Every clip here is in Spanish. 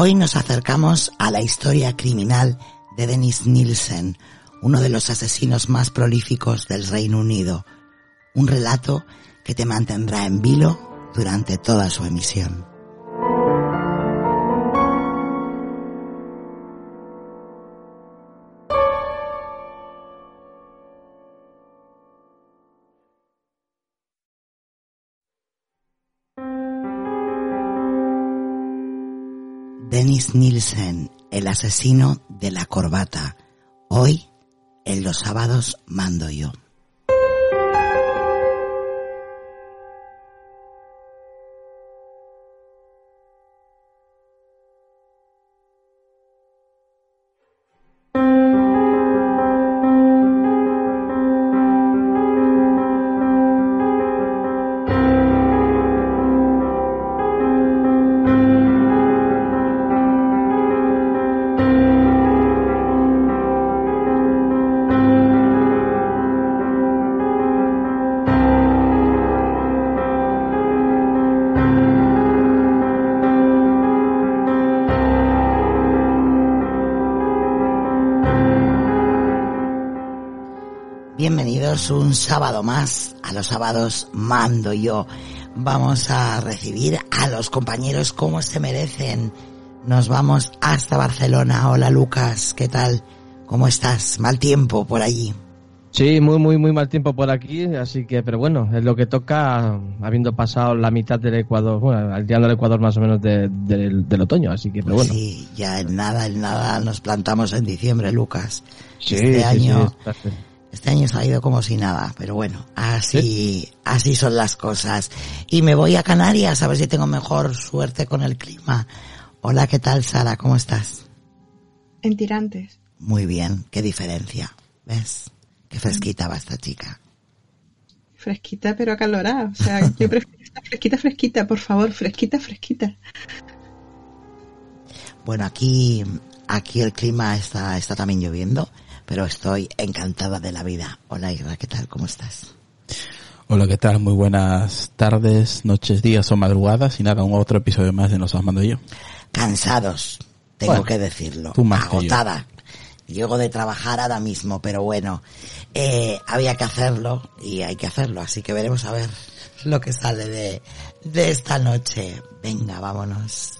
Hoy nos acercamos a la historia criminal de Dennis Nielsen, uno de los asesinos más prolíficos del Reino Unido. Un relato que te mantendrá en vilo durante toda su emisión. Dennis Nielsen, el asesino de la corbata. Hoy, en los sábados, mando yo. Bienvenidos un sábado más. A los sábados mando yo. Vamos a recibir a los compañeros como se merecen. Nos vamos hasta Barcelona. Hola Lucas, ¿qué tal? ¿Cómo estás? Mal tiempo por allí. Sí, muy, muy, muy mal tiempo por aquí, así que, pero bueno, es lo que toca, habiendo pasado la mitad del Ecuador, bueno, al día del Ecuador más o menos de- del- del otoño, así que, pero bueno. Sí, ya en nada, en nada nos plantamos en diciembre, Lucas. Sí, este sí, año, sí, este año se ha ido como si nada, pero bueno, así, así son las cosas. Y me voy a Canarias a ver si tengo mejor suerte con el clima. Hola, ¿qué tal, Sara? ¿Cómo estás? En tirantes. Muy bien, qué diferencia. ¿Ves? Qué fresquita va esta chica. Fresquita pero acalorada. O sea, yo prefiero estar fresquita, fresquita, por favor, fresquita, fresquita. Bueno, aquí, aquí el clima está, está también lloviendo, pero estoy encantada de la vida. Hola, Ira, ¿qué tal? ¿Cómo estás? Hola, ¿qué tal? Muy buenas tardes, noches, días o madrugadas y nada, un otro episodio más de Nos os mando yo. Cansados, tengo Bueno, que decirlo. tú más que yo. Agotada. Llego de trabajar ahora mismo, pero bueno, eh, había que hacerlo y hay que hacerlo, así que veremos a ver lo que sale de, de esta noche. Venga, vámonos.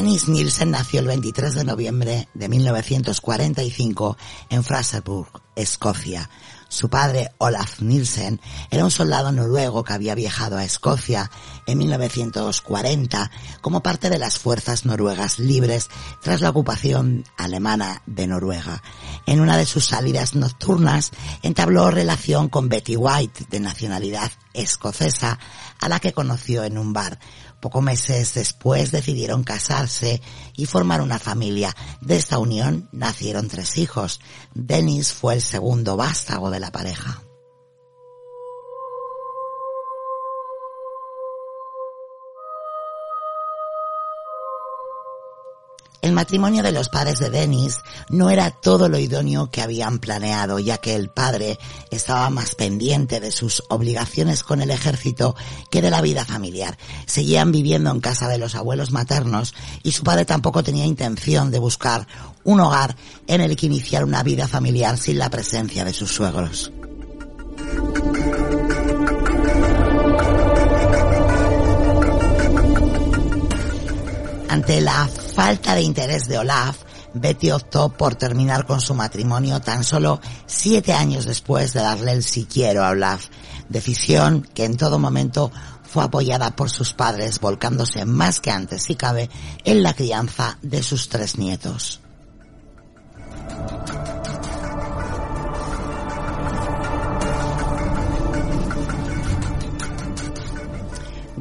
Dennis Nielsen nació el 23 de noviembre de 1945 en Fraserburg, Escocia. Su padre, Olaf Nielsen, era un soldado noruego que había viajado a Escocia en 1940 como parte de las fuerzas noruegas libres tras la ocupación alemana de Noruega. En una de sus salidas nocturnas entabló relación con Betty White, de nacionalidad escocesa, a la que conoció en un bar. Pocos meses después decidieron casarse y formar una familia. De esta unión nacieron tres hijos. Dennis fue el segundo vástago de la pareja. El matrimonio de los padres de Dennis no era todo lo idóneo que habían planeado, ya que el padre estaba más pendiente de sus obligaciones con el ejército que de la vida familiar. Seguían viviendo en casa de los abuelos maternos y su padre tampoco tenía intención de buscar un hogar en el que iniciar una vida familiar sin la presencia de sus suegros. Ante la falta de interés de Olaf, Betty optó por terminar con su matrimonio tan solo siete años después de darle el si quiero a Olaf, decisión que en todo momento fue apoyada por sus padres, volcándose más que antes, si cabe, en la crianza de sus tres nietos.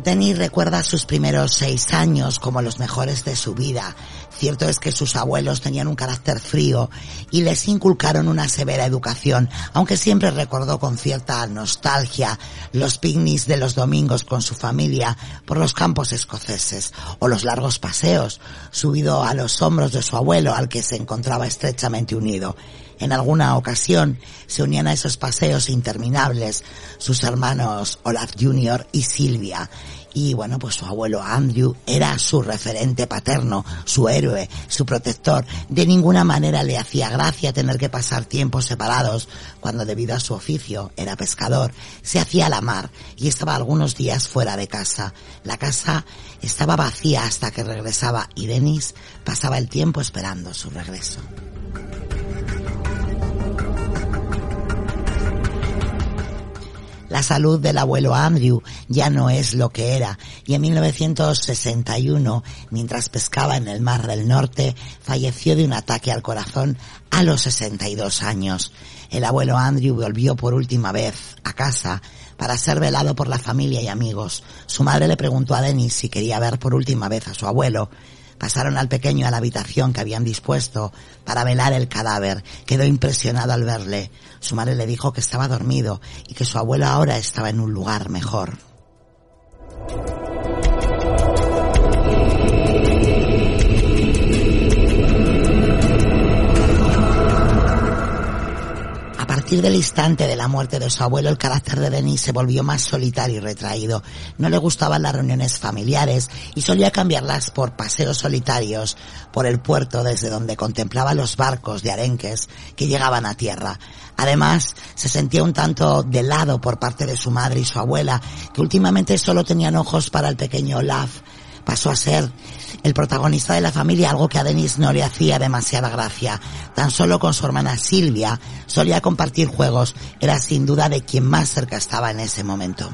Denny recuerda sus primeros seis años como los mejores de su vida. Cierto es que sus abuelos tenían un carácter frío y les inculcaron una severa educación, aunque siempre recordó con cierta nostalgia los picnics de los domingos con su familia por los campos escoceses o los largos paseos, subido a los hombros de su abuelo al que se encontraba estrechamente unido. En alguna ocasión se unían a esos paseos interminables sus hermanos Olaf Jr. y Silvia. Y bueno, pues su abuelo Andrew era su referente paterno, su héroe, su protector. De ninguna manera le hacía gracia tener que pasar tiempos separados cuando debido a su oficio era pescador. Se hacía la mar y estaba algunos días fuera de casa. La casa estaba vacía hasta que regresaba y Denis pasaba el tiempo esperando su regreso. La salud del abuelo Andrew ya no es lo que era y en 1961, mientras pescaba en el Mar del Norte, falleció de un ataque al corazón a los 62 años. El abuelo Andrew volvió por última vez a casa para ser velado por la familia y amigos. Su madre le preguntó a Dennis si quería ver por última vez a su abuelo. Pasaron al pequeño a la habitación que habían dispuesto para velar el cadáver. Quedó impresionado al verle. Su madre le dijo que estaba dormido y que su abuelo ahora estaba en un lugar mejor. Partir del instante de la muerte de su abuelo, el carácter de Denis se volvió más solitario y retraído. No le gustaban las reuniones familiares y solía cambiarlas por paseos solitarios por el puerto desde donde contemplaba los barcos de arenques que llegaban a tierra. Además, se sentía un tanto de lado por parte de su madre y su abuela, que últimamente solo tenían ojos para el pequeño Olaf. Pasó a ser el protagonista de la familia, algo que a Denis no le hacía demasiada gracia. Tan solo con su hermana Silvia solía compartir juegos, era sin duda de quien más cerca estaba en ese momento.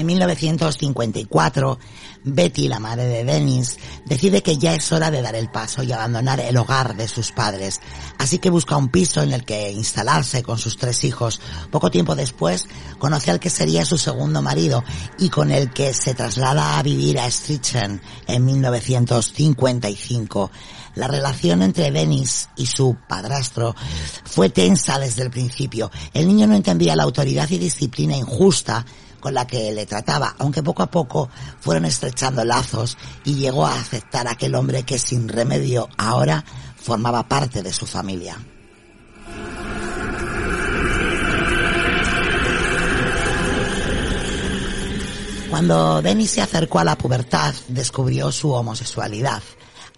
En 1954, Betty, la madre de Dennis, decide que ya es hora de dar el paso y abandonar el hogar de sus padres. Así que busca un piso en el que instalarse con sus tres hijos. Poco tiempo después, conoce al que sería su segundo marido y con el que se traslada a vivir a Strichen en 1955. La relación entre Dennis y su padrastro fue tensa desde el principio. El niño no entendía la autoridad y disciplina injusta con la que le trataba, aunque poco a poco fueron estrechando lazos y llegó a aceptar a aquel hombre que sin remedio ahora formaba parte de su familia. Cuando Dennis se acercó a la pubertad, descubrió su homosexualidad,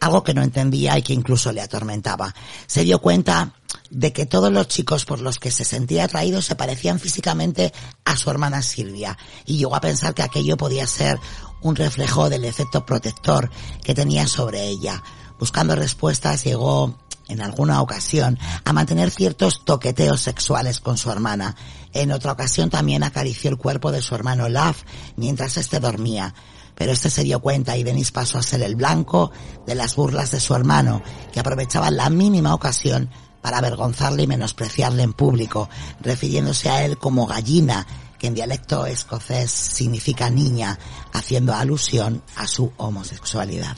algo que no entendía y que incluso le atormentaba. Se dio cuenta de que todos los chicos por los que se sentía atraído se parecían físicamente a su hermana Silvia y llegó a pensar que aquello podía ser un reflejo del efecto protector que tenía sobre ella. Buscando respuestas llegó en alguna ocasión a mantener ciertos toqueteos sexuales con su hermana. En otra ocasión también acarició el cuerpo de su hermano Love mientras éste dormía. Pero este se dio cuenta y Denis pasó a ser el blanco de las burlas de su hermano, que aprovechaba la mínima ocasión para avergonzarle y menospreciarle en público, refiriéndose a él como gallina, que en dialecto escocés significa niña, haciendo alusión a su homosexualidad.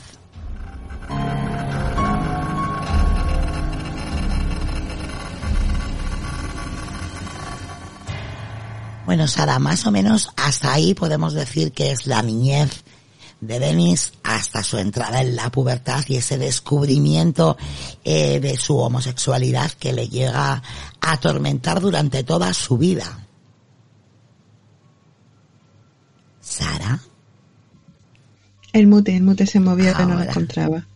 Bueno, Sara, más o menos hasta ahí podemos decir que es la niñez de Denis hasta su entrada en la pubertad y ese descubrimiento eh, de su homosexualidad que le llega a atormentar durante toda su vida. Sara. El mute, el mute se movió que no lo Ahora. encontraba.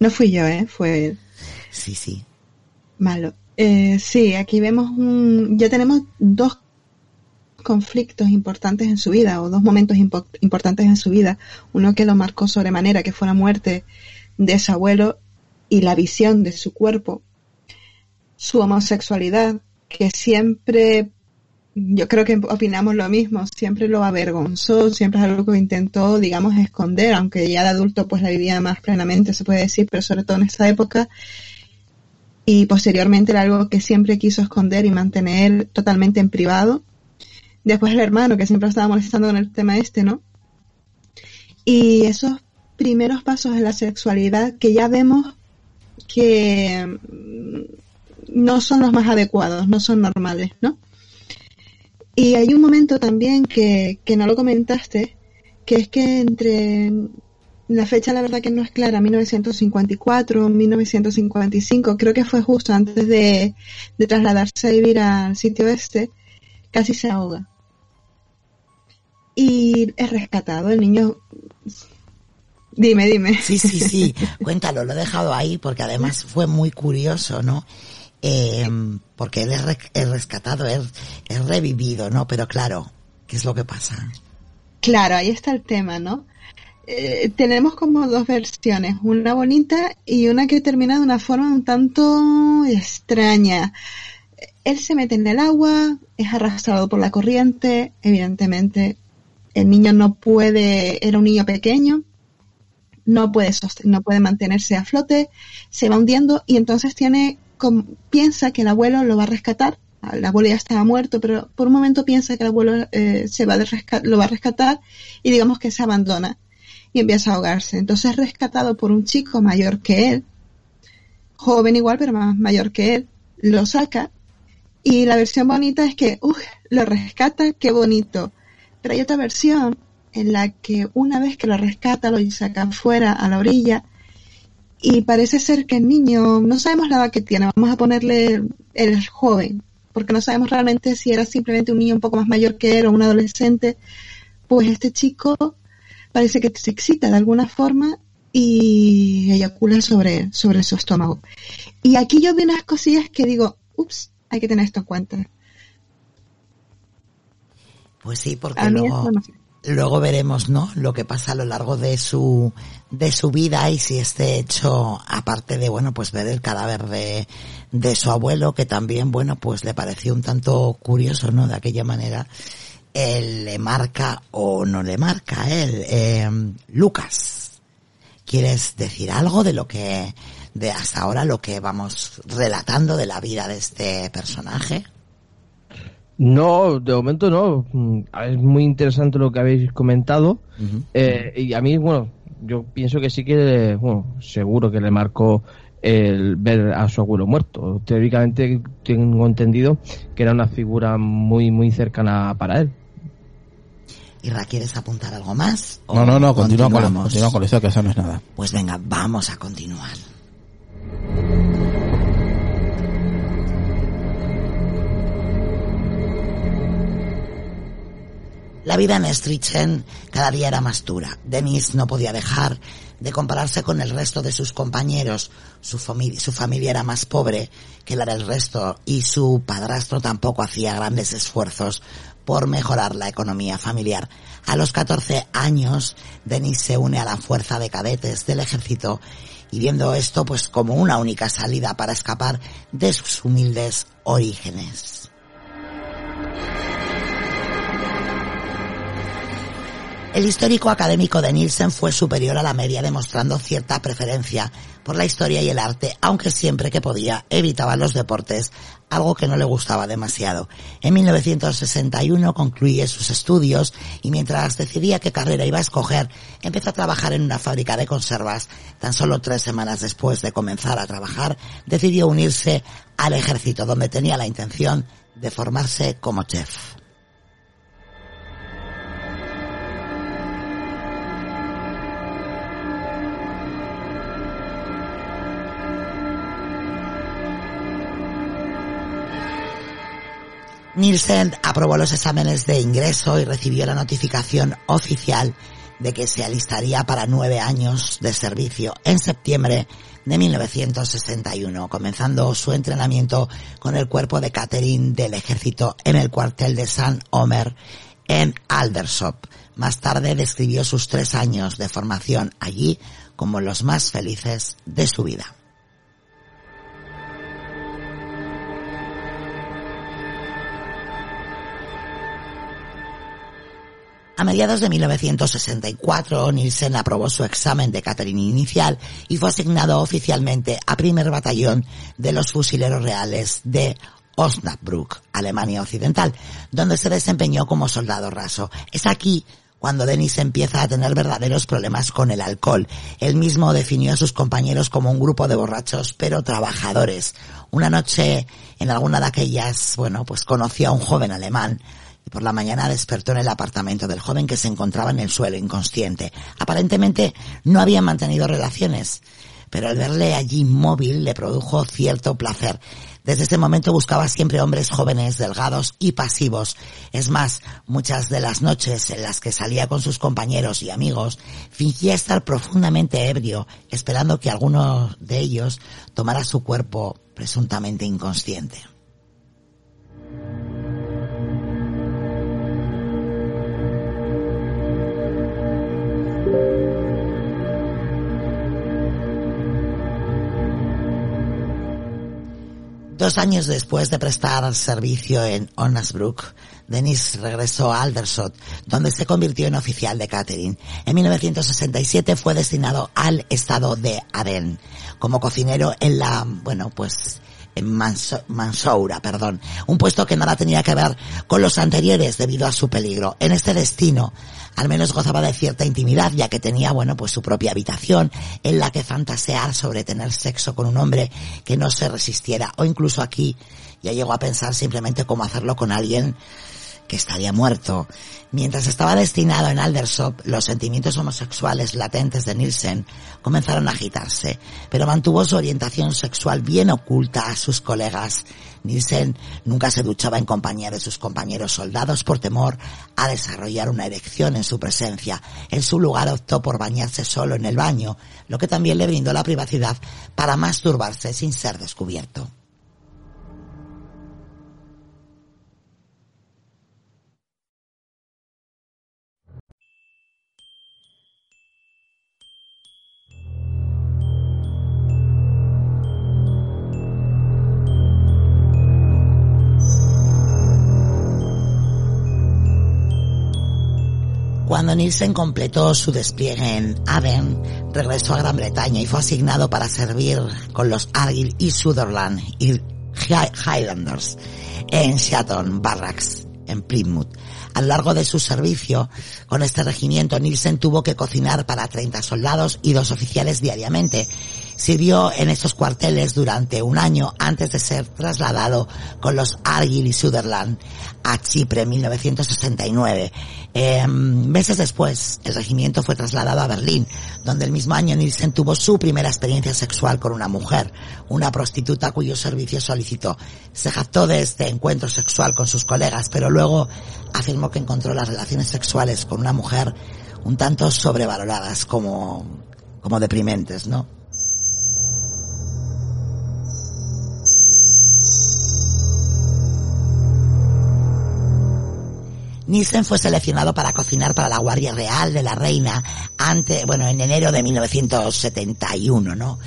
No fui yo, ¿eh? Fue él. Sí, sí. malo. Eh, sí, aquí vemos un, ya tenemos dos conflictos importantes en su vida o dos momentos impo- importantes en su vida. Uno que lo marcó sobremanera, que fue la muerte de su abuelo y la visión de su cuerpo. Su homosexualidad, que siempre, yo creo que opinamos lo mismo, siempre lo avergonzó, siempre es algo que intentó, digamos, esconder, aunque ya de adulto pues la vivía más plenamente, se puede decir, pero sobre todo en esa época y posteriormente era algo que siempre quiso esconder y mantener totalmente en privado. Después el hermano, que siempre estaba molestando con el tema este, ¿no? Y esos primeros pasos de la sexualidad que ya vemos que mm, no son los más adecuados, no son normales, ¿no? Y hay un momento también que, que no lo comentaste, que es que entre la fecha la verdad que no es clara, 1954, 1955, creo que fue justo antes de, de trasladarse a vivir al sitio este, casi se ahoga. Y es rescatado, el niño... Dime, dime. Sí, sí, sí. Cuéntalo, lo he dejado ahí porque además fue muy curioso, ¿no? Eh, porque él es, re- es rescatado, es, es revivido, ¿no? Pero claro, ¿qué es lo que pasa? Claro, ahí está el tema, ¿no? Eh, tenemos como dos versiones, una bonita y una que termina de una forma un tanto extraña. Él se mete en el agua, es arrastrado por la corriente, evidentemente el niño no puede, era un niño pequeño, no puede no puede mantenerse a flote, se va hundiendo y entonces tiene piensa que el abuelo lo va a rescatar. El abuelo ya estaba muerto, pero por un momento piensa que el abuelo eh, se va lo va a rescatar y digamos que se abandona y empieza a ahogarse. Entonces es rescatado por un chico mayor que él, joven igual, pero más mayor que él, lo saca y la versión bonita es que, uff, lo rescata, qué bonito. Pero hay otra versión en la que una vez que lo rescata, lo saca fuera a la orilla y parece ser que el niño, no sabemos la edad que tiene, vamos a ponerle el joven, porque no sabemos realmente si era simplemente un niño un poco más mayor que él o un adolescente, pues este chico parece que se excita de alguna forma y eyacula sobre, sobre su estómago. Y aquí yo vi unas cosillas que digo, ups, hay que tener esto en cuenta. Pues sí, porque luego, no luego veremos, ¿no? Lo que pasa a lo largo de su, de su vida y si este hecho, aparte de, bueno, pues ver el cadáver de, de su abuelo, que también, bueno, pues le pareció un tanto curioso, ¿no? De aquella manera, él le marca o no le marca a él. Eh, Lucas, ¿quieres decir algo de lo que, de hasta ahora lo que vamos relatando de la vida de este personaje? No, de momento no. Mm, Es muy interesante lo que habéis comentado. Eh, y a mí, bueno, yo pienso que sí que, bueno, seguro que le marcó el ver a su abuelo muerto. Teóricamente tengo entendido que era una figura muy, muy cercana para él. Irra, ¿quieres apuntar algo más? ¿O No, no, no, continúa con, continúa con eso, que eso no es nada. Pues venga, vamos a continuar. La vida en Strichen cada día era más dura. Denis no podía dejar de compararse con el resto de sus compañeros. Su, fami- su familia era más pobre que la del resto y su padrastro tampoco hacía grandes esfuerzos por mejorar la economía familiar. A los 14 años, Denis se une a la fuerza de cadetes del ejército y viendo esto pues como una única salida para escapar de sus humildes orígenes. El histórico académico de Nielsen fue superior a la media demostrando cierta preferencia por la historia y el arte, aunque siempre que podía evitaba los deportes, algo que no le gustaba demasiado. En 1961 concluye sus estudios y mientras decidía qué carrera iba a escoger, empezó a trabajar en una fábrica de conservas. Tan solo tres semanas después de comenzar a trabajar, decidió unirse al ejército donde tenía la intención de formarse como chef. Nielsen aprobó los exámenes de ingreso y recibió la notificación oficial de que se alistaría para nueve años de servicio en septiembre de 1961, comenzando su entrenamiento con el cuerpo de Catherine del ejército en el cuartel de San Omer en Aldersop. Más tarde describió sus tres años de formación allí como los más felices de su vida. A mediados de 1964, Nielsen aprobó su examen de catering inicial y fue asignado oficialmente a primer batallón de los fusileros reales de Osnabrück, Alemania Occidental, donde se desempeñó como soldado raso. Es aquí cuando Denis empieza a tener verdaderos problemas con el alcohol. Él mismo definió a sus compañeros como un grupo de borrachos, pero trabajadores. Una noche, en alguna de aquellas, bueno, pues conoció a un joven alemán y por la mañana despertó en el apartamento del joven que se encontraba en el suelo inconsciente. Aparentemente no habían mantenido relaciones, pero al verle allí móvil le produjo cierto placer. Desde ese momento buscaba siempre hombres jóvenes, delgados y pasivos. Es más, muchas de las noches en las que salía con sus compañeros y amigos, fingía estar profundamente ebrio, esperando que alguno de ellos tomara su cuerpo presuntamente inconsciente. Dos años después de prestar servicio en Osnabrück, Denis regresó a Aldershot, donde se convirtió en oficial de catering. En 1967 fue destinado al estado de Aden como cocinero en la, bueno, pues en Mansoura, perdón, un puesto que nada tenía que ver con los anteriores debido a su peligro. En este destino, al menos gozaba de cierta intimidad, ya que tenía, bueno, pues su propia habitación en la que fantasear sobre tener sexo con un hombre que no se resistiera, o incluso aquí ya llegó a pensar simplemente cómo hacerlo con alguien que estaría muerto. Mientras estaba destinado en Aldersop, los sentimientos homosexuales latentes de Nielsen comenzaron a agitarse, pero mantuvo su orientación sexual bien oculta a sus colegas. Nielsen nunca se duchaba en compañía de sus compañeros soldados por temor a desarrollar una erección en su presencia. En su lugar optó por bañarse solo en el baño, lo que también le brindó la privacidad para masturbarse sin ser descubierto. Cuando Nielsen completó su despliegue en Aden, regresó a Gran Bretaña y fue asignado para servir con los Argyll y Sutherland Highlanders en Shatton Barracks, en Plymouth. A largo de su servicio con este regimiento, Nielsen tuvo que cocinar para 30 soldados y dos oficiales diariamente. Sirvió en estos cuarteles durante un año antes de ser trasladado con los Argyll y Sutherland a Chipre en 1969. Eh, meses después, el regimiento fue trasladado a Berlín, donde el mismo año Nielsen tuvo su primera experiencia sexual con una mujer, una prostituta cuyo servicio solicitó. Se jactó de este encuentro sexual con sus colegas, pero luego afirmó que encontró las relaciones sexuales con una mujer un tanto sobrevaloradas como, como deprimentes, ¿no? Nielsen fue seleccionado para cocinar para la Guardia Real de la Reina ante, bueno, en enero de 1971, ¿no?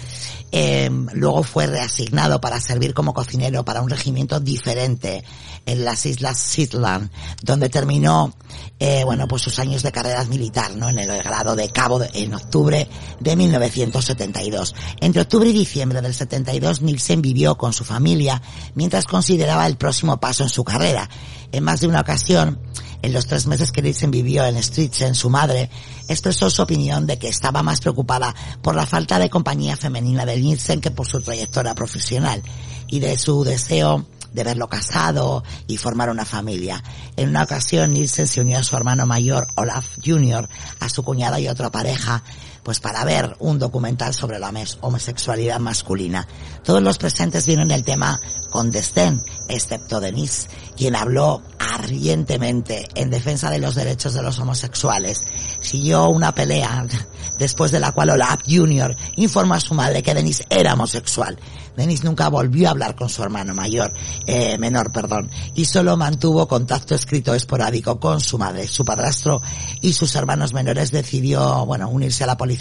Eh, luego fue reasignado para servir como cocinero para un regimiento diferente en las Islas Shetland, donde terminó, eh, bueno, pues sus años de carrera militar, ¿no? En el grado de cabo en octubre de 1972. Entre octubre y diciembre del 72, Nielsen vivió con su familia mientras consideraba el próximo paso en su carrera. En más de una ocasión, en los tres meses que Nielsen vivió en en su madre expresó su opinión de que estaba más preocupada por la falta de compañía femenina de Nielsen que por su trayectoria profesional y de su deseo de verlo casado y formar una familia. En una ocasión Nielsen se unió a su hermano mayor, Olaf Jr., a su cuñada y otra pareja, pues para ver un documental sobre la homosexualidad masculina. Todos los presentes vieron el tema con desdén, excepto Denise, quien habló ardientemente en defensa de los derechos de los homosexuales. Siguió una pelea después de la cual Olaf Jr. informó a su madre que Denise era homosexual. Denise nunca volvió a hablar con su hermano mayor, eh, menor, perdón, y solo mantuvo contacto escrito esporádico con su madre. Su padrastro y sus hermanos menores decidió, bueno, unirse a la policía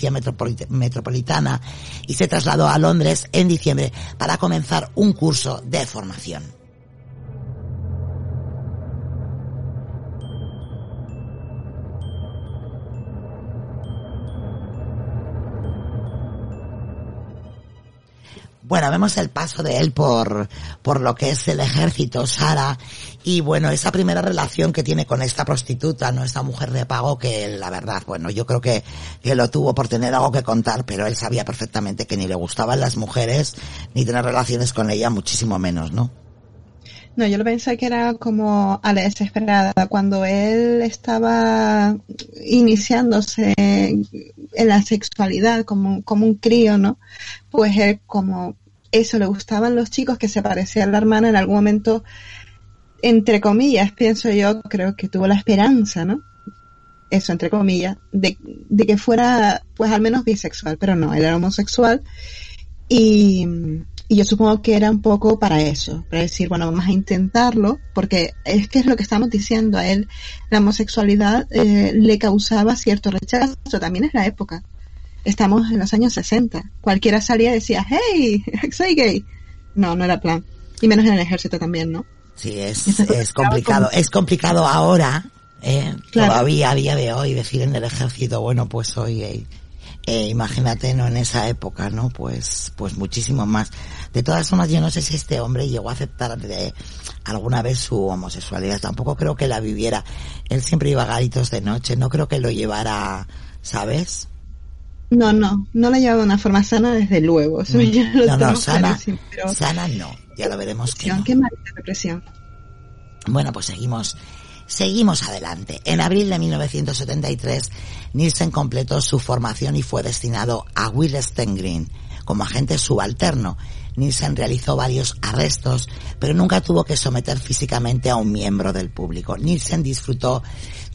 metropolitana y se trasladó a Londres en diciembre para comenzar un curso de formación. Bueno, vemos el paso de él por, por lo que es el ejército, Sara, y bueno, esa primera relación que tiene con esta prostituta, no esta mujer de pago, que la verdad, bueno, yo creo que, que lo tuvo por tener algo que contar, pero él sabía perfectamente que ni le gustaban las mujeres, ni tener relaciones con ella, muchísimo menos, ¿no? No, yo lo pensé que era como a la desesperada. Cuando él estaba iniciándose en la sexualidad como, como un crío, ¿no? Pues él como eso le gustaban los chicos que se parecían a la hermana en algún momento, entre comillas, pienso yo, creo que tuvo la esperanza, ¿no? Eso, entre comillas, de, de que fuera, pues al menos bisexual, pero no, él era homosexual y, y yo supongo que era un poco para eso, para decir, bueno, vamos a intentarlo, porque es que es lo que estamos diciendo, a él la homosexualidad eh, le causaba cierto rechazo, también es la época. Estamos en los años 60. Cualquiera salía y decía, hey, soy gay. No, no era plan. Y menos en el ejército también, ¿no? Sí, es, es complicado. Es complicado ahora, eh, todavía a día de hoy, decir en el ejército, bueno, pues soy gay. Eh, imagínate, ¿no? En esa época, ¿no? Pues, pues muchísimo más. De todas formas, yo no sé si este hombre llegó a aceptar de alguna vez su homosexualidad. Tampoco creo que la viviera. Él siempre iba a garitos de noche. No creo que lo llevara, ¿sabes? No, no, no la llevaba de una forma sana, desde luego. no, no, sana, sana no. Ya lo veremos que no. Qué mala represión. Bueno, pues seguimos Seguimos adelante. En abril de 1973, Nielsen completó su formación y fue destinado a Willesden Green como agente subalterno. Nielsen realizó varios arrestos, pero nunca tuvo que someter físicamente a un miembro del público. Nielsen disfrutó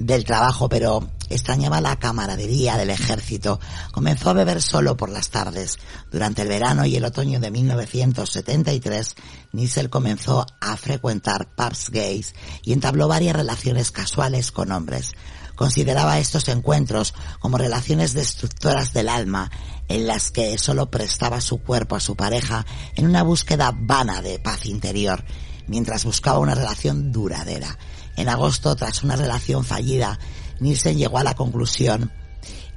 del trabajo, pero extrañaba la camaradería del ejército. Comenzó a beber solo por las tardes. Durante el verano y el otoño de 1973, Nielsen comenzó a frecuentar pubs gays y entabló varias relaciones casuales con hombres. Consideraba estos encuentros como relaciones destructoras del alma en las que solo prestaba su cuerpo a su pareja en una búsqueda vana de paz interior, mientras buscaba una relación duradera. En agosto, tras una relación fallida, Nielsen llegó a la conclusión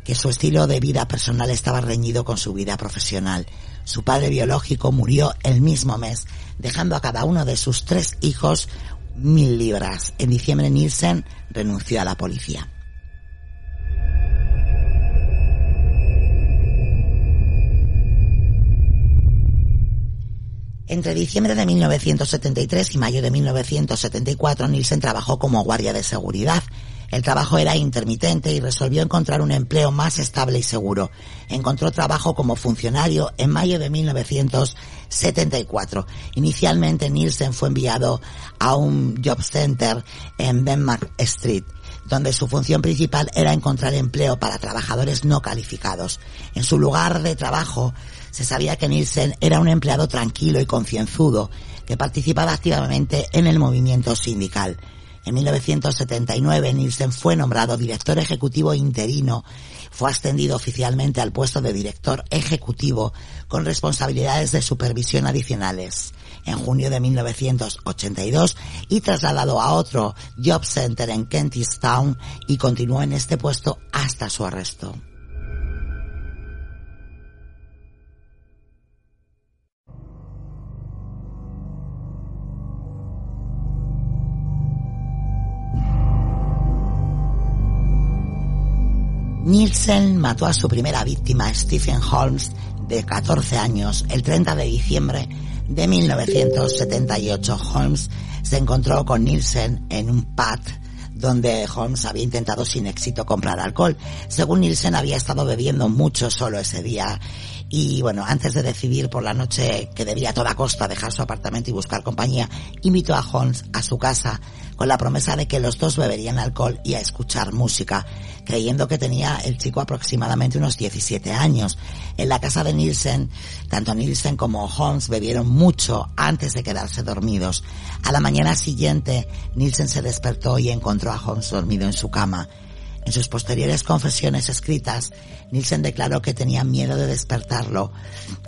que su estilo de vida personal estaba reñido con su vida profesional. Su padre biológico murió el mismo mes, dejando a cada uno de sus tres hijos mil libras. En diciembre Nielsen renunció a la policía. Entre diciembre de 1973 y mayo de 1974, Nielsen trabajó como guardia de seguridad. El trabajo era intermitente y resolvió encontrar un empleo más estable y seguro. Encontró trabajo como funcionario en mayo de 1974. Inicialmente Nielsen fue enviado a un job center en Denmark Street donde su función principal era encontrar empleo para trabajadores no calificados. En su lugar de trabajo se sabía que Nielsen era un empleado tranquilo y concienzudo que participaba activamente en el movimiento sindical. En 1979 Nielsen fue nombrado director ejecutivo interino, fue ascendido oficialmente al puesto de director ejecutivo con responsabilidades de supervisión adicionales en junio de 1982 y trasladado a otro job center en Kentish Town y continuó en este puesto hasta su arresto. Nielsen mató a su primera víctima, Stephen Holmes, de 14 años, el 30 de diciembre de 1978. Holmes se encontró con Nielsen en un pub donde Holmes había intentado sin éxito comprar alcohol. Según Nielsen había estado bebiendo mucho solo ese día y bueno, antes de decidir por la noche que debía a toda costa dejar su apartamento y buscar compañía, invitó a Holmes a su casa con la promesa de que los dos beberían alcohol y a escuchar música, creyendo que tenía el chico aproximadamente unos 17 años. En la casa de Nielsen, tanto Nielsen como Holmes bebieron mucho antes de quedarse dormidos. A la mañana siguiente, Nielsen se despertó y encontró a Holmes dormido en su cama. En sus posteriores confesiones escritas, Nielsen declaró que tenía miedo de despertarlo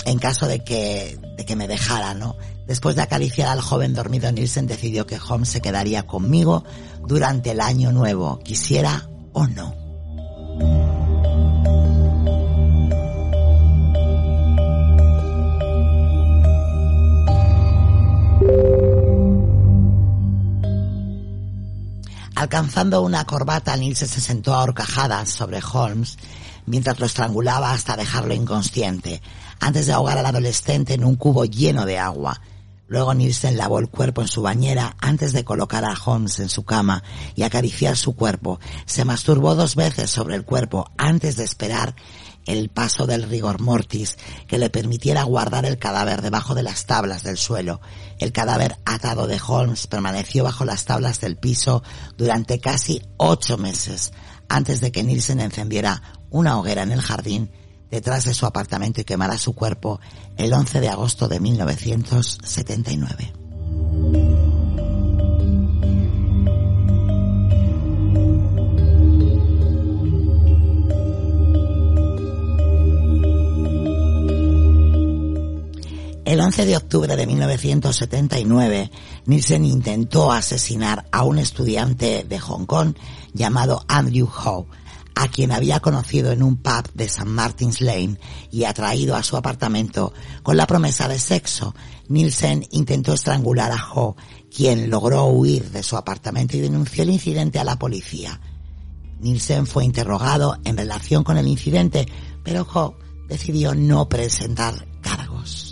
en caso de que, de que me dejara, ¿no? Después de acariciar al joven dormido, Nielsen decidió que Holmes se quedaría conmigo durante el año nuevo, quisiera o no. Alcanzando una corbata, Nielsen se sentó a horcajadas sobre Holmes mientras lo estrangulaba hasta dejarlo inconsciente, antes de ahogar al adolescente en un cubo lleno de agua. Luego Nielsen lavó el cuerpo en su bañera antes de colocar a Holmes en su cama y acariciar su cuerpo. Se masturbó dos veces sobre el cuerpo antes de esperar el paso del rigor mortis que le permitiera guardar el cadáver debajo de las tablas del suelo. El cadáver atado de Holmes permaneció bajo las tablas del piso durante casi ocho meses antes de que Nielsen encendiera una hoguera en el jardín detrás de su apartamento y quemara su cuerpo el 11 de agosto de 1979. El 11 de octubre de 1979, Nielsen intentó asesinar a un estudiante de Hong Kong llamado Andrew Howe, a quien había conocido en un pub de St. Martin's Lane y atraído a su apartamento con la promesa de sexo. Nielsen intentó estrangular a Howe, quien logró huir de su apartamento y denunció el incidente a la policía. Nielsen fue interrogado en relación con el incidente, pero Howe decidió no presentar cargos.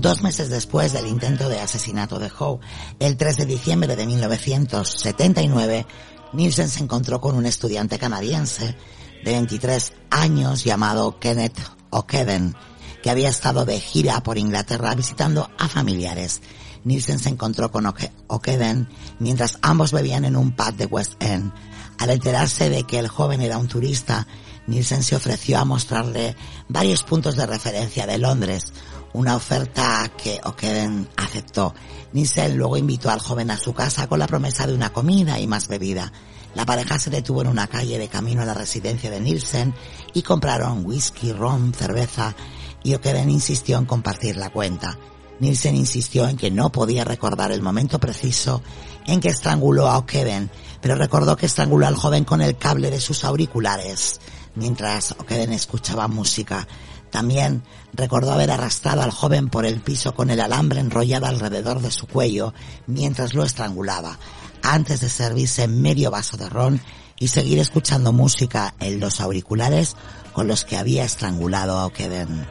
Dos meses después del intento de asesinato de Howe, el 3 de diciembre de 1979, Nielsen se encontró con un estudiante canadiense de 23 años llamado Kenneth O'Keven, que había estado de gira por Inglaterra visitando a familiares. Nielsen se encontró con O'Keden mientras ambos bebían en un pub de West End. Al enterarse de que el joven era un turista, Nielsen se ofreció a mostrarle varios puntos de referencia de Londres, una oferta que O'Keden aceptó. Nielsen luego invitó al joven a su casa con la promesa de una comida y más bebida. La pareja se detuvo en una calle de camino a la residencia de Nielsen y compraron whisky, ron, cerveza y O'Keden insistió en compartir la cuenta. Nielsen insistió en que no podía recordar el momento preciso en que estranguló a O'Keden, pero recordó que estranguló al joven con el cable de sus auriculares, mientras O'Keden escuchaba música. También recordó haber arrastrado al joven por el piso con el alambre enrollado alrededor de su cuello mientras lo estrangulaba, antes de servirse medio vaso de ron y seguir escuchando música en los auriculares con los que había estrangulado a O'Keden.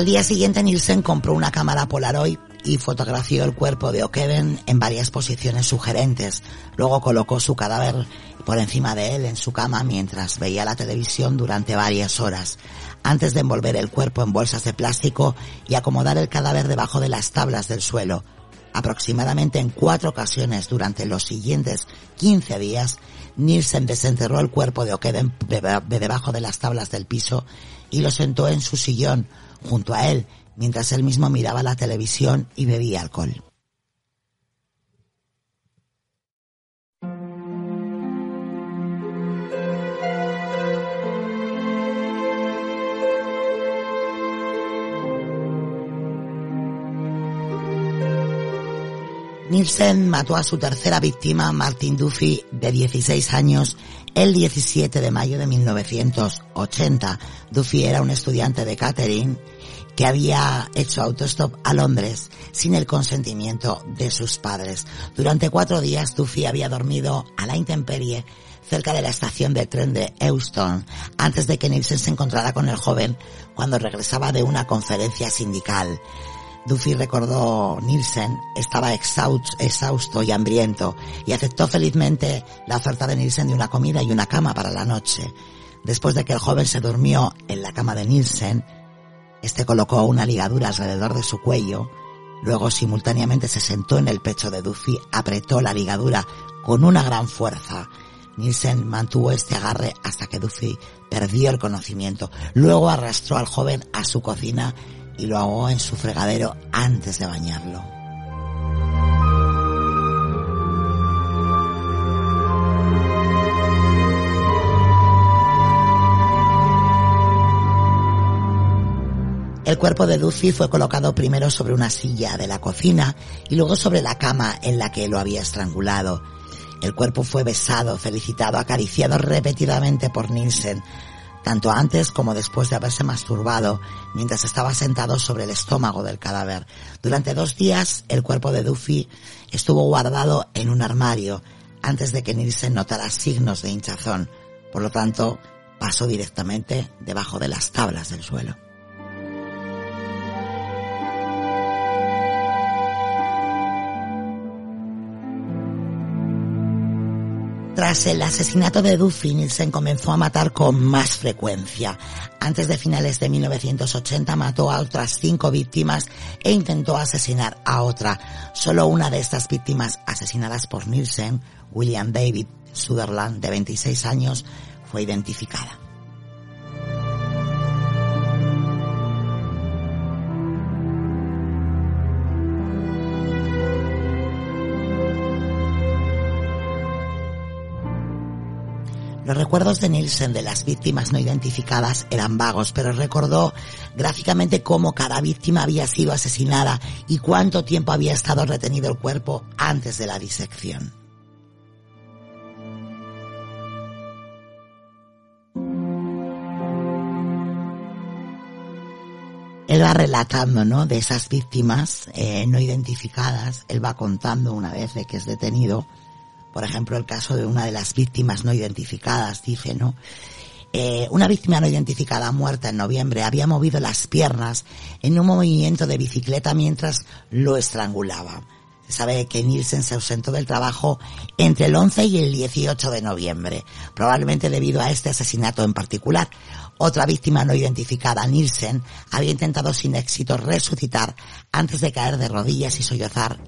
Al día siguiente Nielsen compró una cámara Polaroid y fotografió el cuerpo de O'Kevin en varias posiciones sugerentes. Luego colocó su cadáver por encima de él en su cama mientras veía la televisión durante varias horas antes de envolver el cuerpo en bolsas de plástico y acomodar el cadáver debajo de las tablas del suelo. Aproximadamente en cuatro ocasiones durante los siguientes 15 días, Nielsen desenterró el cuerpo de O'Keden de debajo de las tablas del piso y lo sentó en su sillón junto a él, mientras él mismo miraba la televisión y bebía alcohol. Nielsen mató a su tercera víctima, Martin Duffy, de 16 años, el 17 de mayo de 1980. Duffy era un estudiante de catering que había hecho autostop a Londres sin el consentimiento de sus padres. Durante cuatro días Duffy había dormido a la intemperie cerca de la estación de tren de Euston antes de que Nielsen se encontrara con el joven cuando regresaba de una conferencia sindical. Duffy recordó Nielsen estaba exhausto y hambriento y aceptó felizmente la oferta de Nielsen de una comida y una cama para la noche. Después de que el joven se durmió en la cama de Nielsen, este colocó una ligadura alrededor de su cuello, luego simultáneamente se sentó en el pecho de Duffy, apretó la ligadura con una gran fuerza. Nielsen mantuvo este agarre hasta que Duffy perdió el conocimiento. Luego arrastró al joven a su cocina y lo ahogó en su fregadero antes de bañarlo. El cuerpo de Duffy fue colocado primero sobre una silla de la cocina y luego sobre la cama en la que lo había estrangulado. El cuerpo fue besado, felicitado, acariciado repetidamente por Nielsen, tanto antes como después de haberse masturbado mientras estaba sentado sobre el estómago del cadáver. Durante dos días el cuerpo de Duffy estuvo guardado en un armario antes de que Nielsen notara signos de hinchazón. Por lo tanto, pasó directamente debajo de las tablas del suelo. Tras el asesinato de Duffy, Nielsen comenzó a matar con más frecuencia. Antes de finales de 1980 mató a otras cinco víctimas e intentó asesinar a otra. Solo una de estas víctimas asesinadas por Nielsen, William David Sutherland, de 26 años, fue identificada. Los recuerdos de Nielsen de las víctimas no identificadas eran vagos, pero recordó gráficamente cómo cada víctima había sido asesinada y cuánto tiempo había estado retenido el cuerpo antes de la disección. Él va relatando, ¿no? De esas víctimas eh, no identificadas. Él va contando una vez de que es detenido por ejemplo, el caso de una de las víctimas no identificadas, dice, ¿no? Eh, una víctima no identificada muerta en noviembre había movido las piernas en un movimiento de bicicleta mientras lo estrangulaba. Se sabe que Nielsen se ausentó del trabajo entre el 11 y el 18 de noviembre, probablemente debido a este asesinato en particular. Otra víctima no identificada, Nielsen, había intentado sin éxito resucitar antes de caer de rodillas y sollozar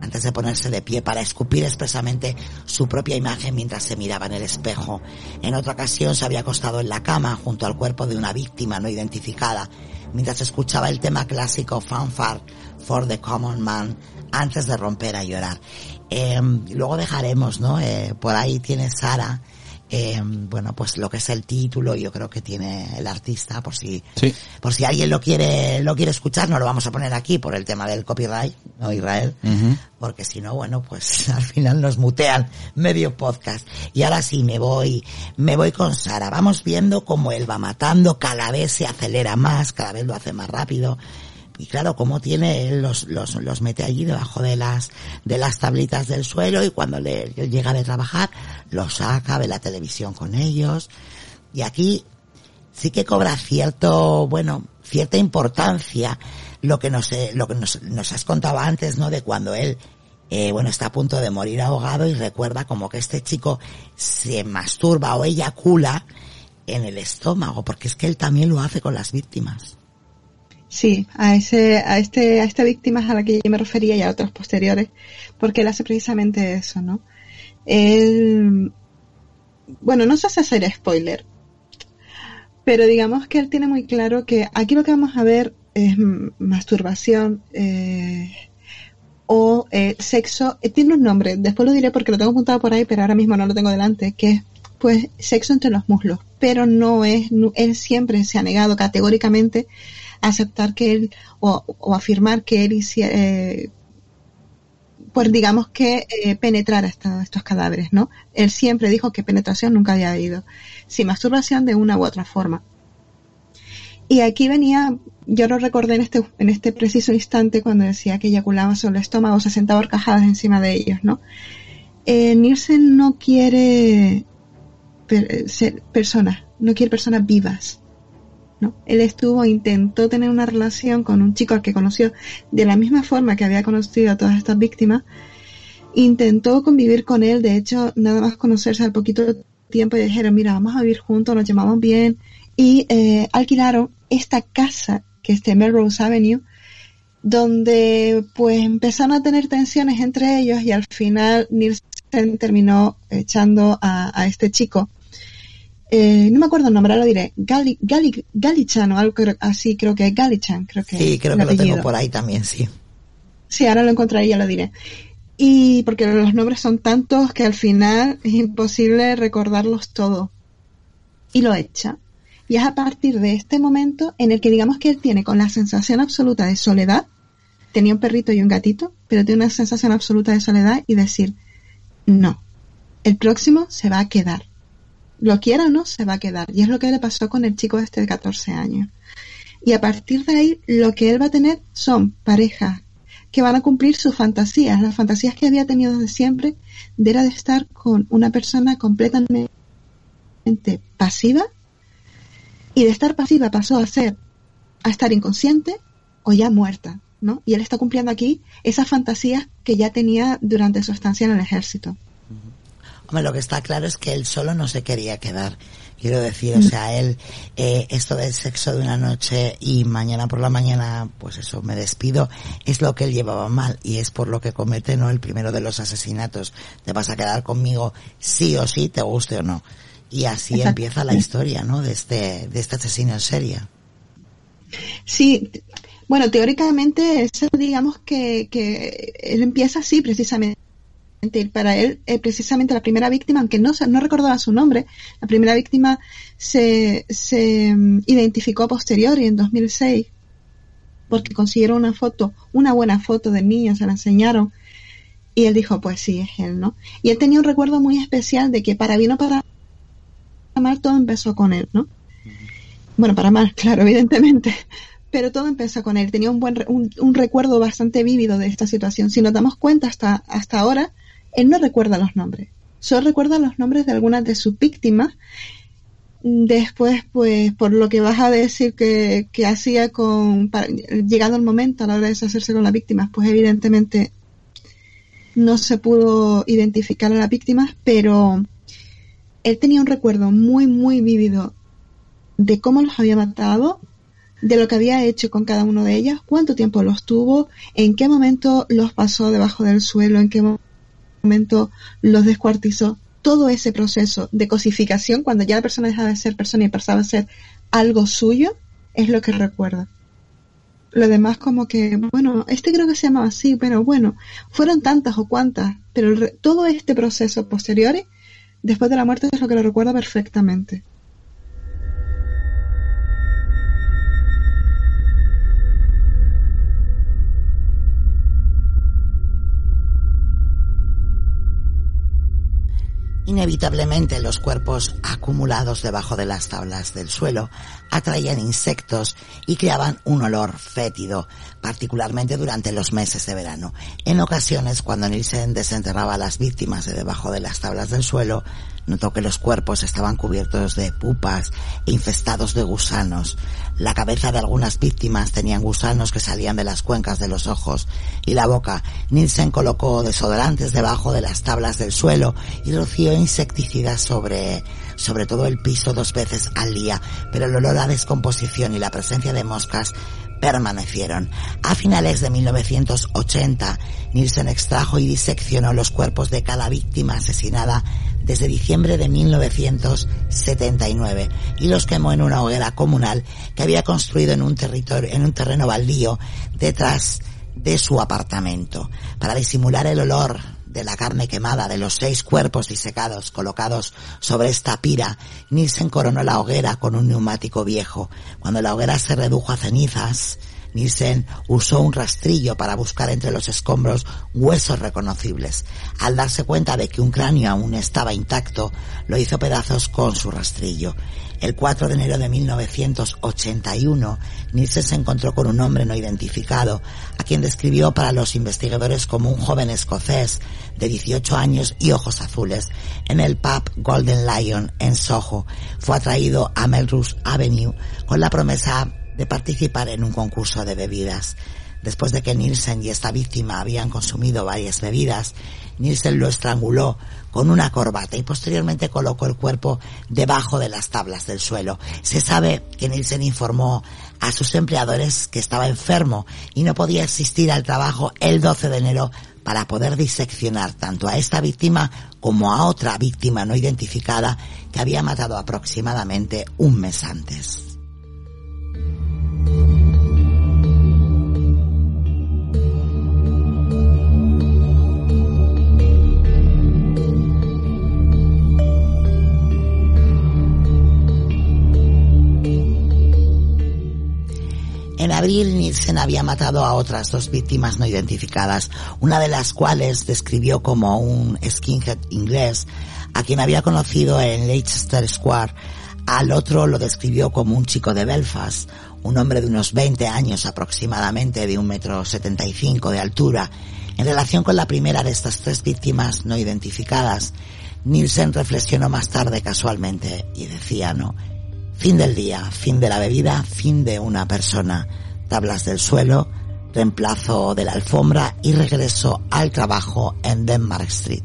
antes de ponerse de pie para escupir expresamente su propia imagen mientras se miraba en el espejo. En otra ocasión se había acostado en la cama junto al cuerpo de una víctima no identificada mientras escuchaba el tema clásico Fanfare for the Common Man antes de romper a llorar. Em, luego dejaremos, ¿no? Eh, por ahí tiene Sara eh, bueno, pues lo que es el título, yo creo que tiene el artista, por si, por si alguien lo quiere, lo quiere escuchar, no lo vamos a poner aquí por el tema del copyright, no Israel, porque si no, bueno, pues al final nos mutean medio podcast. Y ahora sí, me voy, me voy con Sara. Vamos viendo cómo él va matando, cada vez se acelera más, cada vez lo hace más rápido y claro, como tiene, los, los, los mete allí debajo de las, de las tablitas del suelo y cuando le llega de trabajar, los saca, ve la televisión con ellos. Y aquí sí que cobra cierto, bueno, cierta importancia lo que nos, lo que nos, nos has contado antes, ¿no? De cuando él, eh, bueno, está a punto de morir ahogado y recuerda como que este chico se masturba o eyacula en el estómago, porque es que él también lo hace con las víctimas. Sí, a ese, a este, a esta víctima a la que yo me refería y a otros posteriores, porque él hace precisamente eso, ¿no? Él, bueno, no se hace hacer spoiler, pero digamos que él tiene muy claro que aquí lo que vamos a ver es masturbación eh, o eh, sexo, eh, tiene un nombre, después lo diré porque lo tengo apuntado por ahí, pero ahora mismo no lo tengo delante, que es pues sexo entre los muslos, pero no es, él siempre se ha negado categóricamente aceptar que él o, afirmar que él hiciera, eh, pues digamos que eh, penetrar estos, estos cadáveres, ¿no? Él siempre dijo que penetración nunca había habido, sí masturbación de una u otra forma. Y aquí venía, yo lo recordé en este, en este preciso instante cuando decía que eyaculaba sobre el estómago, se sentaba horcajadas encima de ellos, ¿no? Eh, Nielsen no quiere ser personas, no quiere personas vivas. ¿No? Él estuvo, intentó tener una relación con un chico al que conoció de la misma forma que había conocido a todas estas víctimas. Intentó convivir con él, de hecho, nada más conocerse al poquito tiempo y dijeron, mira, vamos a vivir juntos, nos llamamos bien. Y eh, alquilaron esta casa que es de Melrose Avenue, donde pues empezaron a tener tensiones entre ellos y al final Nielsen terminó echando a, este chico. Eh, no me acuerdo el nombre, ahora lo diré. Gali, Gali, Galichan o algo así, creo que es Galichan. Creo que sí, creo que lo tengo por ahí también, sí. Sí, ahora lo encontraré y ya lo diré. Y porque los nombres son tantos que al final es imposible recordarlos todos. Y lo echa. Y es a partir de este momento en el que digamos que él tiene con la sensación absoluta de soledad, tenía un perrito y un gatito, pero tiene una sensación absoluta de soledad y decir, no, el próximo se va a quedar. Lo quiera o no, se va a quedar. Y es lo que le pasó con el chico este de 14 años. Y a partir de ahí, lo que él va a tener son parejas que van a cumplir sus fantasías, las fantasías que había tenido desde siempre, de era de estar con una persona completamente pasiva y de estar pasiva pasó a ser a estar inconsciente o ya muerta, ¿no? Y él está cumpliendo aquí esas fantasías que ya tenía durante su estancia en el ejército. Hombre, lo que está claro es que él solo no se quería quedar. Quiero decir, o sea, él, eh, esto del sexo de una noche y mañana por la mañana, pues eso, me despido, es lo que él llevaba mal y es por lo que comete, ¿no? El primero de los asesinatos. Te vas a quedar conmigo sí o sí, te guste o no. Y así empieza la historia, ¿no? De este, de este asesino en serie. Sí, bueno, teóricamente, eso digamos que, que él empieza así precisamente. Para él, eh, precisamente la primera víctima, aunque no, no recordaba su nombre, la primera víctima se, se um, identificó a posteriori en 2006 porque consiguieron una foto, una buena foto del niño, se la enseñaron y él dijo, pues sí, es él, ¿no? Y él tenía un recuerdo muy especial de que para bien o para mal todo empezó con él, ¿no? Bueno, para mal, claro, evidentemente. Pero todo empezó con él. Tenía un buen un, recuerdo bastante vívido de esta situación. Si nos damos cuenta hasta, hasta ahora, él no recuerda los nombres. Solo recuerda los nombres de algunas de sus víctimas. Después, pues, por lo que vas a decir que, que hacía con, llegado el momento a la hora de deshacerse con las víctimas, pues evidentemente no se pudo identificar a las víctimas, pero él tenía un recuerdo muy, muy vívido de cómo los había matado, de lo que había hecho con cada uno de ellas, cuánto tiempo los tuvo, en qué momento los pasó debajo del suelo, en qué momento los descuartizó. Todo ese proceso de cosificación, cuando ya la persona dejaba de ser persona y pasaba a ser algo suyo, es lo que recuerda. Lo demás como que, bueno, este creo que se llamaba así, pero bueno, fueron tantas o cuantas, pero todo este proceso posterior Después de la muerte es lo que lo recuerdo perfectamente. Inevitablemente los cuerpos acumulados debajo de las tablas del suelo atraían insectos y creaban un olor fétido, particularmente durante los meses de verano. En ocasiones, cuando Nielsen desenterraba a las víctimas de debajo de las tablas del suelo, notó que los cuerpos estaban cubiertos de pupas e infestados de gusanos. La cabeza de algunas víctimas tenían gusanos que salían de las cuencas de los ojos y la boca. Nielsen colocó desodorantes debajo de las tablas del suelo y roció insecticidas sobre, sobre todo el piso dos veces al día, pero el olor a descomposición y la presencia de moscas permanecieron. A finales de 1980, Nielsen extrajo y diseccionó los cuerpos de cada víctima asesinada desde diciembre de 1979 y los quemó en una hoguera comunal que había construido en un territorio, en un terreno baldío detrás de su apartamento. Para disimular el olor de la carne quemada de los seis cuerpos disecados colocados sobre esta pira, Nielsen coronó la hoguera con un neumático viejo. Cuando la hoguera se redujo a cenizas, Nielsen usó un rastrillo para buscar entre los escombros huesos reconocibles. Al darse cuenta de que un cráneo aún estaba intacto, lo hizo pedazos con su rastrillo. El 4 de enero de 1981, Nielsen se encontró con un hombre no identificado, a quien describió para los investigadores como un joven escocés de 18 años y ojos azules, en el pub Golden Lion en Soho. Fue atraído a Melrose Avenue con la promesa de participar en un concurso de bebidas. Después de que Nielsen y esta víctima habían consumido varias bebidas, Nielsen lo estranguló con una corbata y posteriormente colocó el cuerpo debajo de las tablas del suelo. Se sabe que Nielsen informó a sus empleadores que estaba enfermo y no podía asistir al trabajo el 12 de enero para poder diseccionar tanto a esta víctima como a otra víctima no identificada que había matado aproximadamente un mes antes. En abril, Nielsen había matado a otras dos víctimas no identificadas, una de las cuales describió como un skinhead inglés, a quien había conocido en Leicester Square. Al otro lo describió como un chico de Belfast, un hombre de unos 20 años aproximadamente, de un metro setenta y cinco de altura. En relación con la primera de estas tres víctimas no identificadas, Nielsen reflexionó más tarde casualmente y decía, no, Fin del día, fin de la bebida, fin de una persona. Tablas del suelo, reemplazo de la alfombra y regreso al trabajo en Denmark Street.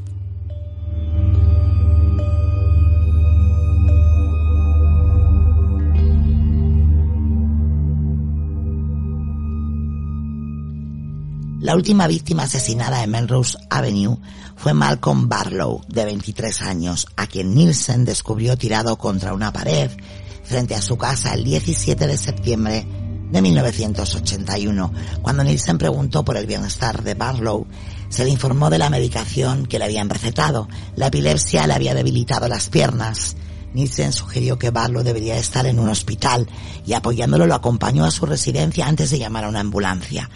La última víctima asesinada en Melrose Avenue fue Malcolm Barlow, de 23 años, a quien Nielsen descubrió tirado contra una pared frente a su casa el 17 de septiembre de 1981. Cuando Nielsen preguntó por el bienestar de Barlow, se le informó de la medicación que le habían recetado. La epilepsia le había debilitado las piernas. Nielsen sugirió que Barlow debería estar en un hospital y apoyándolo lo acompañó a su residencia antes de llamar a una ambulancia.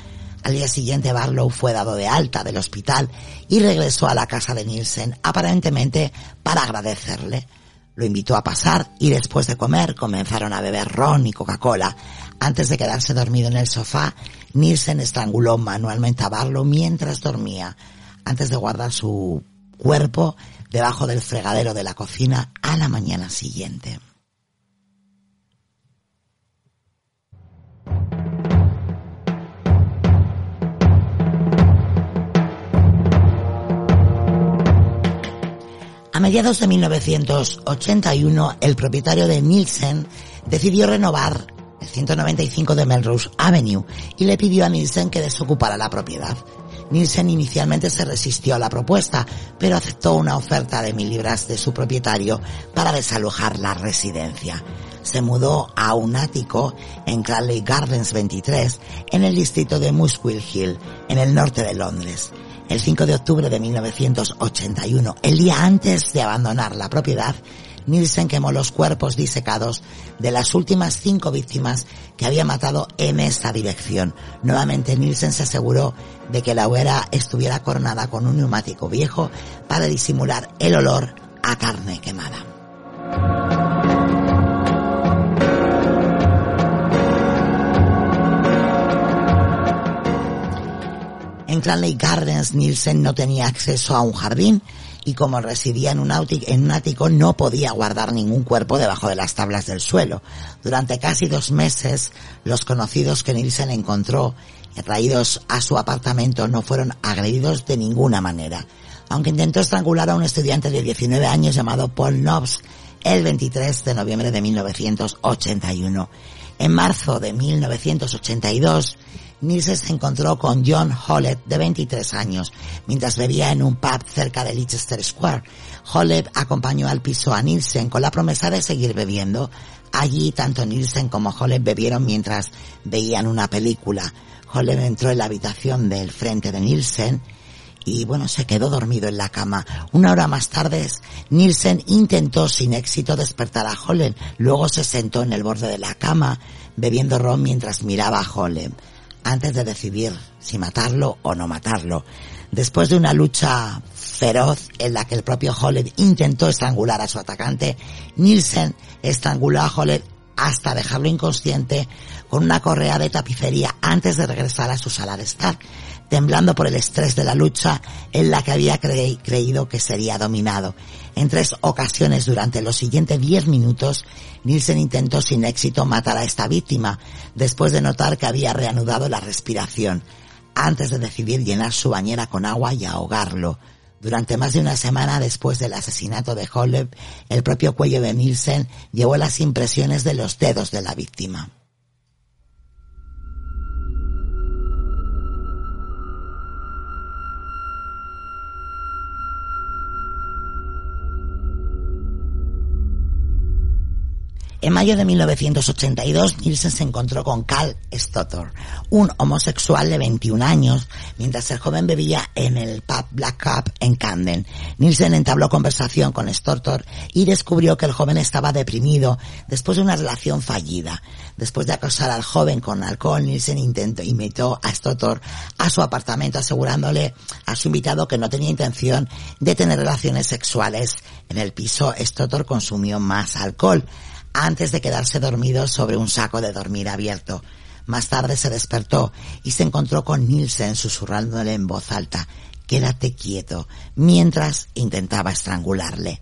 Al día siguiente Barlow fue dado de alta del hospital y regresó a la casa de Nielsen aparentemente para agradecerle. Lo invitó a pasar y después de comer comenzaron a beber ron y Coca-Cola. Antes de quedarse dormido en el sofá, Nielsen estranguló manualmente a Barlow mientras dormía, antes de guardar su cuerpo debajo del fregadero de la cocina a la mañana siguiente. A mediados de 1981, el propietario de Nielsen decidió renovar el 195 de Melrose Avenue y le pidió a Nielsen que desocupara la propiedad. Nielsen inicialmente se resistió a la propuesta, pero aceptó una oferta de mil libras de su propietario para desalojar la residencia. Se mudó a un ático en Cranley Gardens 23, en el distrito de Muswell Hill, en el norte de Londres el 5 de octubre de 1981, el día antes de abandonar la propiedad, Nielsen quemó los cuerpos disecados de las últimas cinco víctimas que había matado en esta dirección. Nuevamente Nielsen se aseguró de que la hoguera estuviera coronada con un neumático viejo para disimular el olor a carne quemada. En Cranley Gardens, Nielsen no tenía acceso a un jardín y como residía en un, ático no podía guardar ningún cuerpo debajo de las tablas del suelo. Durante casi dos meses, los conocidos que Nielsen encontró traídos a su apartamento no fueron agredidos de ninguna manera, aunque intentó estrangular a un estudiante de 19 años llamado Paul Knobs el 23 de noviembre de 1981. En marzo de 1982, Nielsen se encontró con John Hollett, de 23 años, mientras bebía en un pub cerca de Leicester Square. Hollett acompañó al piso a Nielsen con la promesa de seguir bebiendo. Allí tanto Nielsen como Hollett bebieron mientras veían una película. Hollett entró en la habitación del frente de Nielsen y bueno, se quedó dormido en la cama. Una hora más tarde, Nielsen intentó sin éxito despertar a Hollett. Luego se sentó en el borde de la cama, bebiendo ron mientras miraba a Hollett. Antes de decidir si matarlo o no matarlo. Después de una lucha feroz en la que el propio Hollett intentó estrangular a su atacante, Nielsen estranguló a Hollett hasta dejarlo inconsciente con una correa de tapicería antes de regresar a su sala de estar, temblando por el estrés de la lucha en la que había creído que sería dominado. En tres ocasiones durante los siguientes diez minutos, Nielsen intentó sin éxito matar a esta víctima, después de notar que había reanudado la respiración, antes de decidir llenar su bañera con agua y ahogarlo. Durante más de una semana después del asesinato de Holleb, el propio cuello de Nielsen llevó las impresiones de los dedos de la víctima. En mayo de 1982, Nielsen se encontró con Carl Stotter, un homosexual de 21 años, mientras el joven bebía en el pub Black Cup en Camden. Nielsen entabló conversación con Stotter y descubrió que el joven estaba deprimido después de una relación fallida. Después de acosar al joven con alcohol, Nielsen intentó, invitó a Stotter a su apartamento asegurándole a su invitado que no tenía intención de tener relaciones sexuales. En el piso, Stotter consumió más alcohol antes de quedarse dormido sobre un saco de dormir abierto. Más tarde se despertó y se encontró con Nielsen susurrándole en voz alta, quédate quieto, mientras intentaba estrangularle.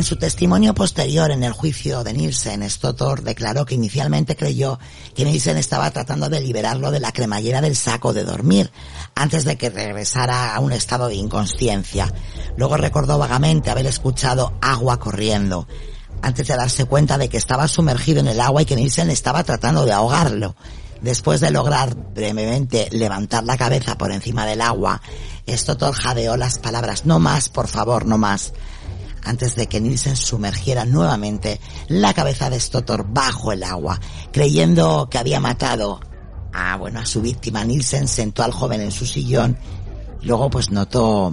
En su testimonio posterior en el juicio de Nielsen, Stotor declaró que inicialmente creyó que Nielsen estaba tratando de liberarlo de la cremallera del saco de dormir antes de que regresara a un estado de inconsciencia. Luego recordó vagamente haber escuchado agua corriendo antes de darse cuenta de que estaba sumergido en el agua y que Nielsen estaba tratando de ahogarlo. Después de lograr brevemente levantar la cabeza por encima del agua, Stotor jadeó las palabras no más, por favor, no más antes de que Nielsen sumergiera nuevamente la cabeza de Stotor bajo el agua, creyendo que había matado a, bueno, a su víctima. Nielsen sentó al joven en su sillón luego pues notó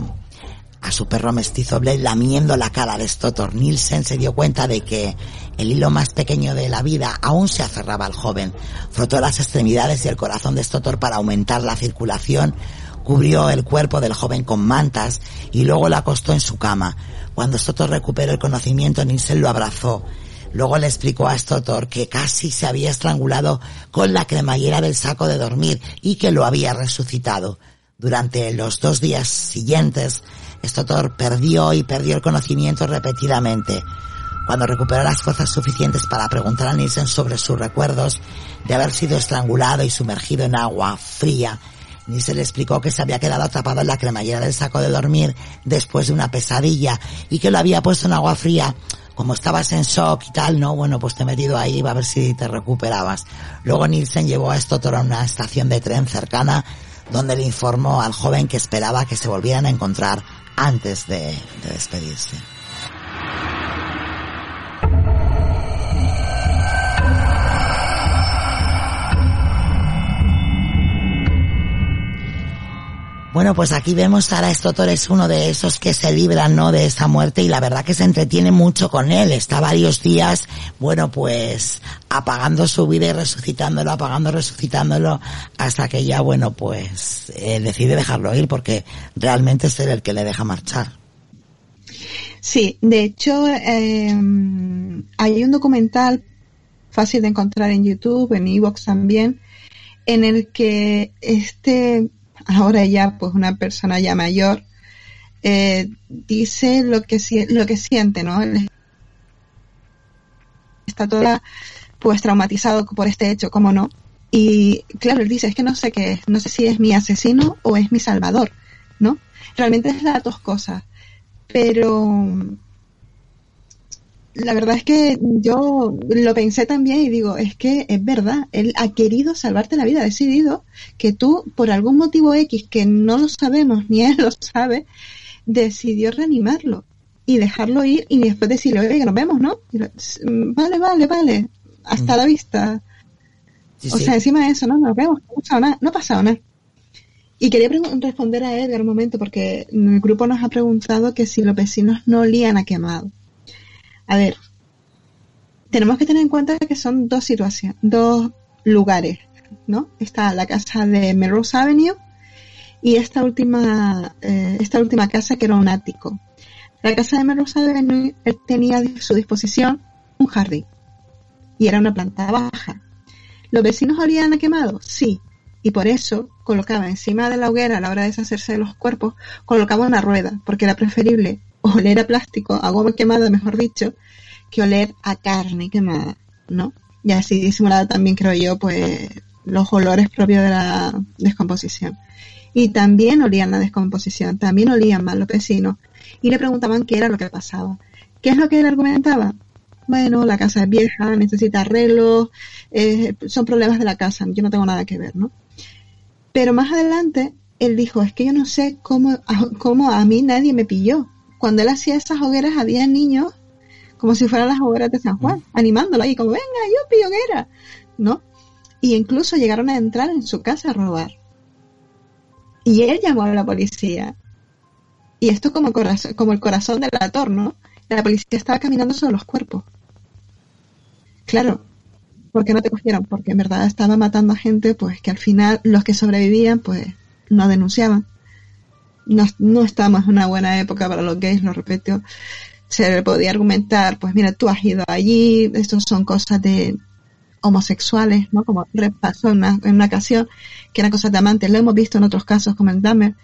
a su perro mestizo Blade lamiendo la cara de Stotor. Nielsen se dio cuenta de que el hilo más pequeño de la vida aún se aferraba al joven. Frotó las extremidades y el corazón de Stotor para aumentar la circulación, cubrió el cuerpo del joven con mantas y luego lo acostó en su cama. Cuando Stotor recuperó el conocimiento, Nielsen lo abrazó. Luego le explicó a Stotor que casi se había estrangulado con la cremallera del saco de dormir y que lo había resucitado. Durante los dos días siguientes, Stotor perdió y perdió el conocimiento repetidamente. Cuando recuperó las fuerzas suficientes para preguntar a Nielsen sobre sus recuerdos de haber sido estrangulado y sumergido en agua fría, ni se le explicó que se había quedado atrapado en la cremallera del saco de dormir después de una pesadilla y que lo había puesto en agua fría. Como estabas en shock y tal, ¿no? Bueno, pues te he metido ahí, va a ver si te recuperabas. Luego Nielsen llevó a Stotor a una estación de tren cercana donde le informó al joven que esperaba que se volvieran a encontrar antes de despedirse. Bueno, pues aquí vemos a Sara Stotor es uno de esos que se libran, ¿no? De esa muerte y la verdad que se entretiene mucho con él. Está varios días, bueno, pues apagando su vida y resucitándolo, apagando, resucitándolo, hasta que ya, bueno, pues eh, decide dejarlo ir porque realmente es él el que le deja marchar. Sí, de hecho, eh, hay un documental fácil de encontrar en YouTube, en Evox también, en el que este ahora ya pues una persona ya mayor, eh, dice lo que, lo que siente, ¿no? Está toda pues traumatizado por este hecho, ¿cómo no? Y claro, él dice, es que no sé qué es, no sé si es mi asesino o es mi salvador, ¿no? Realmente es las dos cosas. Pero la verdad es que yo lo pensé también y digo, es que es verdad, él ha querido salvarte la vida, ha decidido que tú, por algún motivo X que no lo sabemos, ni él lo sabe, decidió reanimarlo y dejarlo ir y después decirle, oye, que nos vemos, ¿no? Mm, vale, vale, vale, hasta mm. la vista. o sea, encima de eso, no nos vemos, no ha pasado nada, no ha pasado nada. Y quería responder a Edgar un momento porque el grupo nos ha preguntado que si los vecinos no olían a quemado. A ver, tenemos que tener en cuenta que son dos situaciones, dos lugares, ¿no? Está la casa de Melrose Avenue y esta última, eh, esta última casa que era un ático. La casa de Melrose Avenue tenía a su disposición un jardín y era una planta baja. ¿Los vecinos olían a quemado? Sí. Y por eso colocaba encima de la hoguera a la hora de deshacerse de los cuerpos, colocaba una rueda, porque era preferible oler a plástico, a goma quemada, mejor dicho, que oler a carne quemada, ¿no? Y así disimulaba también, creo yo, pues los olores propios de la descomposición. Y también olían la descomposición, también olían mal los vecinos. Y le preguntaban qué era lo que pasaba. ¿Qué es lo que él argumentaba? Bueno, la casa es vieja, necesita arreglos, eh, son problemas de la casa, yo no tengo nada que ver, ¿no? Pero más adelante, él dijo, es que yo no sé cómo, cómo a mí nadie me pilló. Cuando él hacía esas hogueras había niños como si fueran las hogueras de San Juan, animándolo ahí, como, venga, yo pillo hoguera, ¿no? Y incluso llegaron a entrar en su casa a robar. Y él llamó a la policía. Y esto como, corazón, como el corazón del actor, ¿no? La policía estaba caminando sobre los cuerpos. Claro, ¿por qué no te cogieron? Porque en verdad estaba matando a gente, pues que al final los que sobrevivían, pues no denunciaban. No, no estamos en una buena época para los gays, lo repito. Se le podía argumentar, pues mira, tú has ido allí, estos son cosas de homosexuales, ¿no? Como repasó en una, en una ocasión, que eran cosas de amantes, lo hemos visto en otros casos como en Dahmer.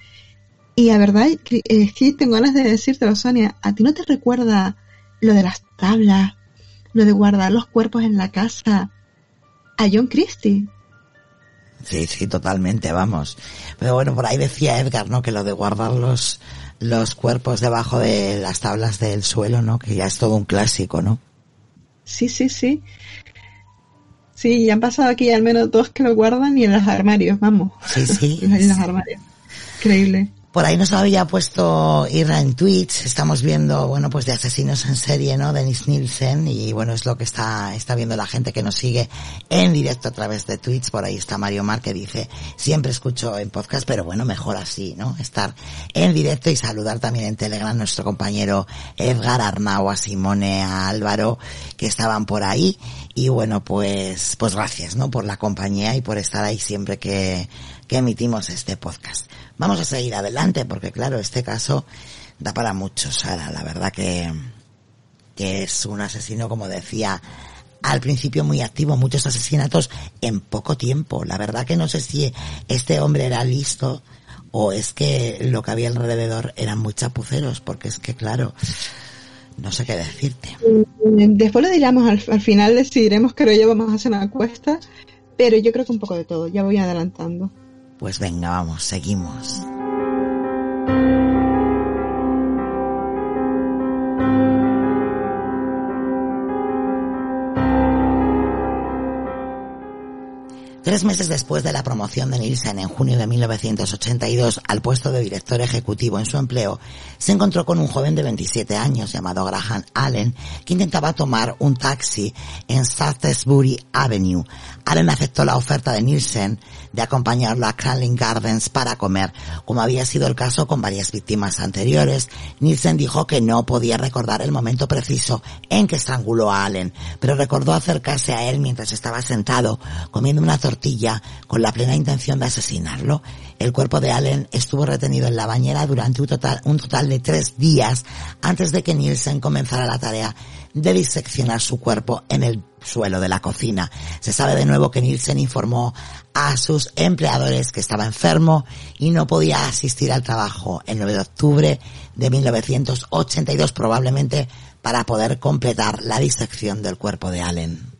Y la verdad es que tengo ganas de decírtelo, Sonia, ¿a ti no te recuerda lo de las tablas, lo de guardar los cuerpos en la casa, a John Christie? Sí, sí, totalmente, vamos. Pero bueno, por ahí decía Edgar, ¿no? Que lo de guardar los, los cuerpos debajo de las tablas del suelo, ¿no? Que ya es todo un clásico, ¿no? Sí, sí, sí. Sí, ya han pasado aquí al menos dos que lo guardan y en los armarios, vamos. Sí, sí. en los armarios. Increíble. Por ahí nos había puesto Irra en Twitch, estamos viendo, bueno, pues de asesinos en serie, ¿no? Denis Nielsen, y bueno, es lo que está, está viendo la gente que nos sigue en directo a través de Twitch. Por ahí está Mario Mar que dice, siempre escucho en podcast, pero bueno, mejor así, ¿no? Estar en directo y saludar también en Telegram a nuestro compañero Edgar Arnau, a Simone, a Álvaro, que estaban por ahí. Y bueno, pues, pues gracias, ¿no? Por la compañía y por estar ahí siempre que, que emitimos este podcast. Vamos a seguir adelante porque claro, este caso da para mucho, Sara. La verdad que, que es un asesino, como decía, al principio muy activo, muchos asesinatos en poco tiempo. La verdad que no sé si este hombre era listo o es que lo que había alrededor eran muy chapuceros, porque es que claro, no sé qué decirte. Después lo diremos, al, al final decidiremos, creo yo, vamos a hacer una encuesta, pero yo creo que un poco de todo, ya voy adelantando. Pues venga, vamos, seguimos. Tres meses después de la promoción de Nielsen en junio de 1982 al puesto de director ejecutivo en su empleo, se encontró con un joven de 27 años llamado Graham Allen que intentaba tomar un taxi en Shaftesbury Avenue. Allen aceptó la oferta de Nielsen de acompañarlo a Cranling Gardens para comer, como había sido el caso con varias víctimas anteriores. Nielsen dijo que no podía recordar el momento preciso en que estranguló a Allen, pero recordó acercarse a él mientras estaba sentado comiendo una tortilla con la plena intención de asesinarlo. El cuerpo de Allen estuvo retenido en la bañera durante un total, un total de tres días antes de que Nielsen comenzara la tarea de diseccionar su cuerpo en el suelo de la cocina. Se sabe de nuevo que Nielsen informó a sus empleadores que estaba enfermo y no podía asistir al trabajo el 9 de octubre de 1982 probablemente para poder completar la disección del cuerpo de Allen.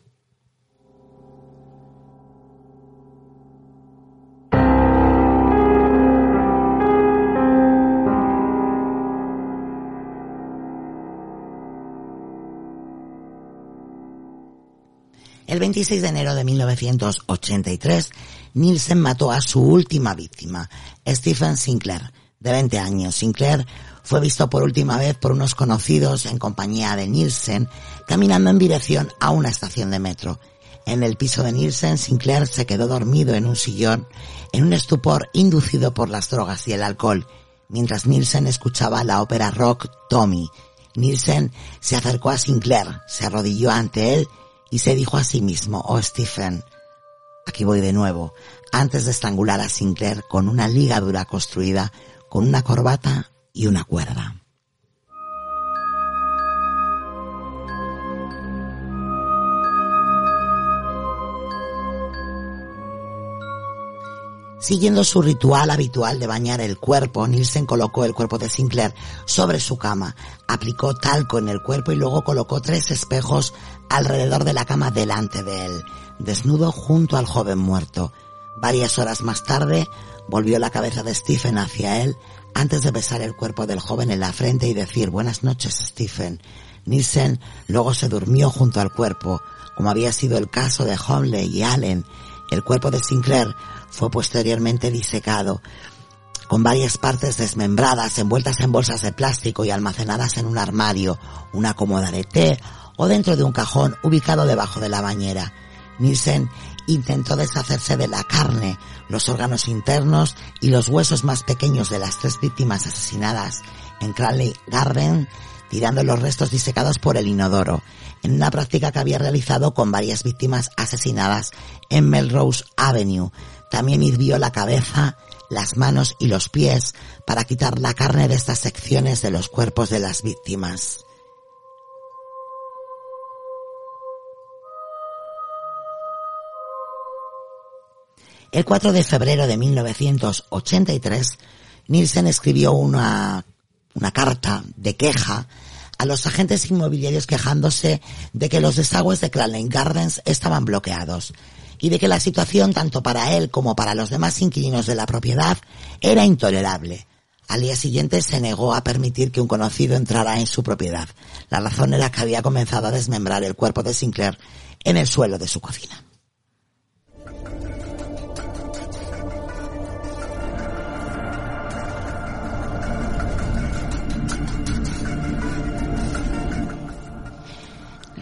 El 26 de enero de 1983, Nielsen mató a su última víctima, Stephen Sinclair, de 20 años. Sinclair fue visto por última vez por unos conocidos en compañía de Nielsen, caminando en dirección a una estación de metro. En el piso de Nielsen, Sinclair se quedó dormido en un sillón, en un estupor inducido por las drogas y el alcohol, mientras Nielsen escuchaba la ópera rock Tommy. Nielsen se acercó a Sinclair, se arrodilló ante él y se dijo a sí mismo, oh Stephen, aquí voy de nuevo, antes de estrangular a Sinclair con una ligadura construida con una corbata y una cuerda. Siguiendo su ritual habitual de bañar el cuerpo, Nielsen colocó el cuerpo de Sinclair sobre su cama, aplicó talco en el cuerpo y luego colocó tres espejos alrededor de la cama delante de él, desnudo junto al joven muerto. Varias horas más tarde, volvió la cabeza de Stephen hacia él antes de besar el cuerpo del joven en la frente y decir buenas noches, Stephen. Nielsen luego se durmió junto al cuerpo, como había sido el caso de Homley y Allen. El cuerpo de Sinclair fue posteriormente disecado, con varias partes desmembradas, envueltas en bolsas de plástico y almacenadas en un armario, una cómoda de té o dentro de un cajón ubicado debajo de la bañera. Nielsen intentó deshacerse de la carne, los órganos internos y los huesos más pequeños de las tres víctimas asesinadas en Cranley Garden, tirando los restos disecados por el inodoro, en una práctica que había realizado con varias víctimas asesinadas en Melrose Avenue. También hirvió la cabeza, las manos y los pies para quitar la carne de estas secciones de los cuerpos de las víctimas. El 4 de febrero de 1983, Nielsen escribió una, una carta de queja a los agentes inmobiliarios quejándose de que los desagües de Clanley Gardens estaban bloqueados y de que la situación tanto para él como para los demás inquilinos de la propiedad era intolerable. Al día siguiente se negó a permitir que un conocido entrara en su propiedad. La razón era que había comenzado a desmembrar el cuerpo de Sinclair en el suelo de su cocina.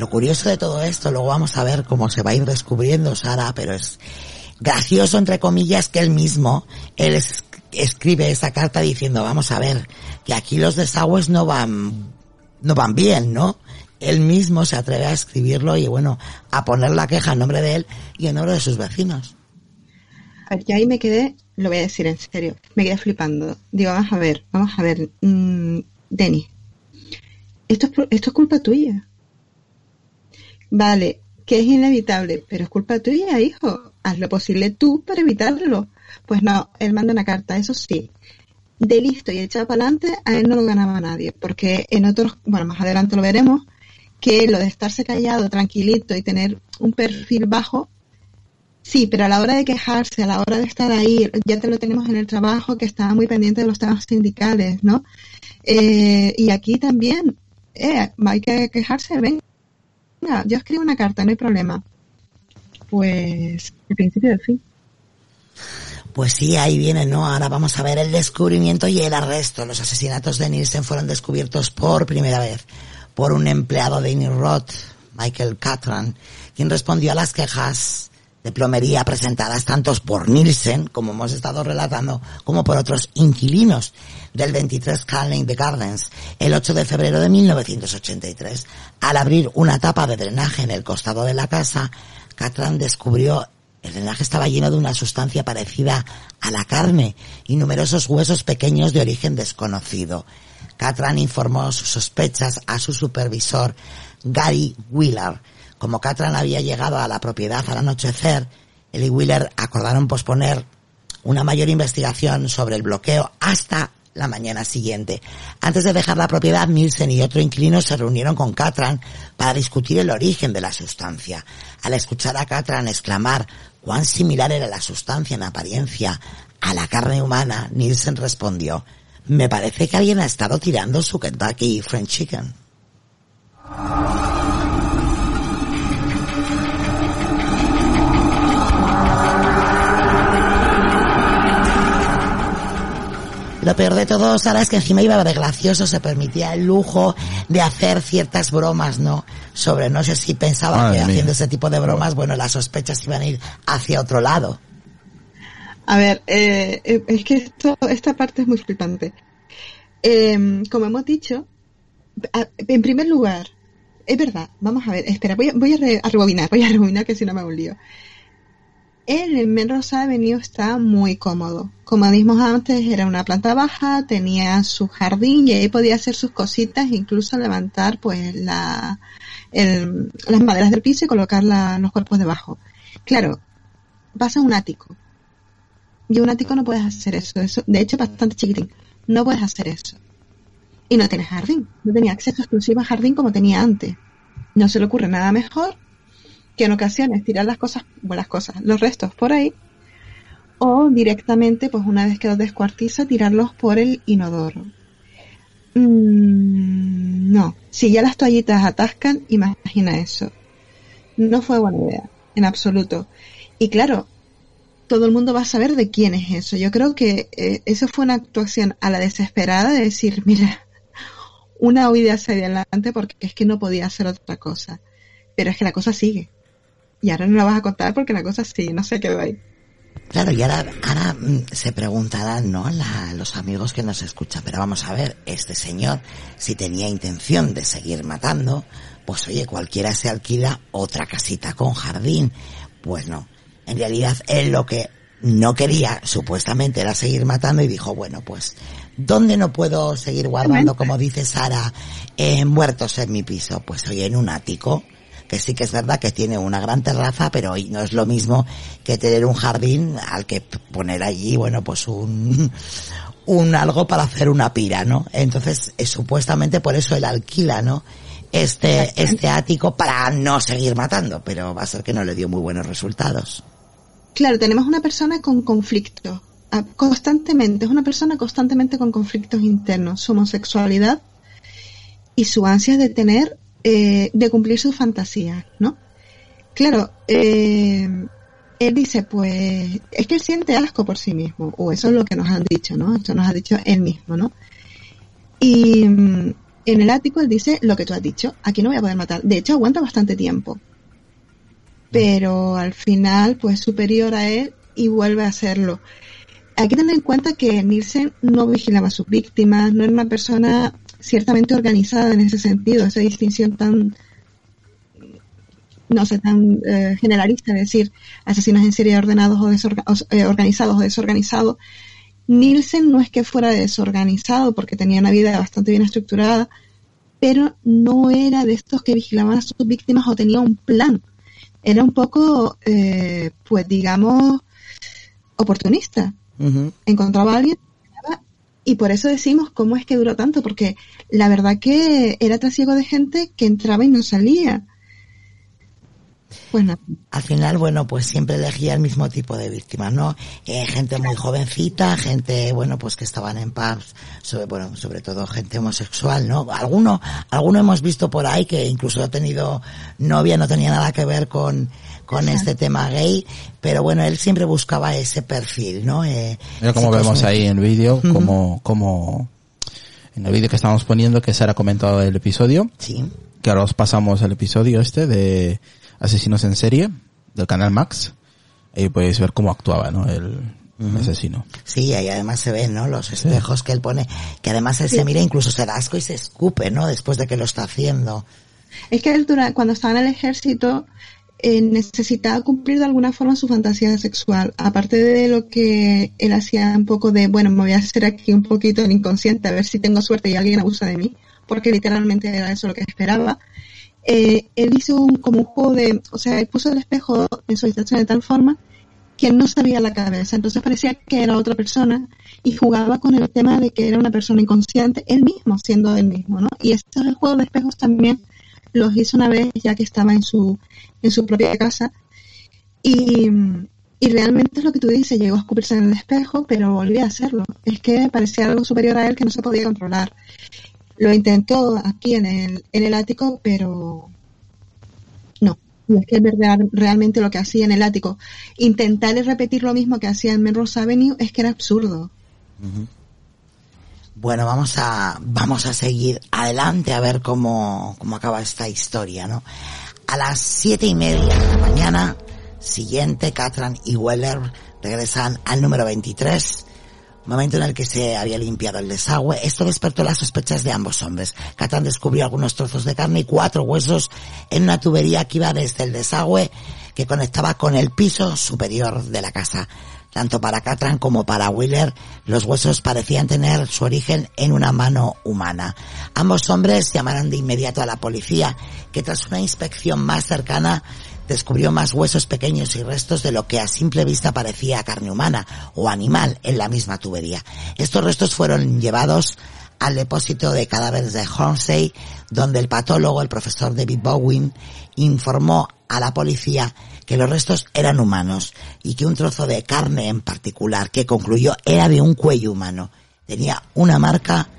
Lo curioso de todo esto, luego vamos a ver cómo se va a ir descubriendo Sara, pero es gracioso entre comillas que él mismo, él es- escribe esa carta diciendo, vamos a ver, que aquí los desagües no van, no van bien, ¿no? Él mismo se atreve a escribirlo y bueno, a poner la queja en nombre de él y en nombre de sus vecinos. Yo ahí me quedé, lo voy a decir en serio, me quedé flipando. Digo, vamos a ver, vamos a ver, mm, Denis, esto es, esto es culpa tuya. Vale, que es inevitable, pero es culpa tuya, hijo. Haz lo posible tú para evitarlo. Pues no, él manda una carta, eso sí. De listo y echado para adelante, a él no lo ganaba nadie, porque en otros, bueno, más adelante lo veremos, que lo de estarse callado, tranquilito y tener un perfil bajo, Sí, pero a la hora de quejarse, a la hora de estar ahí, ya te lo tenemos en el trabajo que estaba muy pendiente de los temas sindicales, ¿no? Eh, y aquí también, eh, hay que quejarse, venga, yo escribo una carta, no hay problema. Pues, el principio del fin. Pues sí, ahí viene, ¿no? Ahora vamos a ver el descubrimiento y el arresto. Los asesinatos de Nielsen fueron descubiertos por primera vez por un empleado de Inirrod, Michael Catran, quien respondió a las quejas de plomería presentadas tanto por Nielsen, como hemos estado relatando, como por otros inquilinos del 23 Calling the Gardens el 8 de febrero de 1983. Al abrir una tapa de drenaje en el costado de la casa, Catran descubrió el drenaje estaba lleno de una sustancia parecida a la carne y numerosos huesos pequeños de origen desconocido. Catran informó sus sospechas a su supervisor Gary Wheeler. Como Catran había llegado a la propiedad al anochecer, él y Wheeler acordaron posponer una mayor investigación sobre el bloqueo hasta la mañana siguiente. Antes de dejar la propiedad, Nielsen y otro inquilino se reunieron con Catran para discutir el origen de la sustancia. Al escuchar a Catran exclamar cuán similar era la sustancia en apariencia a la carne humana, Nielsen respondió, me parece que alguien ha estado tirando su Kentucky Fried Chicken. Lo peor de todo, Sara, es que encima iba de gracioso, se permitía el lujo de hacer ciertas bromas, ¿no? sobre, no sé si pensaba Madre que mía. haciendo ese tipo de bromas, bueno, las sospechas iban a ir hacia otro lado. A ver, eh, eh, es que esto, esta parte es muy flipante. Eh, como hemos dicho, en primer lugar, es verdad, vamos a ver, espera, voy a, voy a, re- a rebobinar, voy a rebobinar que si no me hago un lío. Él en Melrose Avenue está muy cómodo. Como dijimos antes, era una planta baja, tenía su jardín y ahí podía hacer sus cositas, incluso levantar pues la, el- las maderas del piso y colocar la- los cuerpos debajo. Claro, pasa un ático. Y un ático no puedes hacer eso. eso de hecho, es bastante chiquitín. No puedes hacer eso. Y no tienes jardín. No tenía acceso exclusivo a jardín como tenía antes. No se le ocurre nada mejor en ocasiones tirar las cosas, bueno, las cosas, los restos por ahí. O directamente, pues una vez que los descuartiza, tirarlos por el inodoro. Mm, no. Si ya las toallitas atascan, imagina eso. No fue buena idea. En absoluto. Y claro, todo el mundo va a saber de quién es eso. Yo creo que eh, eso fue una actuación a la desesperada de decir, mira, una huida hacia adelante porque es que no podía hacer otra cosa. Pero es que la cosa sigue. Y ahora no la vas a contar porque la cosa sigue, no se quedó ahí. Claro, y ahora, ahora mm, se preguntarán, ¿no? La- los amigos que nos escuchan, pero vamos a ver, este señor, si tenía intención de seguir matando, pues oye, cualquiera se alquila otra casita con jardín. Pues no. En realidad, él lo que no quería, supuestamente, era seguir matando y dijo, bueno, pues, ¿dónde no puedo seguir guardando, como dice Sara, eh, muertos en mi piso? Pues oye, en un ático que sí que es verdad que tiene una gran terraza, pero no es lo mismo que tener un jardín al que poner allí, bueno, pues un, un algo para hacer una pira, ¿no? Entonces, eh, supuestamente por eso él alquila, ¿no? Este, este ático para no seguir matando, pero va a ser que no le dio muy buenos resultados. Claro, tenemos una persona con conflictos. ah, Constantemente, es una persona constantemente con conflictos internos. Su homosexualidad y su ansia de tener, eh, de cumplir sus fantasías, ¿no? Claro, eh, él dice, pues, es que él siente asco por sí mismo, o eso es lo que nos han dicho, ¿no? Esto nos ha dicho él mismo, ¿no? Y mm, en el ático él dice lo que tú has dicho, aquí no voy a poder matar. De hecho, aguanta bastante tiempo. Pero al final, pues superior a él y vuelve a hacerlo. Hay que tener en cuenta que Nielsen no vigilaba a sus víctimas, no era una persona ciertamente organizada en ese sentido, esa distinción tan, no sé, tan eh, generalista, es decir, asesinos en serie ordenados o, desorga- o, eh, organizados o desorganizados. Nielsen no es que fuera desorganizado porque tenía una vida bastante bien estructurada, pero no era de estos que vigilaban a sus víctimas o tenía un plan. Era un poco, eh, pues digamos, oportunista. Encontraba a alguien y por eso decimos cómo es que duró tanto, porque la verdad que era trasiego de gente que entraba y no salía. Pues nada. Al final, bueno, pues siempre elegía el mismo tipo de víctimas, ¿no? Eh, gente muy jovencita, gente, bueno, pues que estaban en pubs, sobre, bueno, sobre todo gente homosexual, ¿no? Alguno, alguno hemos visto por ahí que incluso ha tenido novia, no tenía nada que ver con, con este tema gay, pero bueno, él siempre buscaba ese perfil, ¿no? Eh, Mira como vemos ahí en el vídeo, como, como en el vídeo que estamos poniendo que Sara ha comentado del episodio, Sí. que ahora os pasamos el episodio este de Asesinos en serie del canal Max. Ahí podéis ver cómo actuaba, ¿no? El asesino. Sí, ahí además se ven, ¿no? Los espejos que él pone, que además él se mira, incluso se da asco y se escupe, ¿no? Después de que lo está haciendo. Es que él cuando estaba en el ejército eh, necesitaba cumplir de alguna forma su fantasía sexual. Aparte de lo que él hacía un poco de, bueno, me voy a hacer aquí un poquito el inconsciente a ver si tengo suerte y alguien abusa de mí, porque literalmente era eso lo que esperaba. Eh, él hizo un, como un juego de, o sea, él puso el espejo en su habitación de tal forma que no sabía la cabeza, entonces parecía que era otra persona y jugaba con el tema de que era una persona inconsciente, él mismo siendo él mismo, ¿no? Y estos juegos de espejos también los hizo una vez ya que estaba en su, en su propia casa y, y realmente es lo que tú dices, llegó a escupirse en el espejo, pero volvió a hacerlo. Es que parecía algo superior a él que no se podía controlar. Lo intentó aquí en el, en el ático, pero no. Y es que es realmente lo que hacía en el ático, intentar repetir lo mismo que hacía en Melrose Avenue, es que era absurdo. Bueno, vamos a, vamos a seguir adelante a ver cómo, cómo acaba esta historia, ¿no? A las siete y media de la mañana siguiente, Catran y Weller regresan al número 23, momento en el que se había limpiado el desagüe. Esto despertó las sospechas de ambos hombres. Catran descubrió algunos trozos de carne y cuatro huesos en una tubería que iba desde el desagüe que conectaba con el piso superior de la casa. Tanto para Catran como para Wheeler, los huesos parecían tener su origen en una mano humana. Ambos hombres llamaron de inmediato a la policía, que tras una inspección más cercana descubrió más huesos pequeños y restos de lo que a simple vista parecía carne humana o animal en la misma tubería. Estos restos fueron llevados al depósito de cadáveres de Hornsey, donde el patólogo, el profesor David Bowen, informó a la policía que los restos eran humanos y que un trozo de carne en particular, que concluyó era de un cuello humano, tenía una marca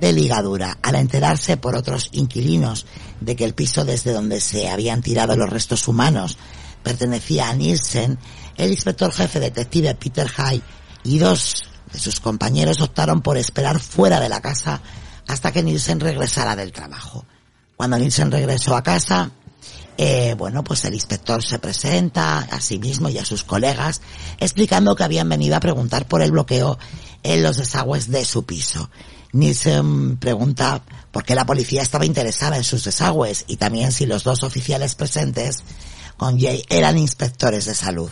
de ligadura. Al enterarse por otros inquilinos de que el piso desde donde se habían tirado los restos humanos pertenecía a Nielsen, el inspector jefe detective Peter High y dos de sus compañeros optaron por esperar fuera de la casa hasta que Nielsen regresara del trabajo. Cuando Nielsen regresó a casa, eh, bueno, pues el inspector se presenta a sí mismo y a sus colegas explicando que habían venido a preguntar por el bloqueo en los desagües de su piso. Nielsen pregunta por qué la policía estaba interesada en sus desagües y también si los dos oficiales presentes con Jay eran inspectores de salud.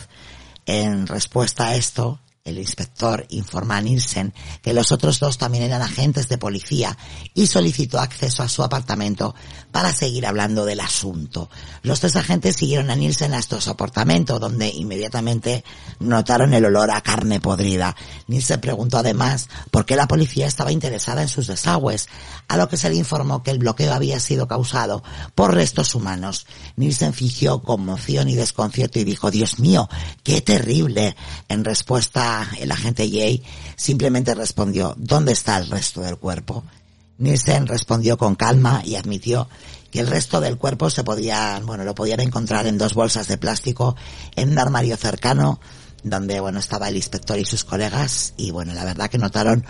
En respuesta a esto, el inspector informa a Nielsen que los otros dos también eran agentes de policía y solicitó acceso a su apartamento para seguir hablando del asunto. Los tres agentes siguieron a Nielsen hasta su apartamento, donde inmediatamente notaron el olor a carne podrida. Nielsen preguntó además por qué la policía estaba interesada en sus desagües, a lo que se le informó que el bloqueo había sido causado por restos humanos. Nielsen fingió conmoción y desconcierto y dijo, Dios mío, qué terrible. En respuesta el agente Jay simplemente respondió, ¿dónde está el resto del cuerpo? Nielsen respondió con calma y admitió que el resto del cuerpo se podía, bueno, lo podían encontrar en dos bolsas de plástico en un armario cercano donde, bueno, estaba el inspector y sus colegas y, bueno, la verdad que notaron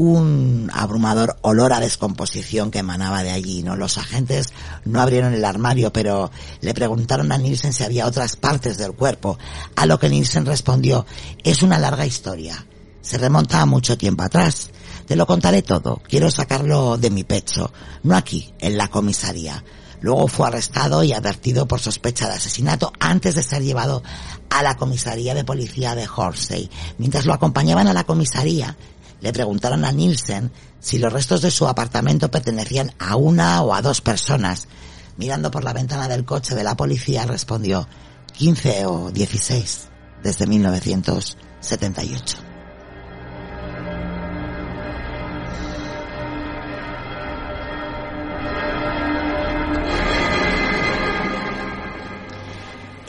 un abrumador olor a descomposición que emanaba de allí, ¿no? Los agentes no abrieron el armario, pero le preguntaron a Nielsen si había otras partes del cuerpo, a lo que Nielsen respondió, es una larga historia. Se remonta a mucho tiempo atrás. Te lo contaré todo. Quiero sacarlo de mi pecho. No aquí, en la comisaría. Luego fue arrestado y advertido por sospecha de asesinato antes de ser llevado a la comisaría de policía de Horsey. Mientras lo acompañaban a la comisaría, le preguntaron a Nielsen si los restos de su apartamento pertenecían a una o a dos personas. Mirando por la ventana del coche de la policía respondió 15 o 16 desde 1978.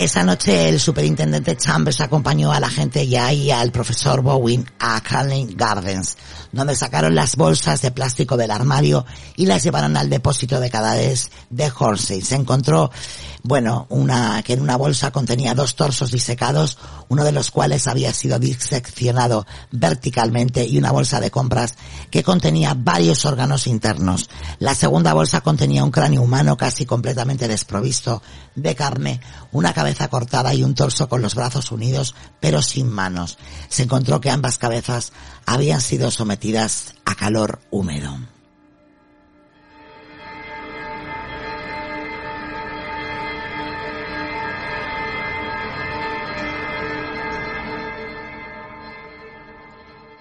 Esa noche el superintendente Chambers acompañó a la gente ya y al profesor Bowen a Carlin Gardens, donde sacaron las bolsas de plástico del armario y las llevaron al depósito de cadáveres de Horsey. Se encontró, bueno, una, que en una bolsa contenía dos torsos disecados, uno de los cuales había sido diseccionado verticalmente y una bolsa de compras que contenía varios órganos internos. La segunda bolsa contenía un cráneo humano casi completamente desprovisto de carne, una cabeza cortada y un torso con los brazos unidos pero sin manos. Se encontró que ambas cabezas habían sido sometidas a calor húmedo.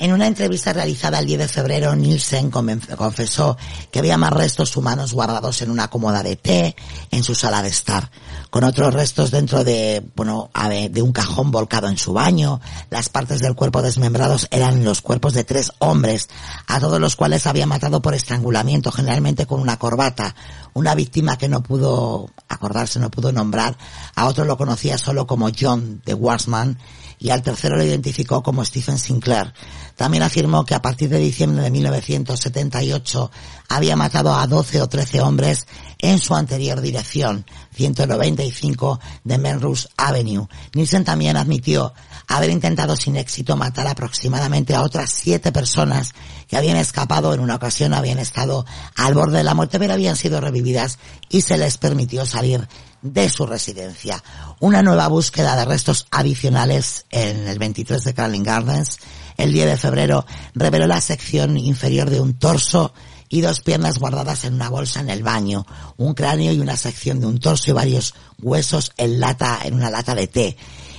En una entrevista realizada el 10 de febrero, Nielsen confesó que había más restos humanos guardados en una cómoda de té en su sala de estar, con otros restos dentro de, bueno, de un cajón volcado en su baño. Las partes del cuerpo desmembrados eran los cuerpos de tres hombres, a todos los cuales había matado por estrangulamiento, generalmente con una corbata. Una víctima que no pudo acordarse, no pudo nombrar, a otro lo conocía solo como John de Warsman, y al tercero lo identificó como Stephen Sinclair. También afirmó que a partir de diciembre de 1978 había matado a 12 o 13 hombres en su anterior dirección, 195 de Melrose Avenue. Nielsen también admitió haber intentado sin éxito matar aproximadamente a otras siete personas que habían escapado en una ocasión, habían estado al borde de la muerte, pero habían sido revividas y se les permitió salir de su residencia. Una nueva búsqueda de restos adicionales en el 23 de Carling Gardens el 10 de febrero reveló la sección inferior de un torso y dos piernas guardadas en una bolsa en el baño, un cráneo y una sección de un torso y varios huesos en lata, en una lata de té.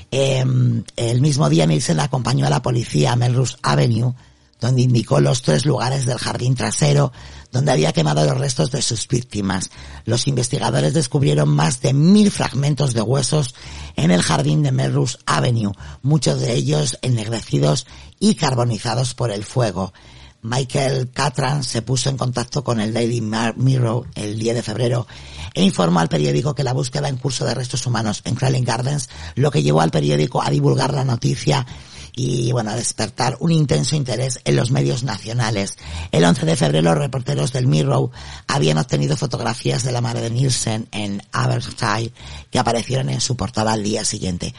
Em, el mismo día Nielsen acompañó a la policía a Melrose Avenue, donde indicó los tres lugares del jardín trasero donde había quemado los restos de sus víctimas. Los investigadores descubrieron más de mil fragmentos de huesos en el jardín de Melrose Avenue, muchos de ellos ennegrecidos y carbonizados por el fuego. Michael Catran se puso en contacto con el Daily Mirror el 10 de febrero e informó al periódico que la búsqueda en curso de restos humanos en Crowley Gardens, lo que llevó al periódico a divulgar la noticia y bueno, despertar un intenso interés en los medios nacionales. El 11 de febrero los reporteros del Mirror habían obtenido fotografías de la madre de Nielsen en Aberystwyth que aparecieron en su portada al día siguiente.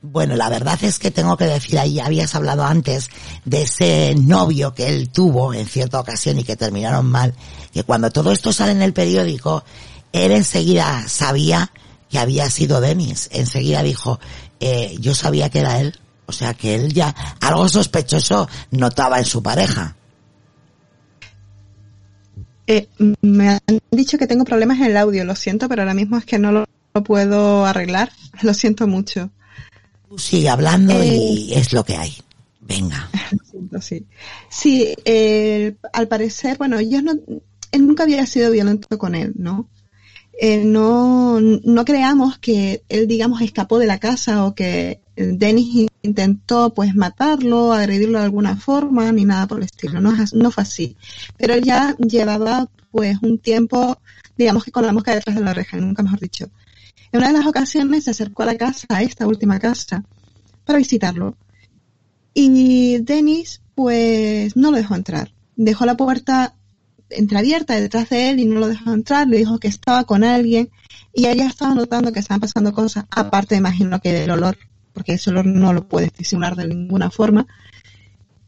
Bueno, la verdad es que tengo que decir ahí, habías hablado antes de ese novio que él tuvo en cierta ocasión y que terminaron mal, que cuando todo esto sale en el periódico, él enseguida sabía que había sido Denis. Enseguida dijo, eh, yo sabía que era él. O sea que él ya algo sospechoso notaba en su pareja. Eh, me han dicho que tengo problemas en el audio, lo siento, pero ahora mismo es que no lo, puedo arreglar. Lo siento mucho. sigue hablando y eh, es lo que hay. Venga. sí. Sí, eh, al parecer, bueno, yo no, él nunca había sido violento con él, ¿no? Eh, no, no creamos que él, digamos, escapó de la casa o que Dennis intentó, pues, matarlo, agredirlo de alguna forma, ni nada por el estilo. No, no fue así. Pero él ya llevaba, pues, un tiempo, digamos que con la mosca detrás de la oreja, nunca mejor dicho. En una de las ocasiones se acercó a la casa, a esta última casa, para visitarlo. Y Dennis, pues, no lo dejó entrar. Dejó la puerta entreabierta detrás de él y no lo dejó entrar, le dijo que estaba con alguien y ella estaba notando que estaban pasando cosas, aparte imagino que del olor, porque olor no lo puedes disimular de ninguna forma.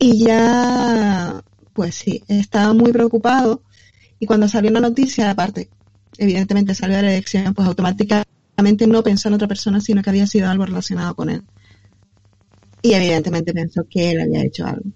Y ya, pues sí, estaba muy preocupado y cuando salió la noticia, aparte, evidentemente salió la elección, pues automáticamente no pensó en otra persona, sino que había sido algo relacionado con él. Y evidentemente pensó que él había hecho algo.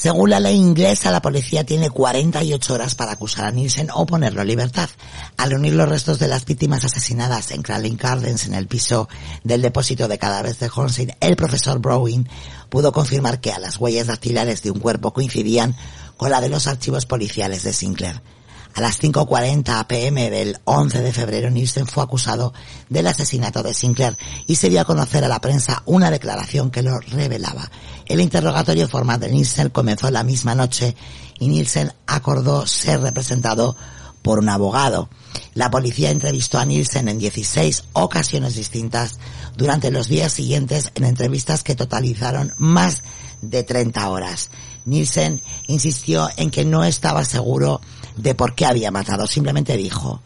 Según la ley inglesa, la policía tiene 48 horas para acusar a Nielsen o ponerlo en libertad. Al reunir los restos de las víctimas asesinadas en Crowley Gardens en el piso del depósito de cadáveres de Hornsey, el profesor Browning pudo confirmar que a las huellas dactilares de un cuerpo coincidían con la de los archivos policiales de Sinclair. A las 5.40 pm del 11 de febrero, Nielsen fue acusado del asesinato de Sinclair y se dio a conocer a la prensa una declaración que lo revelaba. El interrogatorio formal de Nielsen comenzó la misma noche y Nielsen acordó ser representado por un abogado. La policía entrevistó a Nielsen en 16 ocasiones distintas durante los días siguientes en entrevistas que totalizaron más de 30 horas. Nielsen insistió en que no estaba seguro de por qué había matado. Simplemente dijo,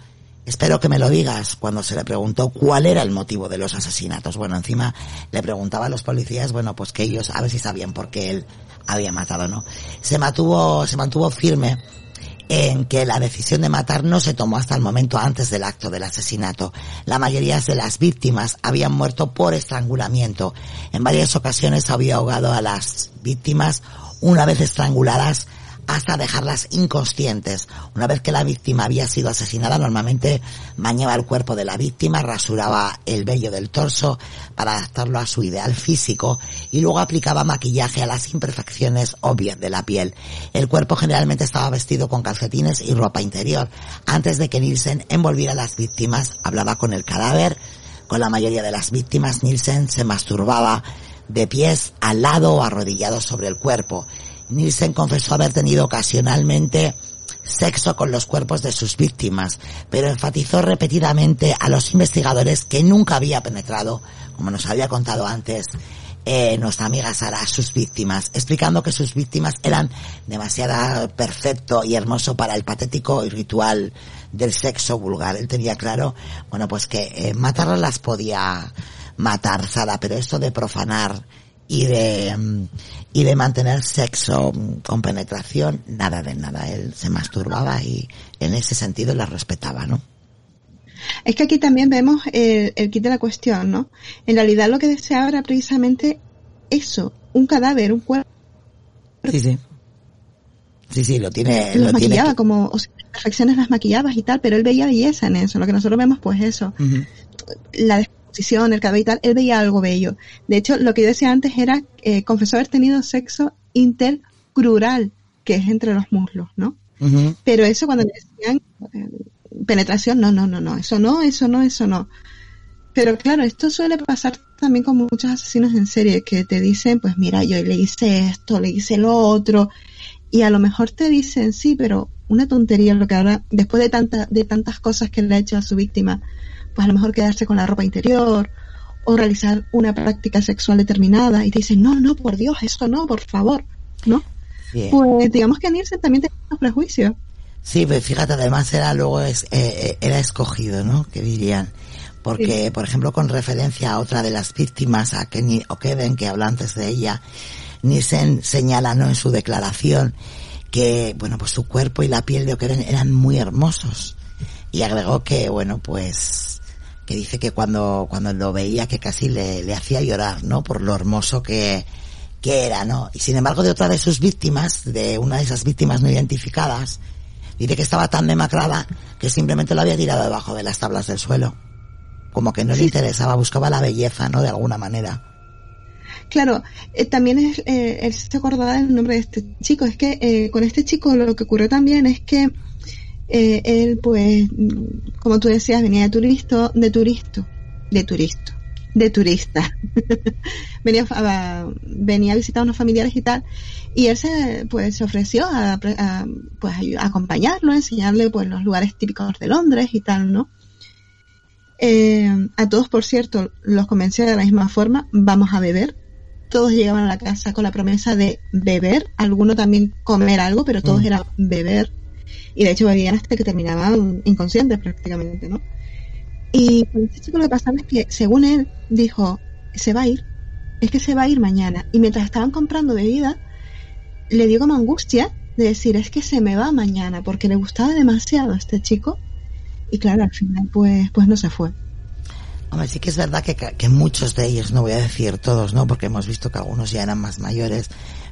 espero que me lo digas cuando se le preguntó cuál era el motivo de los asesinatos. Bueno, encima le preguntaba a los policías, bueno, pues que ellos a ver si sabían por qué él había matado, ¿no? Se mantuvo, se mantuvo firme en que la decisión de matar no se tomó hasta el momento antes del acto del asesinato. La mayoría de las víctimas habían muerto por estrangulamiento. En varias ocasiones había ahogado a las víctimas una vez estranguladas hasta dejarlas inconscientes. Una vez que la víctima había sido asesinada, normalmente bañaba el cuerpo de la víctima, rasuraba el vello del torso para adaptarlo a su ideal físico y luego aplicaba maquillaje a las imperfecciones obvias de la piel. El cuerpo generalmente estaba vestido con calcetines y ropa interior. Antes de que Nielsen envolviera a las víctimas, hablaba con el cadáver. Con la mayoría de las víctimas, Nielsen se masturbaba de pies al lado o arrodillado sobre el cuerpo. Nielsen confesó haber tenido ocasionalmente sexo con los cuerpos de sus víctimas, pero enfatizó repetidamente a los investigadores que nunca había penetrado, como nos había contado antes, eh, nuestra amiga Sara a sus víctimas, explicando que sus víctimas eran demasiado perfecto y hermoso para el patético ritual del sexo vulgar. Él tenía claro, bueno, pues que eh, matarlas las podía matar Sara, pero esto de profanar y de mm, y de mantener sexo mm, con penetración, nada de nada. Él se masturbaba y en ese sentido la respetaba, ¿no? Es que aquí también vemos el, el kit de la cuestión, ¿no? En realidad lo que deseaba era precisamente eso, un cadáver, un cuerpo. Sí, sí. Sí, sí, lo tiene. Los lo maquillaba tiene... como, o sea, las perfecciones las maquillabas y tal, pero él veía belleza en eso. Lo que nosotros vemos, pues eso. Ujú. La el cabello y tal, él veía algo bello. De hecho, lo que yo decía antes era, eh, confesó haber tenido sexo intercrural, que es entre los muslos, ¿no? Pero eso cuando le decían eh, penetración, no, no, no, no, eso no, eso no, eso no. Pero claro, esto suele pasar también con muchos asesinos en serie que te dicen, pues mira, yo le hice esto, le hice lo otro, y a lo mejor te dicen, sí, pero una tontería lo que ahora, después de tantas, de tantas cosas que le ha hecho a su víctima, pues a lo mejor quedarse con la ropa interior, o realizar una práctica sexual determinada, y te dicen, no, no, por Dios, eso no, por favor, ¿no? Bien. Pues digamos que Nielsen también tenía unos prejuicios. Sí, pues fíjate, además era luego es, eh, eh, era escogido, ¿no? Que dirían. Porque, por ejemplo, con referencia a otra de las víctimas, a Kenny O'Kevin, que habló antes de ella, Nielsen señala, ¿no? En su declaración que, bueno, pues su cuerpo y la piel de O'Kevin eran muy hermosos. Y agregó que, bueno, pues, que dice que cuando, cuando lo veía que casi le, le hacía llorar, ¿no? Por lo hermoso que, que era, ¿no? Y sin embargo, de otra de sus víctimas, de una de esas víctimas no identificadas, dice que estaba tan demacrada que simplemente lo había tirado debajo de las tablas del suelo. Como que no le interesaba, buscaba la belleza, ¿no? De alguna manera. Claro, eh, también es, eh, él se acordaba del nombre de este chico. Es que eh, con este chico lo que ocurrió también es que eh, él, pues, como tú decías, venía de turista, de turista, de turista, de turista. venía, a, venía a visitar a unos familiares y tal. Y él se, pues, se ofreció a, a, pues, a acompañarlo, a enseñarle, pues, los lugares típicos de Londres y tal, ¿no? Eh, a todos, por cierto, los convenció de la misma forma, vamos a beber. Todos llegaban a la casa con la promesa de beber, alguno también comer algo, pero todos Mm. era beber. Y de hecho bebían hasta que terminaban inconscientes prácticamente, ¿no? Y este chico lo que pasaba es que, según él, dijo, se va a ir, es que se va a ir mañana. Y mientras estaban comprando bebida, le dio como angustia de decir, es que se me va mañana, porque le gustaba demasiado a este chico. Y claro, al final, pues, pues no se fue. Hombre, sí que es verdad que, que muchos de ellos, no voy a decir todos, ¿no? Porque hemos visto que algunos ya eran más mayores,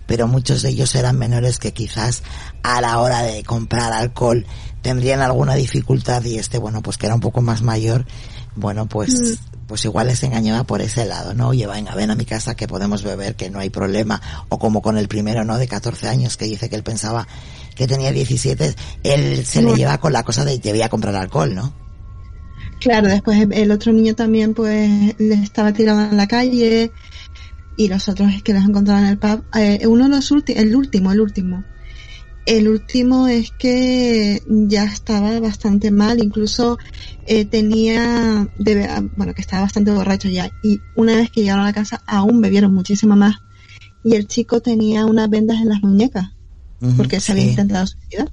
pero muchos de ellos eran menores que quizás a la hora de comprar alcohol tendrían alguna dificultad y este, bueno, pues que era un poco más mayor, bueno, pues, pues igual les engañaba por ese lado, ¿no? Oye, venga, ven a mi casa que podemos beber, que no hay problema. O como con el primero, ¿no? De 14 años que dice que él pensaba que tenía 17, él se le lleva con la cosa de te voy a comprar alcohol, ¿no? Claro, después el otro niño también pues le estaba tirado en la calle y los otros es que los encontraban en el pub. Eh, uno de los últimos, el último, el último. El último es que ya estaba bastante mal, incluso eh, tenía, ah, bueno, que estaba bastante borracho ya. Y una vez que llegaron a la casa aún bebieron muchísimo más. Y el chico tenía unas vendas en las muñecas porque se había sí. intentado suicidar.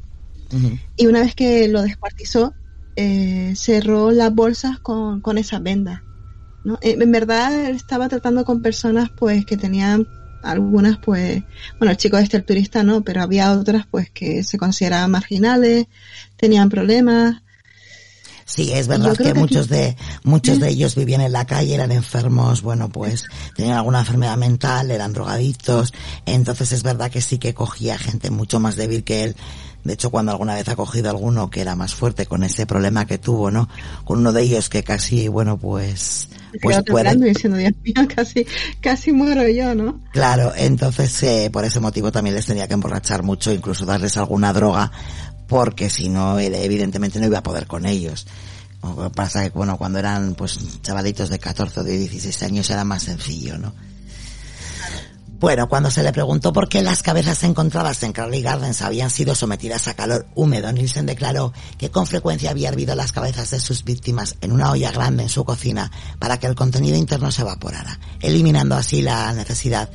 Y una vez que lo descuartizó, eh, cerró las bolsas con, con esas vendas. ¿No? Eh, en verdad estaba tratando con personas pues que tenían algunas pues, bueno el chico este el turista no, pero había otras pues que se consideraban marginales, tenían problemas. Sí, es verdad que, que muchos aquí- de muchos de ellos vivían en la calle, eran enfermos, bueno, pues tenían alguna enfermedad mental, eran drogadictos, entonces es verdad que sí que cogía gente mucho más débil que él. De hecho, cuando alguna vez ha cogido alguno que era más fuerte con ese problema que tuvo, ¿no? Con uno de ellos que casi, bueno, pues, pues quedó puede, temblando y diciendo, Dios mío, casi, casi muero yo, ¿no? Claro, entonces eh, por ese motivo también les tenía que emborrachar mucho, incluso darles alguna droga, porque si no, él evidentemente no iba a poder con ellos. Pasa que, bueno, cuando eran pues chavalitos de 14 o de 16 años era más sencillo, ¿no? Bueno, cuando se le preguntó por qué las cabezas encontradas en Crowley Gardens habían sido sometidas a calor húmedo, Nielsen declaró que con frecuencia había hervido las cabezas de sus víctimas en una olla grande en su cocina para que el contenido interno se evaporara, eliminando así la necesidad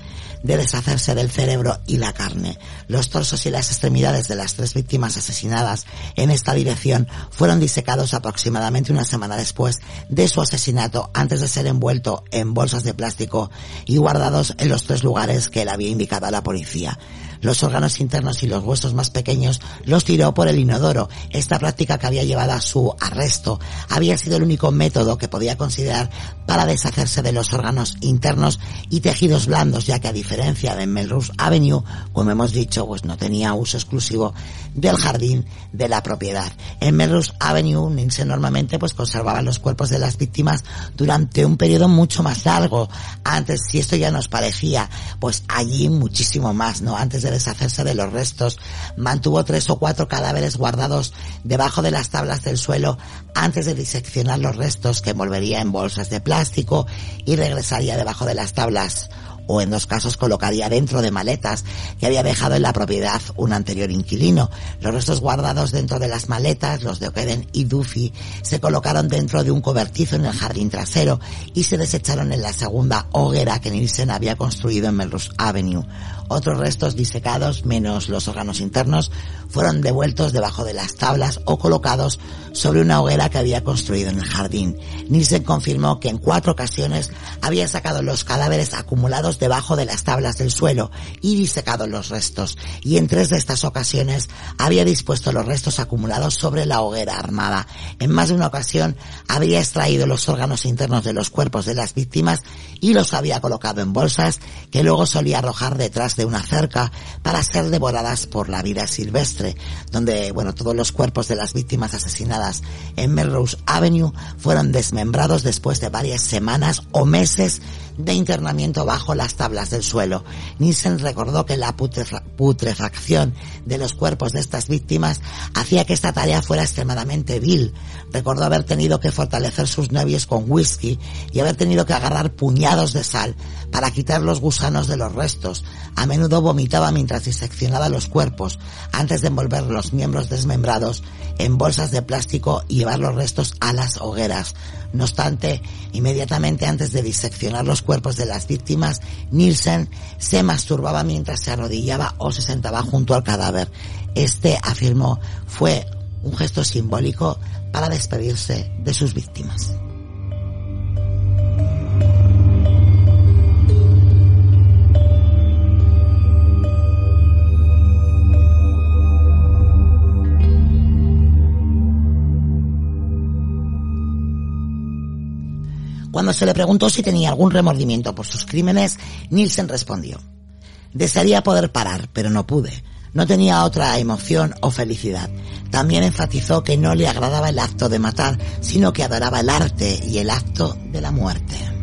de deshacerse del cerebro y la carne. Los torsos y las extremidades de las tres víctimas asesinadas en esta dirección fueron disecados aproximadamente una semana después de su asesinato antes de ser envuelto en bolsas de plástico y guardados en los tres lugares que él había indicado a la policía los órganos internos y los huesos más pequeños los tiró por el inodoro. Esta práctica que había llevado a su arresto había sido el único método que podía considerar para deshacerse de los órganos internos y tejidos blandos, ya que a diferencia de Melrose Avenue, como hemos dicho, pues no tenía uso exclusivo del jardín de la propiedad. En Melrose Avenue, Nielsen normalmente pues conservaba los cuerpos de las víctimas durante un periodo mucho más largo. Antes, si esto ya nos parecía, pues allí muchísimo más, ¿no? Antes de deshacerse de los restos. Mantuvo tres o cuatro cadáveres guardados debajo de las tablas del suelo antes de diseccionar los restos que envolvería en bolsas de plástico y regresaría debajo de las tablas o en dos casos colocaría dentro de maletas que había dejado en la propiedad un anterior inquilino. Los restos guardados dentro de las maletas, los de O'Keden y Duffy, se colocaron dentro de un cobertizo en el jardín trasero y se desecharon en la segunda hoguera que Nielsen había construido en Melrose Avenue. Otros restos disecados, menos los órganos internos, fueron devueltos debajo de las tablas o colocados sobre una hoguera que había construido en el jardín. Nielsen confirmó que en cuatro ocasiones había sacado los cadáveres acumulados debajo de las tablas del suelo y disecado los restos, y en tres de estas ocasiones había dispuesto los restos acumulados sobre la hoguera armada. En más de una ocasión había extraído los órganos internos de los cuerpos de las víctimas y los había colocado en bolsas que luego solía arrojar detrás de una cerca para ser devoradas por la vida silvestre, donde, bueno, todos los cuerpos de las víctimas asesinadas en Melrose Avenue fueron desmembrados después de varias semanas o meses de internamiento bajo las tablas del suelo. Nielsen recordó que la putrefacción de los cuerpos de estas víctimas hacía que esta tarea fuera extremadamente vil. Recordó haber tenido que fortalecer sus nervios con whisky y haber tenido que agarrar puñados de sal para quitar los gusanos de los restos. A menudo vomitaba mientras diseccionaba los cuerpos antes de envolver los miembros desmembrados en bolsas de plástico y llevar los restos a las hogueras. No obstante, inmediatamente antes de diseccionar los cuerpos de las víctimas, Nielsen se masturbaba mientras se arrodillaba o se sentaba junto al cadáver. Este, afirmó, fue un gesto simbólico para despedirse de sus víctimas. Cuando se le preguntó si tenía algún remordimiento por sus crímenes, Nielsen respondió, desearía poder parar, pero no pude. No tenía otra emoción o felicidad. También enfatizó que no le agradaba el acto de matar, sino que adoraba el arte y el acto de la muerte.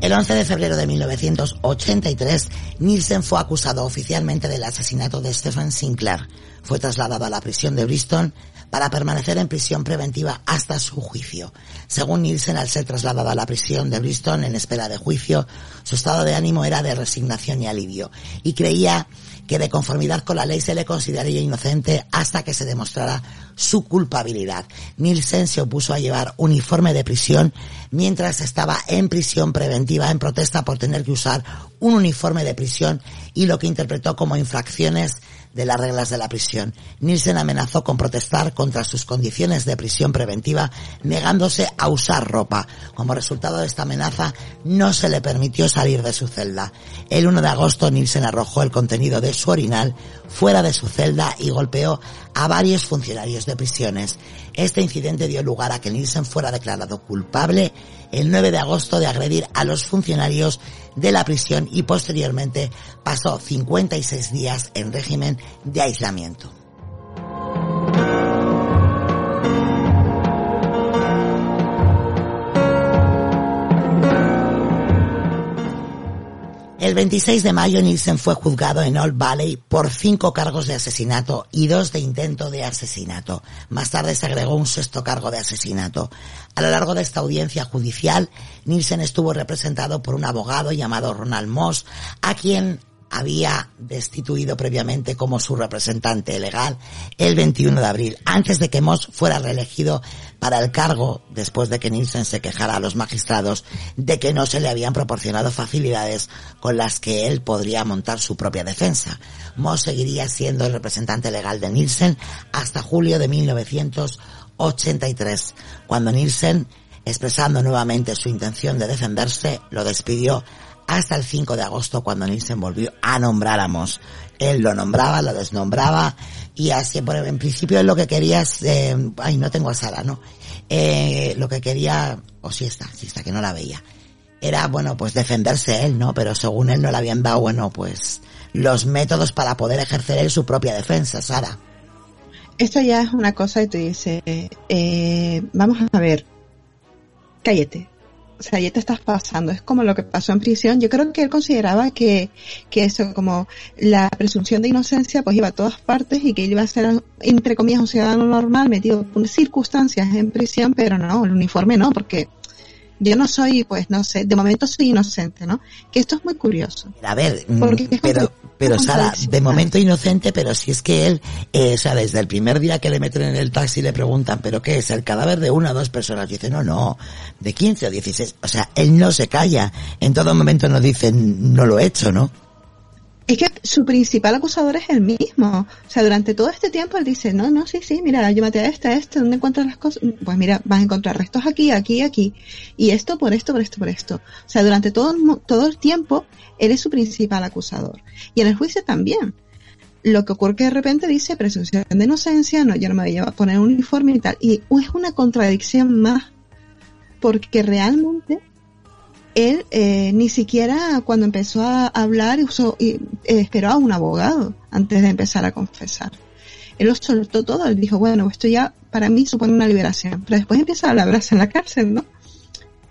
El 11 de febrero de 1983, Nielsen fue acusado oficialmente del asesinato de Stephen Sinclair. Fue trasladado a la prisión de Bristol para permanecer en prisión preventiva hasta su juicio. Según Nielsen, al ser trasladado a la prisión de Bristol en espera de juicio, su estado de ánimo era de resignación y alivio, y creía que de conformidad con la ley se le consideraría inocente hasta que se demostrara su culpabilidad. Nielsen se opuso a llevar uniforme de prisión mientras estaba en prisión preventiva en protesta por tener que usar un uniforme de prisión y lo que interpretó como infracciones de las reglas de la prisión. Nielsen amenazó con protestar contra sus condiciones de prisión preventiva, negándose a usar ropa. Como resultado de esta amenaza, no se le permitió salir de su celda. El 1 de agosto, Nielsen arrojó el contenido de su orinal fuera de su celda y golpeó a varios funcionarios de prisiones. Este incidente dio lugar a que Nielsen fuera declarado culpable el 9 de agosto de agredir a los funcionarios de la prisión y posteriormente pasó 56 días en régimen de aislamiento. El 26 de mayo Nielsen fue juzgado en Old Valley por cinco cargos de asesinato y dos de intento de asesinato. Más tarde se agregó un sexto cargo de asesinato. A lo largo de esta audiencia judicial, Nielsen estuvo representado por un abogado llamado Ronald Moss, a quien había destituido previamente como su representante legal el 21 de abril, antes de que Moss fuera reelegido para el cargo, después de que Nielsen se quejara a los magistrados de que no se le habían proporcionado facilidades con las que él podría montar su propia defensa. Moss seguiría siendo el representante legal de Nielsen hasta julio de 1983, cuando Nielsen, expresando nuevamente su intención de defenderse, lo despidió hasta el 5 de agosto cuando Nielsen volvió a nombrar a Moss. Él lo nombraba, lo desnombraba y así, bueno, en principio lo que quería eh, ay, no tengo a Sara, ¿no? Eh, lo que quería, o si está, si está, que no la veía, era, bueno, pues defenderse él, ¿no? Pero según él no le habían dado, bueno, pues los métodos para poder ejercer él su propia defensa, Sara. Esto ya es una cosa y te dice, eh, vamos a ver, cállate, o sea, ya te estás pasando. Es como lo que pasó en prisión. Yo creo que él consideraba que, que eso, como la presunción de inocencia, pues iba a todas partes y que él iba a ser, entre comillas, un ciudadano normal metido por circunstancias en prisión, pero no, el uniforme no, porque yo no soy, pues no sé, de momento soy inocente, ¿no? Que esto es muy curioso. A ver, mm, pero, pero Sara, de momento inocente, pero si es que él, eh, o sea, desde el primer día que le meten en el taxi le preguntan, ¿pero qué es? ¿El cadáver de una o dos personas? dice, no, no, de 15 o 16. O sea, él no se calla. En todo momento no dice, no lo he hecho, ¿no? Es que su principal acusador es el mismo. O sea, durante todo este tiempo él dice, no, no, sí, sí, mira, yo maté a este, a este, ¿dónde encuentras las cosas? Pues mira, vas a encontrar restos aquí, aquí, aquí. Y esto por esto, por esto, por esto. O sea, durante todo, todo el tiempo, él es su principal acusador. Y en el juicio también. Lo que ocurre que de repente dice presunción de inocencia, no, yo no me voy a poner un uniforme y tal. Y es una contradicción más. Porque realmente él eh, ni siquiera cuando empezó a hablar usó, y, eh, esperó a un abogado antes de empezar a confesar. Él lo soltó todo, él dijo, bueno, esto ya para mí supone una liberación, pero después empieza a hablarse en la cárcel, ¿no?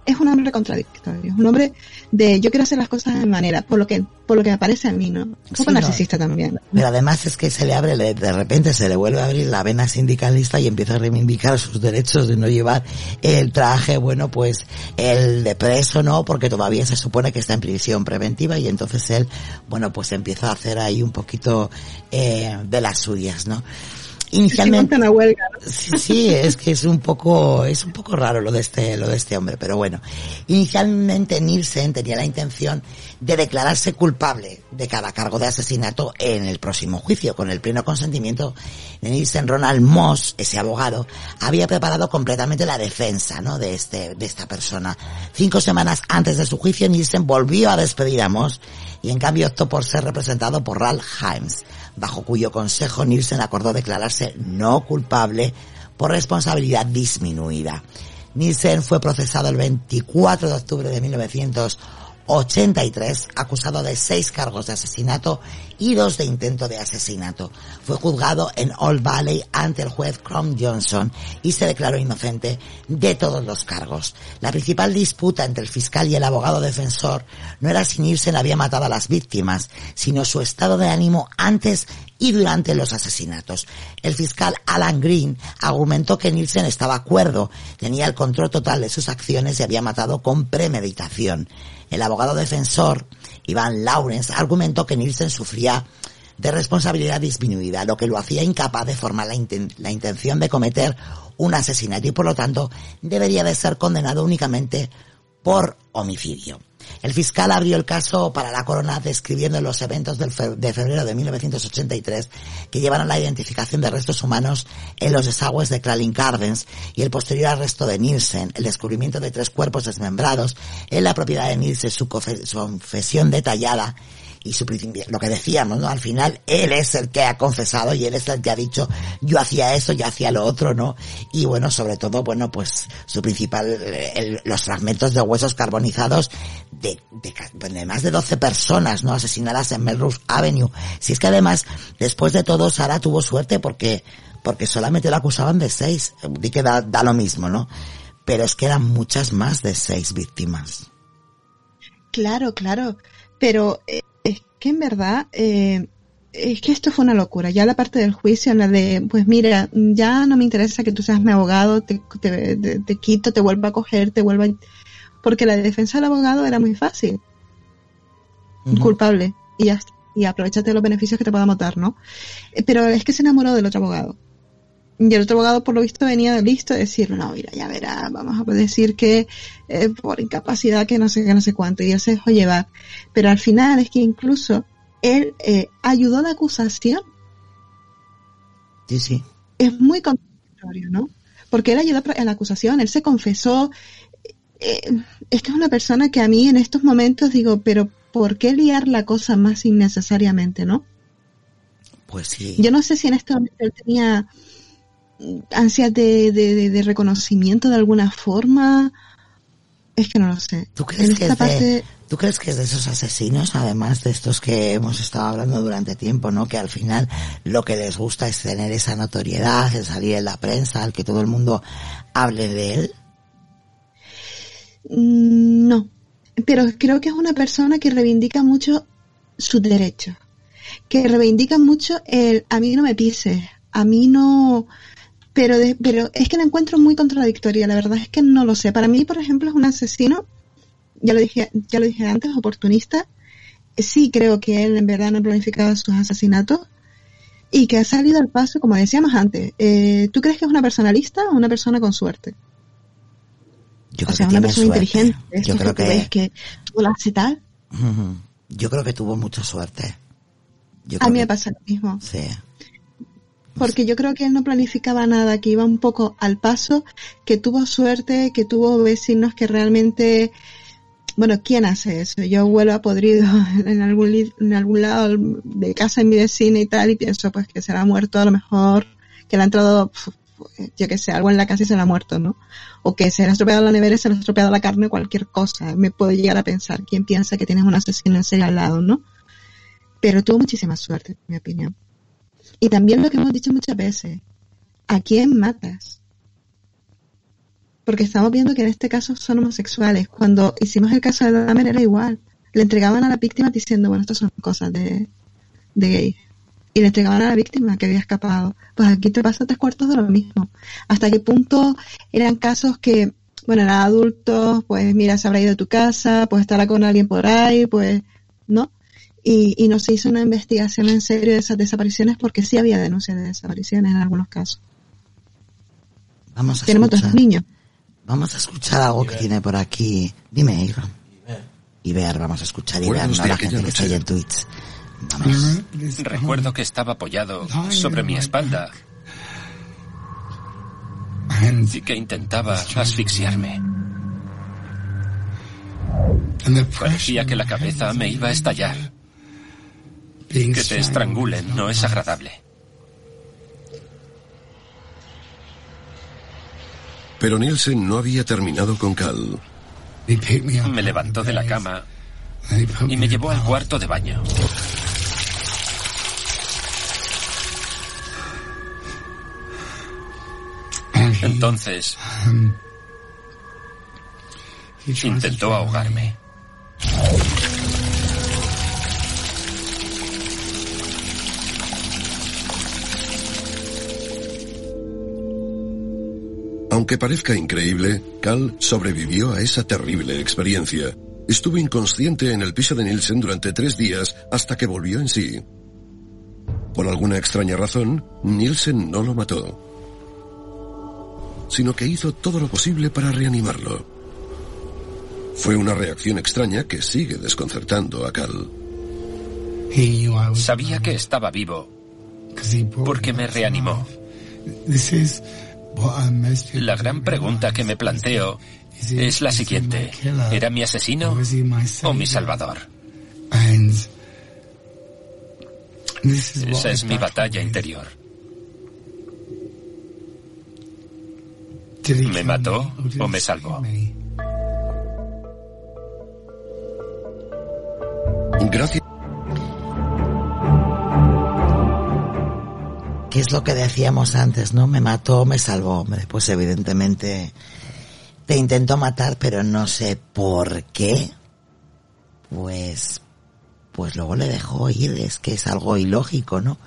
Es un hombre contradictorio, un hombre de yo quiero hacer las cosas de manera, por lo que, por lo que me parece a mí, ¿no? Un poco narcisista también. Pero además es que se le abre, de repente se le vuelve a abrir la vena sindicalista y empieza a reivindicar sus derechos de no llevar el traje, bueno, pues el de preso, ¿no? Porque todavía se supone que está en prisión preventiva y entonces él, bueno, pues empieza a hacer ahí un poquito eh, de las suyas, ¿no? Inicialmente. sí, sí, es que es un poco es un poco raro lo de este lo de este hombre pero bueno. Inicialmente Nielsen tenía la intención de declararse culpable de cada cargo de asesinato en el próximo juicio. Con el pleno consentimiento de Nielsen Ronald Moss ese abogado había preparado completamente la defensa no de este de esta persona. Cinco semanas antes de su juicio Nielsen volvió a despedir a Moss y en cambio optó por ser representado por Ralph Himes bajo cuyo consejo Nielsen acordó declararse no culpable por responsabilidad disminuida. Nielsen fue procesado el 24 de octubre de 1900 83, acusado de seis cargos de asesinato y dos de intento de asesinato. Fue juzgado en Old Valley ante el juez Crom Johnson y se declaró inocente de todos los cargos. La principal disputa entre el fiscal y el abogado defensor no era si Nielsen había matado a las víctimas, sino su estado de ánimo antes y durante los asesinatos. El fiscal Alan Green argumentó que Nielsen estaba acuerdo, tenía el control total de sus acciones y había matado con premeditación. El abogado defensor, Iván Lawrence, argumentó que Nielsen sufría de responsabilidad disminuida, lo que lo hacía incapaz de formar la, la, intención de cometer un asesinato y por lo tanto debería de ser condenado únicamente por homicidio. El fiscal abrió el caso para la corona describiendo los eventos de febrero de 1983 que llevaron a la identificación de restos humanos en los desagües de Kralin Gardens y el posterior arresto de Nielsen, el descubrimiento de tres cuerpos desmembrados en la propiedad de Nielsen, su confesión detallada y su lo que decíamos, ¿no? Al final él es el que ha confesado y él es el que ha dicho yo hacía eso, yo hacía lo otro, ¿no? Y bueno, sobre todo, bueno, pues su principal, el, los fragmentos de huesos carbonizados de, de, más de 12 personas, ¿no? Asesinadas en Melrose Avenue. Si es que además, después de todo, Sara tuvo suerte porque, porque solamente la acusaban de seis. Di que da, da lo mismo, ¿no? Pero es que eran muchas más de seis víctimas. Claro, claro Pero eh, es que en verdad, eh, es que esto fue una locura. Ya la parte del juicio, la de, pues mira, ya no me interesa que tú seas mi abogado, te, te, te, te quito, te vuelvo a coger, te vuelvo a... Porque la defensa del abogado era muy fácil. Culpable. Y ya está. Y aprovechate de los beneficios que te podamos dar, ¿no? Eh, Pero es que se enamoró del otro abogado. Y el otro abogado, por lo visto, venía listo de decir, no, mira, ya verá, vamos a decir que eh, por incapacidad que no sé qué, no sé cuánto. Y él se dejó llevar. Pero al final es que incluso él eh, ayudó a la acusación. Sí, sí. Es muy contradictorio, ¿no? Porque él ayudó a la acusación, él se confesó. Eh, es que es una persona que a mí en estos momentos digo, pero ¿por qué liar la cosa más innecesariamente, no? Pues sí. Yo no sé si en este momento él tenía ansias de, de, de, de reconocimiento de alguna forma. Es que no lo sé. ¿Tú crees, en que esta es parte, de, ¿Tú crees que es de esos asesinos, además de estos que hemos estado hablando durante tiempo, ¿no? Que al final lo que les gusta es tener esa notoriedad, el salir en la prensa, el que todo el mundo hable de él. Mm, No, pero creo que es una persona que reivindica mucho sus derechos, que reivindica mucho el a mí no me pises, a mí no, pero pero es que la encuentro muy contradictoria, la verdad es que no lo sé. Para mí, por ejemplo, es un asesino, ya lo dije, ya lo dije antes, oportunista. Sí creo que él en verdad no planificaba sus asesinatos y que ha salido al paso, como decíamos antes. Eh, ¿Tú crees que es una persona lista o una persona con suerte? Yo o sea, una persona suerte. inteligente. Yo Esto creo que, tú que, ves que todo lo hace tal. Ujú. yo creo que tuvo mucha suerte. Yo A mí que- me pasa lo mismo. Sí. Porque yo creo que él no planificaba nada, que iba un poco al paso, que tuvo suerte, que tuvo vecinos que realmente, bueno, ¿quién hace eso? Yo vuelo a podrido en algún, en algún lado de casa en mi vecina y tal, y pienso pues que se le ha muerto a lo mejor, que le ha entrado, yo que sé, algo en la casa y se le ha muerto, ¿no? O que se le ha estropeado la nevera y se le ha estropeado la carne, cualquier cosa. Me puedo llegar a pensar, ¿quién piensa que tienes un asesino en serie al lado, no? Pero tuvo muchísima suerte, en mi opinión. Y también lo que hemos dicho muchas veces, ¿a quién matas? Porque estamos viendo que en este caso son homosexuales. Cuando hicimos el caso de Dahmer era igual. Le entregaban a la víctima diciendo, bueno, estas son cosas de, de gay. Y le entregaban a la víctima que había escapado. Pues aquí te pasa tres cuartos de lo mismo. ¿Hasta qué punto eran casos que, bueno, eran adultos, pues mira, se habrá ido a tu casa, pues estará con alguien por ahí, pues, ¿no? y, y no se hizo una investigación en serio de esas desapariciones porque sí había denuncias de desapariciones en algunos casos. Vamos a Tenemos dos niños. Vamos a escuchar algo que tiene por aquí. Dime, Iron. Y ver, vamos a escuchar y ver, no la gente que está en Twitch. Recuerdo que estaba apoyado sobre mi espalda y que intentaba asfixiarme. Parecía que la cabeza me iba a estallar. Que te estrangulen no es agradable. Pero Nielsen no había terminado con Cal. Me levantó de la cama y me llevó al cuarto de baño. Entonces intentó ahogarme. Aunque parezca increíble, Cal sobrevivió a esa terrible experiencia. Estuvo inconsciente en el piso de Nielsen durante tres días hasta que volvió en sí. Por alguna extraña razón, Nielsen no lo mató, sino que hizo todo lo posible para reanimarlo. Fue una reacción extraña que sigue desconcertando a Cal. Sabía que estaba vivo porque me reanimó. La gran pregunta que me planteo es la siguiente. ¿Era mi asesino o mi salvador? Esa es mi batalla interior. ¿Me mató o me salvó? Gracias. ¿Qué es lo que decíamos antes, no? Me mató, me salvó. Hombre, pues evidentemente te intentó matar, pero no sé por qué. Pues pues luego le dejó ir, es que es algo ilógico, ¿no?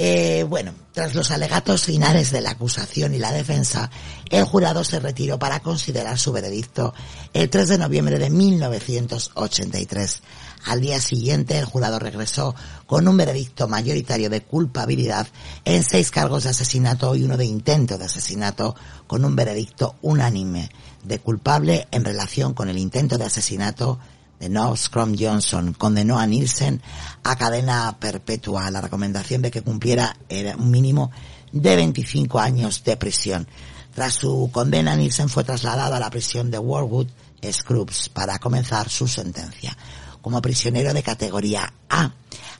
Eh, bueno, tras los alegatos finales de la acusación y la defensa, el jurado se retiró para considerar su veredicto el 3 de noviembre de 1983. Al día siguiente, el jurado regresó con un veredicto mayoritario de culpabilidad en seis cargos de asesinato y uno de intento de asesinato, con un veredicto unánime de culpable en relación con el intento de asesinato de No Scrum Johnson condenó a Nielsen a cadena perpetua. La recomendación de que cumpliera era un mínimo de 25 años de prisión. Tras su condena, Nielsen fue trasladado a la prisión de Warwood Scrubs para comenzar su sentencia. Como prisionero de categoría A,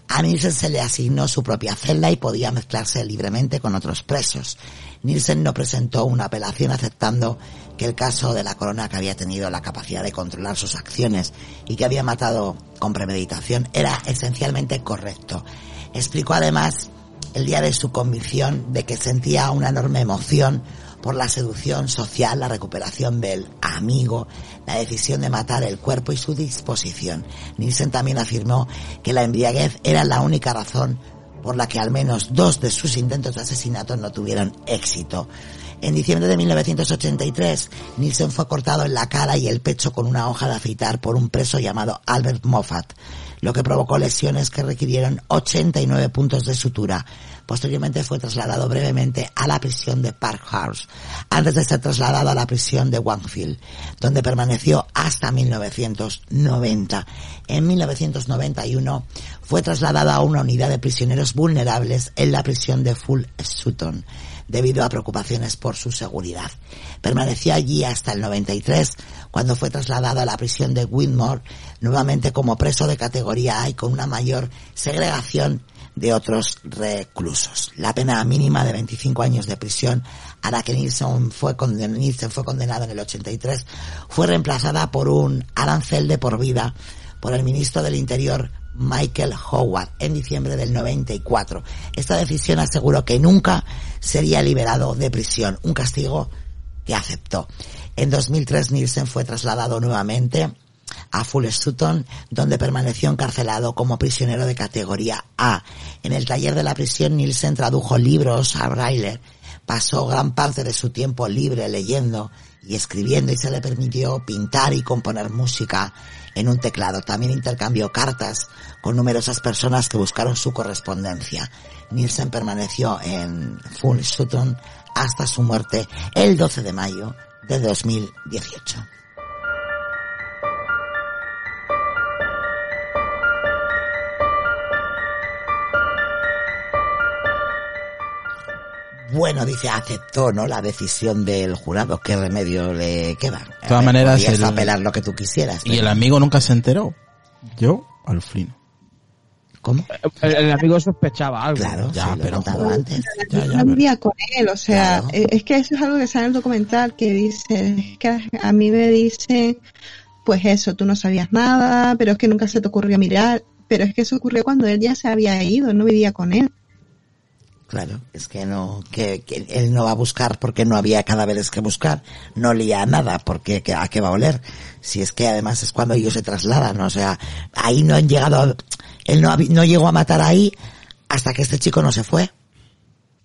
a Nielsen se le asignó su propia celda y podía mezclarse libremente con otros presos. Nielsen no presentó una apelación aceptando que el caso de la corona que había tenido la capacidad de controlar sus acciones y que había matado con premeditación era esencialmente correcto. Explicó además el día de su convicción de que sentía una enorme emoción por la seducción social, la recuperación del amigo, la decisión de matar el cuerpo y su disposición. Nielsen también afirmó que la embriaguez era la única razón por la que al menos dos de sus intentos de asesinato no tuvieron éxito. En diciembre de 1983, Nielsen fue cortado en la cara y el pecho con una hoja de afeitar por un preso llamado Albert Moffat, lo que provocó lesiones que requirieron 89 puntos de sutura. Posteriormente fue trasladado brevemente a la prisión de Park House, antes de ser trasladado a la prisión de Wangfield, donde permaneció hasta 1990. En 1991 fue trasladado a una unidad de prisioneros vulnerables en la prisión de Full Sutton debido a preocupaciones por su seguridad. Permaneció allí hasta el 93, cuando fue trasladado a la prisión de Winmore, nuevamente como preso de categoría A y con una mayor segregación de otros reclusos. La pena mínima de 25 años de prisión hará que Nielsen fue, condenado, Nielsen fue condenado en el 83, fue reemplazada por un arancel de por vida por el ministro del Interior Michael Howard en diciembre del 94. Esta decisión aseguró que nunca sería liberado de prisión, un castigo que aceptó. En 2003 Nielsen fue trasladado nuevamente a Full Sutton, donde permaneció encarcelado como prisionero de categoría A. En el taller de la prisión Nielsen tradujo libros a Braille, pasó gran parte de su tiempo libre leyendo y escribiendo y se le permitió pintar y componer música en un teclado. También intercambió cartas con numerosas personas que buscaron su correspondencia. Nielsen permaneció en Full Sutton hasta su muerte el 12 de mayo de 2018. Bueno, dice, aceptó, ¿no? La decisión del jurado. ¿Qué remedio le queda? De todas maneras, Podías el- apelar lo que tú quisieras. Y pero- el amigo nunca se enteró. Yo, Alfrino. ¿Cómo? El, el amigo sospechaba algo. Claro, Ya, sí, lo he pero- antes. Ya, ya, no pero- vivía con él, o sea, Claro. eh, es que eso es algo que sale en el documental que dice, es que a mí me dicen, pues eso, tú no sabías nada, pero es que nunca se te ocurrió mirar, pero es que eso ocurrió cuando él ya se había ido, no vivía con él. Claro, es que no, que, que él no va a buscar porque no había cadáveres que buscar, no olía a nada, porque que- a qué va a oler. Si es que además es cuando ellos se trasladan, o sea, ahí no han llegado, a- él no, no llegó a matar ahí hasta que este chico no se fue.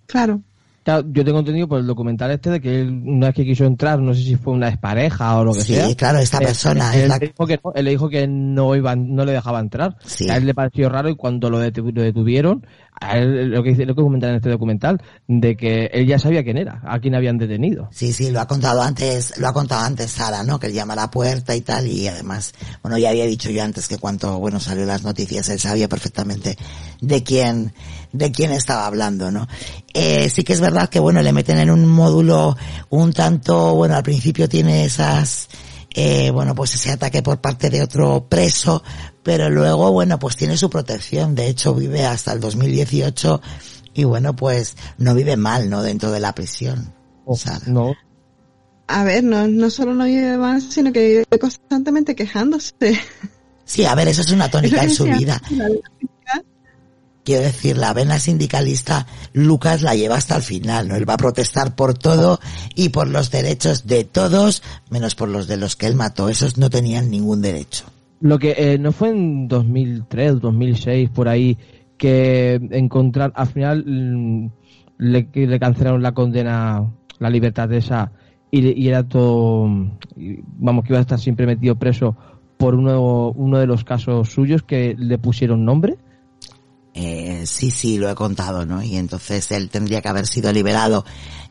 Claro. Yo tengo entendido por el documental este de que él, una vez que quiso entrar, no sé si fue una expareja o lo que Sí, sea. claro, esta eh, persona él, es la- le dijo que no, él le dijo que no iban, no le dejaba entrar. Sí. A él le pareció raro y cuando lo, detu- lo detuvieron, él, lo que dice, lo que comentan en este documental, de que él ya sabía quién era, a quién habían detenido. Sí, sí, lo ha contado antes, lo ha contado antes Sara, ¿no? Que él llama a la puerta y tal, y además, bueno, ya había dicho yo antes que cuando, bueno, salió las noticias, él sabía perfectamente de quién, de quién estaba hablando, ¿no? Eh, sí que es verdad que, bueno, le meten en un módulo un tanto, bueno, al principio tiene esas, eh, bueno, pues ese ataque por parte de otro preso, pero luego, bueno, pues tiene su protección, de hecho vive hasta el 2018, y bueno, pues no vive mal, ¿no? Dentro de la prisión. O- Sara. no, A ver, no, no solo no vive mal, sino que vive constantemente quejándose. Sí, a ver, eso es una tónica en su vida. Quiero decir, la vena sindicalista, Lucas la lleva hasta el final, ¿no? Él va a protestar por todo y por los derechos de todos, menos por los de los que él mató. Esos no tenían ningún derecho. Lo que eh, no fue en 2003, 2006, por ahí, que encontrar, al final mm, le, cancelaron la condena, la libertad de esa, y, y era todo, vamos, que iba a estar siempre metido preso por uno, uno de los casos suyos que le pusieron nombre. Eh, sí, sí, lo he contado, ¿no? Y entonces él tendría que haber sido liberado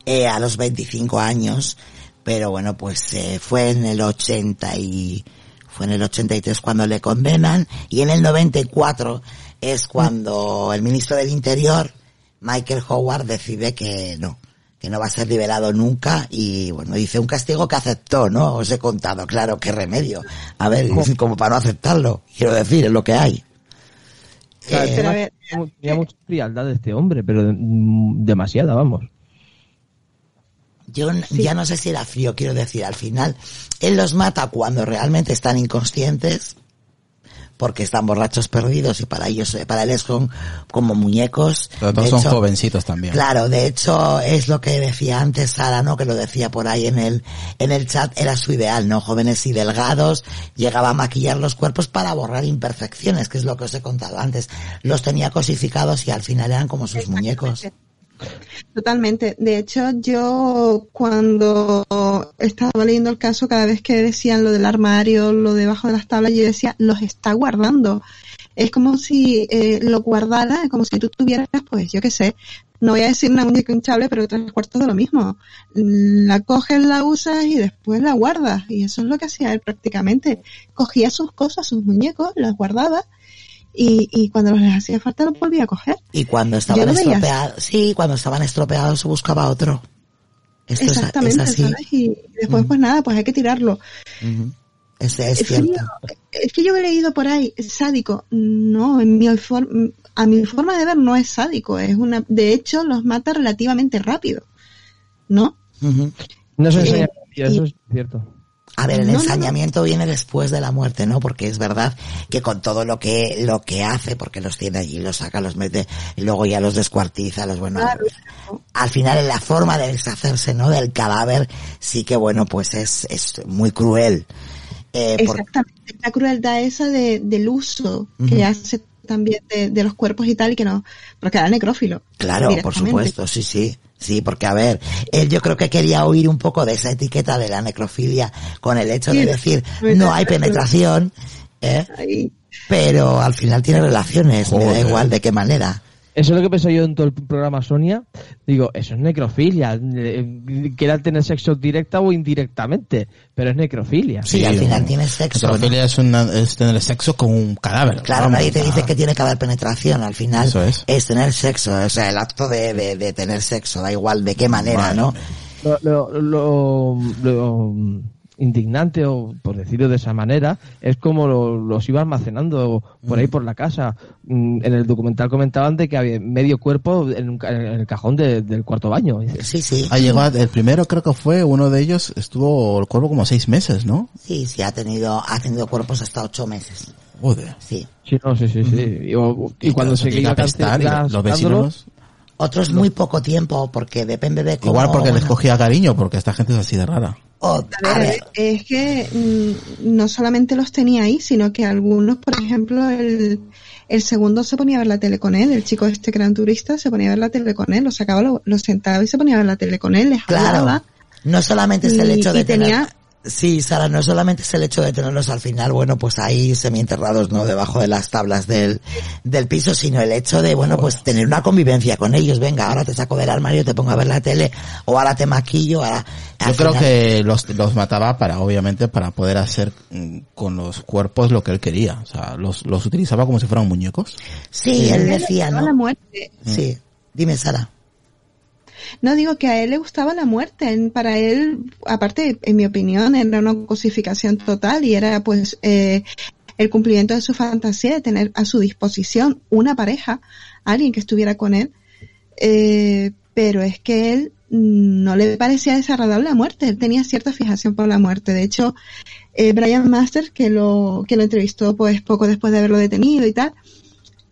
eh, a los 25 años, pero bueno, pues eh, fue en el 80 y fue en el 83 cuando le condenan y en el 94 es cuando el ministro del Interior, Michael Howard, decide que no, que no va a ser liberado nunca y bueno, dice un castigo que aceptó, ¿no? Os he contado, claro, qué remedio. A ver, como para no aceptarlo, quiero decir, es lo que hay. Eh, tenía, tenía mucha frialdad de este hombre, pero mm, demasiada, vamos. Yo ya no sé si era frío, quiero decir, al final, él los mata cuando realmente están inconscientes, porque están borrachos perdidos y para ellos, eh, para él son como muñecos. Pero todos De son hecho, jovencitos también. Claro, de hecho es lo que decía antes Sara, ¿no? Que lo decía por ahí en el, en el chat, era su ideal, ¿no? Jóvenes y delgados, llegaba a maquillar los cuerpos para borrar imperfecciones, que es lo que os he contado antes. Los tenía cosificados y al final eran como sus muñecos. Totalmente. De hecho, yo cuando estaba leyendo el caso, cada vez que decían lo del armario, lo debajo de las tablas, yo decía, los está guardando. Es como si eh, lo guardara, como si tú tuvieras, pues, yo qué sé, no voy a decir una muñeca hinchable, pero tres cuartos de lo mismo. La coges, la usas y después la guardas. Y eso es lo que hacía él prácticamente. Cogía sus cosas, sus muñecos, las guardaba y, y cuando les hacía falta los volvía a coger. Y cuando Yo estaban estropeados, sí, cuando estaban estropeados se buscaba otro. Esto es, es Exactamente, así. ¿sabes? Y después, pues nada, pues hay que tirarlo. Es, es Es cierto. frío. Es que yo he leído por ahí, sádico. No, en mi a mi forma de ver no es sádico. Es una, de hecho, los mata relativamente rápido. ¿No? No se Eh, enseña, y- eso es cierto. A ver, el No, no, no. ensañamiento viene después de la muerte, ¿no? Porque es verdad que con todo lo que lo que hace, porque los tiene allí, los saca, los mete, y luego ya los descuartiza, los bueno. Claro. Al final, en la forma de deshacerse, ¿no? Del cadáver, sí que bueno, pues es, es muy cruel. Eh, por- Exactamente. La crueldad esa de, del uso que hace también de, de los cuerpos y tal, y que no, porque era necrófilo. Claro, por supuesto, sí, sí. Sí, porque a ver, él yo creo que quería huir un poco de esa etiqueta de la necrofilia con el hecho de decir no hay penetración, ¿eh? Pero al final tiene relaciones, me da igual de qué manera. Eso es lo que pensé yo en todo el programa Sonia. Digo, eso es necrofilia. eh, Que era tener sexo directa o indirectamente, pero es necrofilia. Sí, al final tiene sexo, ¿no? Necrofilia es, una, es tener sexo con un cadáver. Claro, Vamos, nadie te ah, dice que tiene que haber penetración, al final Eso es. tener sexo, o sea, el acto de, de, de tener sexo, da igual de qué manera, Vale. ¿no? Lo, lo, lo- lo indignante, o por decirlo de esa manera, es como lo- los iba almacenando por ahí por la casa. Mm, En el documental comentaban de que había medio cuerpo en, un ca- en el cajón de- del cuarto baño. Sí, sí, Ah, llegó a- el primero creo que fue, uno de ellos estuvo el cuerpo como seis meses, ¿no? sí, sí, ha tenido, ha tenido cuerpos hasta ocho meses, Joder. sí. Sí, no, sí, sí, sí. Y, o- y cuando se llega a cancelar- los vecinos, Otros muy poco tiempo, porque depende de cómo... igual porque les cogía cariño, porque esta gente es así de rara. A ver, es que mm, no solamente los tenía ahí, sino que algunos, por ejemplo, el, el segundo se ponía a ver la tele con él, el chico este un turista se ponía a ver la tele con él, lo sacaba, lo, lo sentaba y se ponía a ver la tele con él, les Claro. hablaba. No solamente es el Y- hecho de y tener... tenía- Sí, Sara, no solamente es el hecho de tenerlos al final, bueno, pues ahí semienterrados, ¿no? Debajo de las tablas del, del piso, sino el hecho de, bueno, pues tener una convivencia con ellos. Venga, ahora te saco del armario, te pongo a ver la tele, o ahora te maquillo, ahora... Yo creo final- que los, los mataba para, obviamente, para poder hacer mm, con los cuerpos lo que él quería. O sea, los, los utilizaba como si fueran muñecos. Sí, él decía, ¿no? muerte. Sí. Dime, Sara. No digo que a él le gustaba la muerte, para él, aparte, en mi opinión, era una cosificación total y era pues eh, el cumplimiento de su fantasía de tener a su disposición una pareja, alguien que estuviera con él, eh, pero es que él no le parecía desagradable la muerte, él tenía cierta fijación por la muerte. De hecho, eh, Brian Masters, que lo, que lo entrevistó pues poco después de haberlo detenido y tal,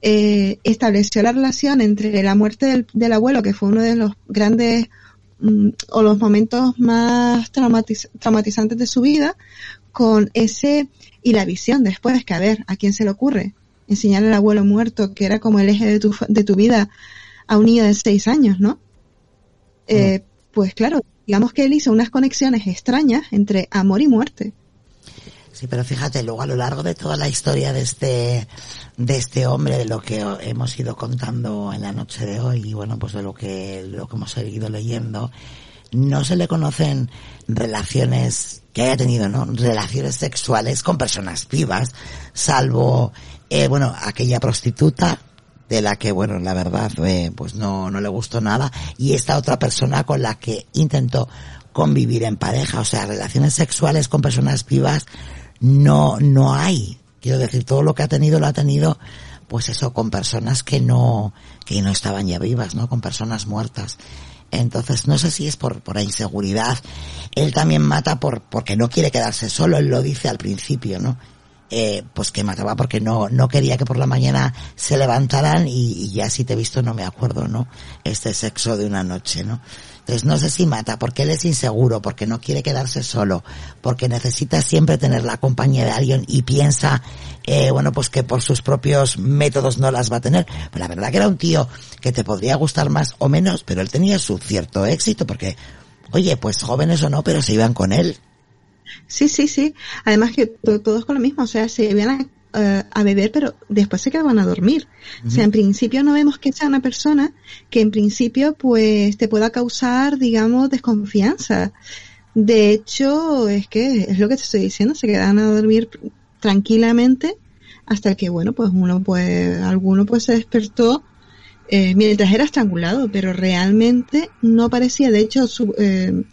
eh, estableció la relación entre la muerte del, del abuelo, que fue uno de los grandes mm, o los momentos más traumatiz- traumatizantes de su vida, con ese y la visión después que a ver a quién se le ocurre enseñar al abuelo muerto que era como el eje de tu, de tu vida a un niño de seis años, ¿no? Eh, pues claro, digamos que él hizo unas conexiones extrañas entre amor y muerte. Sí, pero fíjate, luego a lo largo de toda la historia de este, de este hombre, de lo que hemos ido contando en la noche de hoy, y bueno, pues de lo que, lo que hemos seguido leyendo, no se le conocen relaciones que haya tenido, ¿no? Relaciones sexuales con personas vivas, salvo, eh, bueno, aquella prostituta de la que, bueno, la verdad, eh, pues no, no le gustó nada, y esta otra persona con la que intentó convivir en pareja, o sea, relaciones sexuales con personas vivas no, no hay. Quiero decir, todo lo que ha tenido lo ha tenido, pues eso, con personas que no, que no estaban ya vivas, ¿no? Con personas muertas. Entonces, no sé si es por, por la inseguridad. Él también mata por, porque no quiere quedarse solo, él lo dice al principio, ¿no? Eh, pues que mataba porque no, no quería que por la mañana se levantaran y, y, ya si te he visto no me acuerdo, ¿no? Este sexo de una noche, ¿no? No sé si mata porque él es inseguro, porque no quiere quedarse solo, porque necesita siempre tener la compañía de alguien y piensa, eh, bueno, pues que por sus propios métodos no las va a tener. Pero la verdad que era un tío que te podría gustar más o menos, pero él tenía su cierto éxito porque, oye, pues jóvenes o no, pero se iban con él. Sí, sí, sí. Además que todos con lo mismo, o sea, se iban a uh, a beber, pero después se quedaban a dormir. Uh -huh. O sea, en principio no vemos que sea una persona que en principio pues te pueda causar, digamos, desconfianza. De hecho, es que es lo que te estoy diciendo, se quedaban a dormir tranquilamente hasta que, bueno, pues uno pues, alguno pues se despertó eh, mientras era estrangulado, pero realmente no parecía, de hecho, su, eh,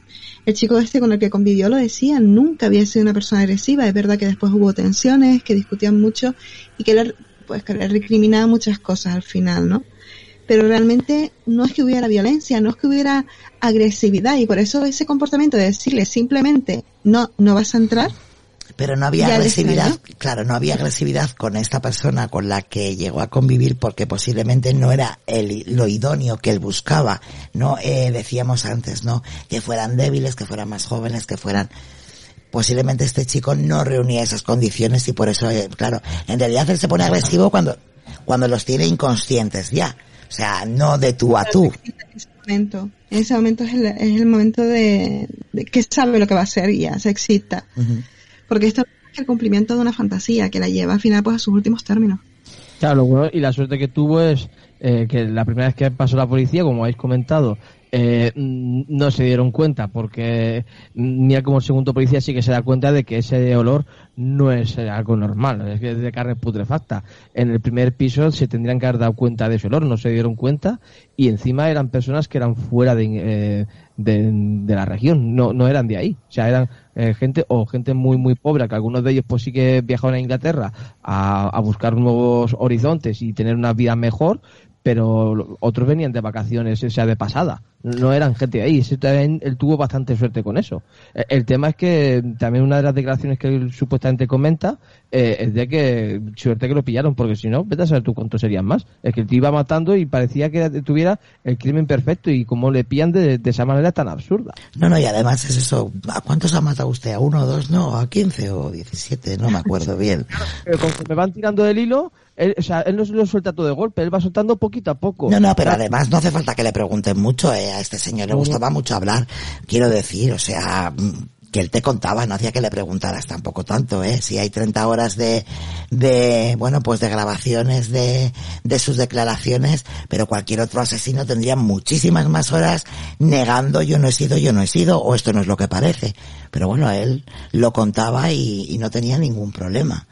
el chico este con el que convivió lo decía, nunca había sido una persona agresiva, es verdad que después hubo tensiones, que discutían mucho y que le, pues, que le recriminaba muchas cosas al final, ¿no? Pero realmente no es que hubiera violencia, no es que hubiera agresividad y por eso ese comportamiento de decirle simplemente no, no vas a entrar, pero no había agresividad, claro, no había agresividad con esta persona con la que llegó a convivir porque posiblemente no era el, lo idóneo que él buscaba, ¿no? Eh, decíamos antes, ¿no? Que fueran débiles, que fueran más jóvenes, que fueran posiblemente este chico no reunía esas condiciones y por eso, eh, claro, en realidad él se pone agresivo cuando, cuando los tiene inconscientes ya. O sea, no de tú a tú. En ese momento, en ese momento es el, es el momento de, de, que sabe lo que va a hacer y ya se excita. Uh -huh porque esto es el cumplimiento de una fantasía que la lleva al final pues a sus últimos términos. Claro, bueno, y la suerte que tuvo es eh, que la primera vez que pasó la policía, como habéis comentado, eh, no se dieron cuenta porque mira como segundo policía sí que se da cuenta de que ese olor no es algo normal, es que es de carne putrefacta. En el primer piso se tendrían que haber dado cuenta de ese olor, no se dieron cuenta y encima eran personas que eran fuera de, eh, de, de, la región, no, no eran de ahí, o sea, eran eh, gente o gente muy muy pobre, que algunos de ellos pues sí que viajaron a Inglaterra a, a buscar nuevos horizontes y tener una vida mejor, pero otros venían de vacaciones, o sea, de pasada. No eran gente de ahí. También, él tuvo bastante suerte con eso. El tema es que también una de las declaraciones que él supuestamente comenta eh, es de que suerte que lo pillaron, porque si no, vete a saber tú cuántos serían más. Es que te iba matando y parecía que tuviera el crimen perfecto y como le pillan de, de, esa manera tan absurda. No, no, y además es eso. ¿A cuántos ha matado usted? ¿A uno o dos? No, a quince o diecisiete, no me acuerdo bien. Pero me van tirando del hilo, él, o sea, él no se lo suelta todo de golpe, él va soltando poquito a poco. No, no, pero además no hace falta que le pregunten mucho, eh, a este señor le gustaba mucho hablar, quiero decir, o sea, que él te contaba, no hacía que le preguntaras tampoco tanto, eh, si hay 30 horas de, de, bueno, pues de grabaciones de, de sus declaraciones, pero cualquier otro asesino tendría muchísimas más horas negando yo no he sido, yo no he sido, o esto no es lo que parece. Pero bueno, él lo contaba y, y no tenía ningún problema.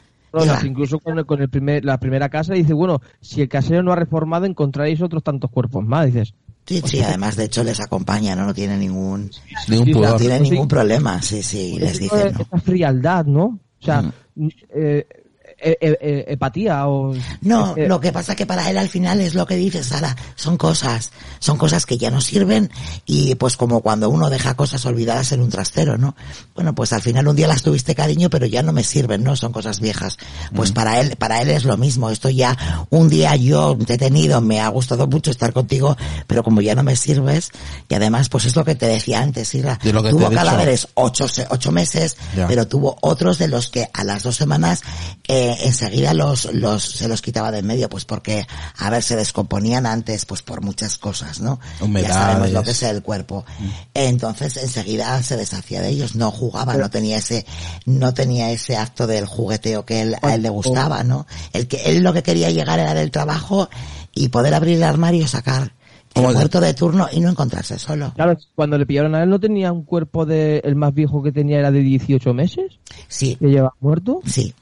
Incluso con, el, con el primer, la primera casa dice, bueno, si el casero no ha reformado encontraréis otros tantos cuerpos más, dices. Sí, sí, además de hecho les acompaña, no, no tiene ningún, ningún no tiene ningún sí. problema, sí, sí, les dice, ¿no? Esa frialdad, ¿no? O sea, mm. eh, eh, eh, eh, hepatía o... No, lo que pasa que para él al final es lo que dices, Sara, son cosas, son cosas que ya no sirven y pues como cuando uno deja cosas olvidadas en un trastero, ¿no? Bueno, pues al final un día las tuviste cariño, pero ya no me sirven, ¿no? Son cosas viejas. Pues para él, para él es lo mismo, esto ya un día yo te he tenido, me ha gustado mucho estar contigo, pero como ya no me sirves, y además pues es lo que te decía antes, Ira, De tuvo cadáveres ocho, ocho meses, Ya. pero tuvo otros de los que a las dos semanas eh, enseguida los, los se los quitaba de en medio, pues porque, a ver, se descomponían antes, pues por muchas cosas, ¿no? Humedades. Ya sabemos lo que es el cuerpo. Entonces enseguida se deshacía de ellos, no jugaba, no tenía ese, no tenía ese acto del jugueteo que él, a él le gustaba, ¿no? El que, él lo que quería llegar era del trabajo y poder abrir el armario y sacar el muerto de turno y no encontrarse solo. Claro, cuando le pillaron a él no tenía un cuerpo de... El más viejo que tenía era de 18 meses, Sí, que lleva muerto. sí.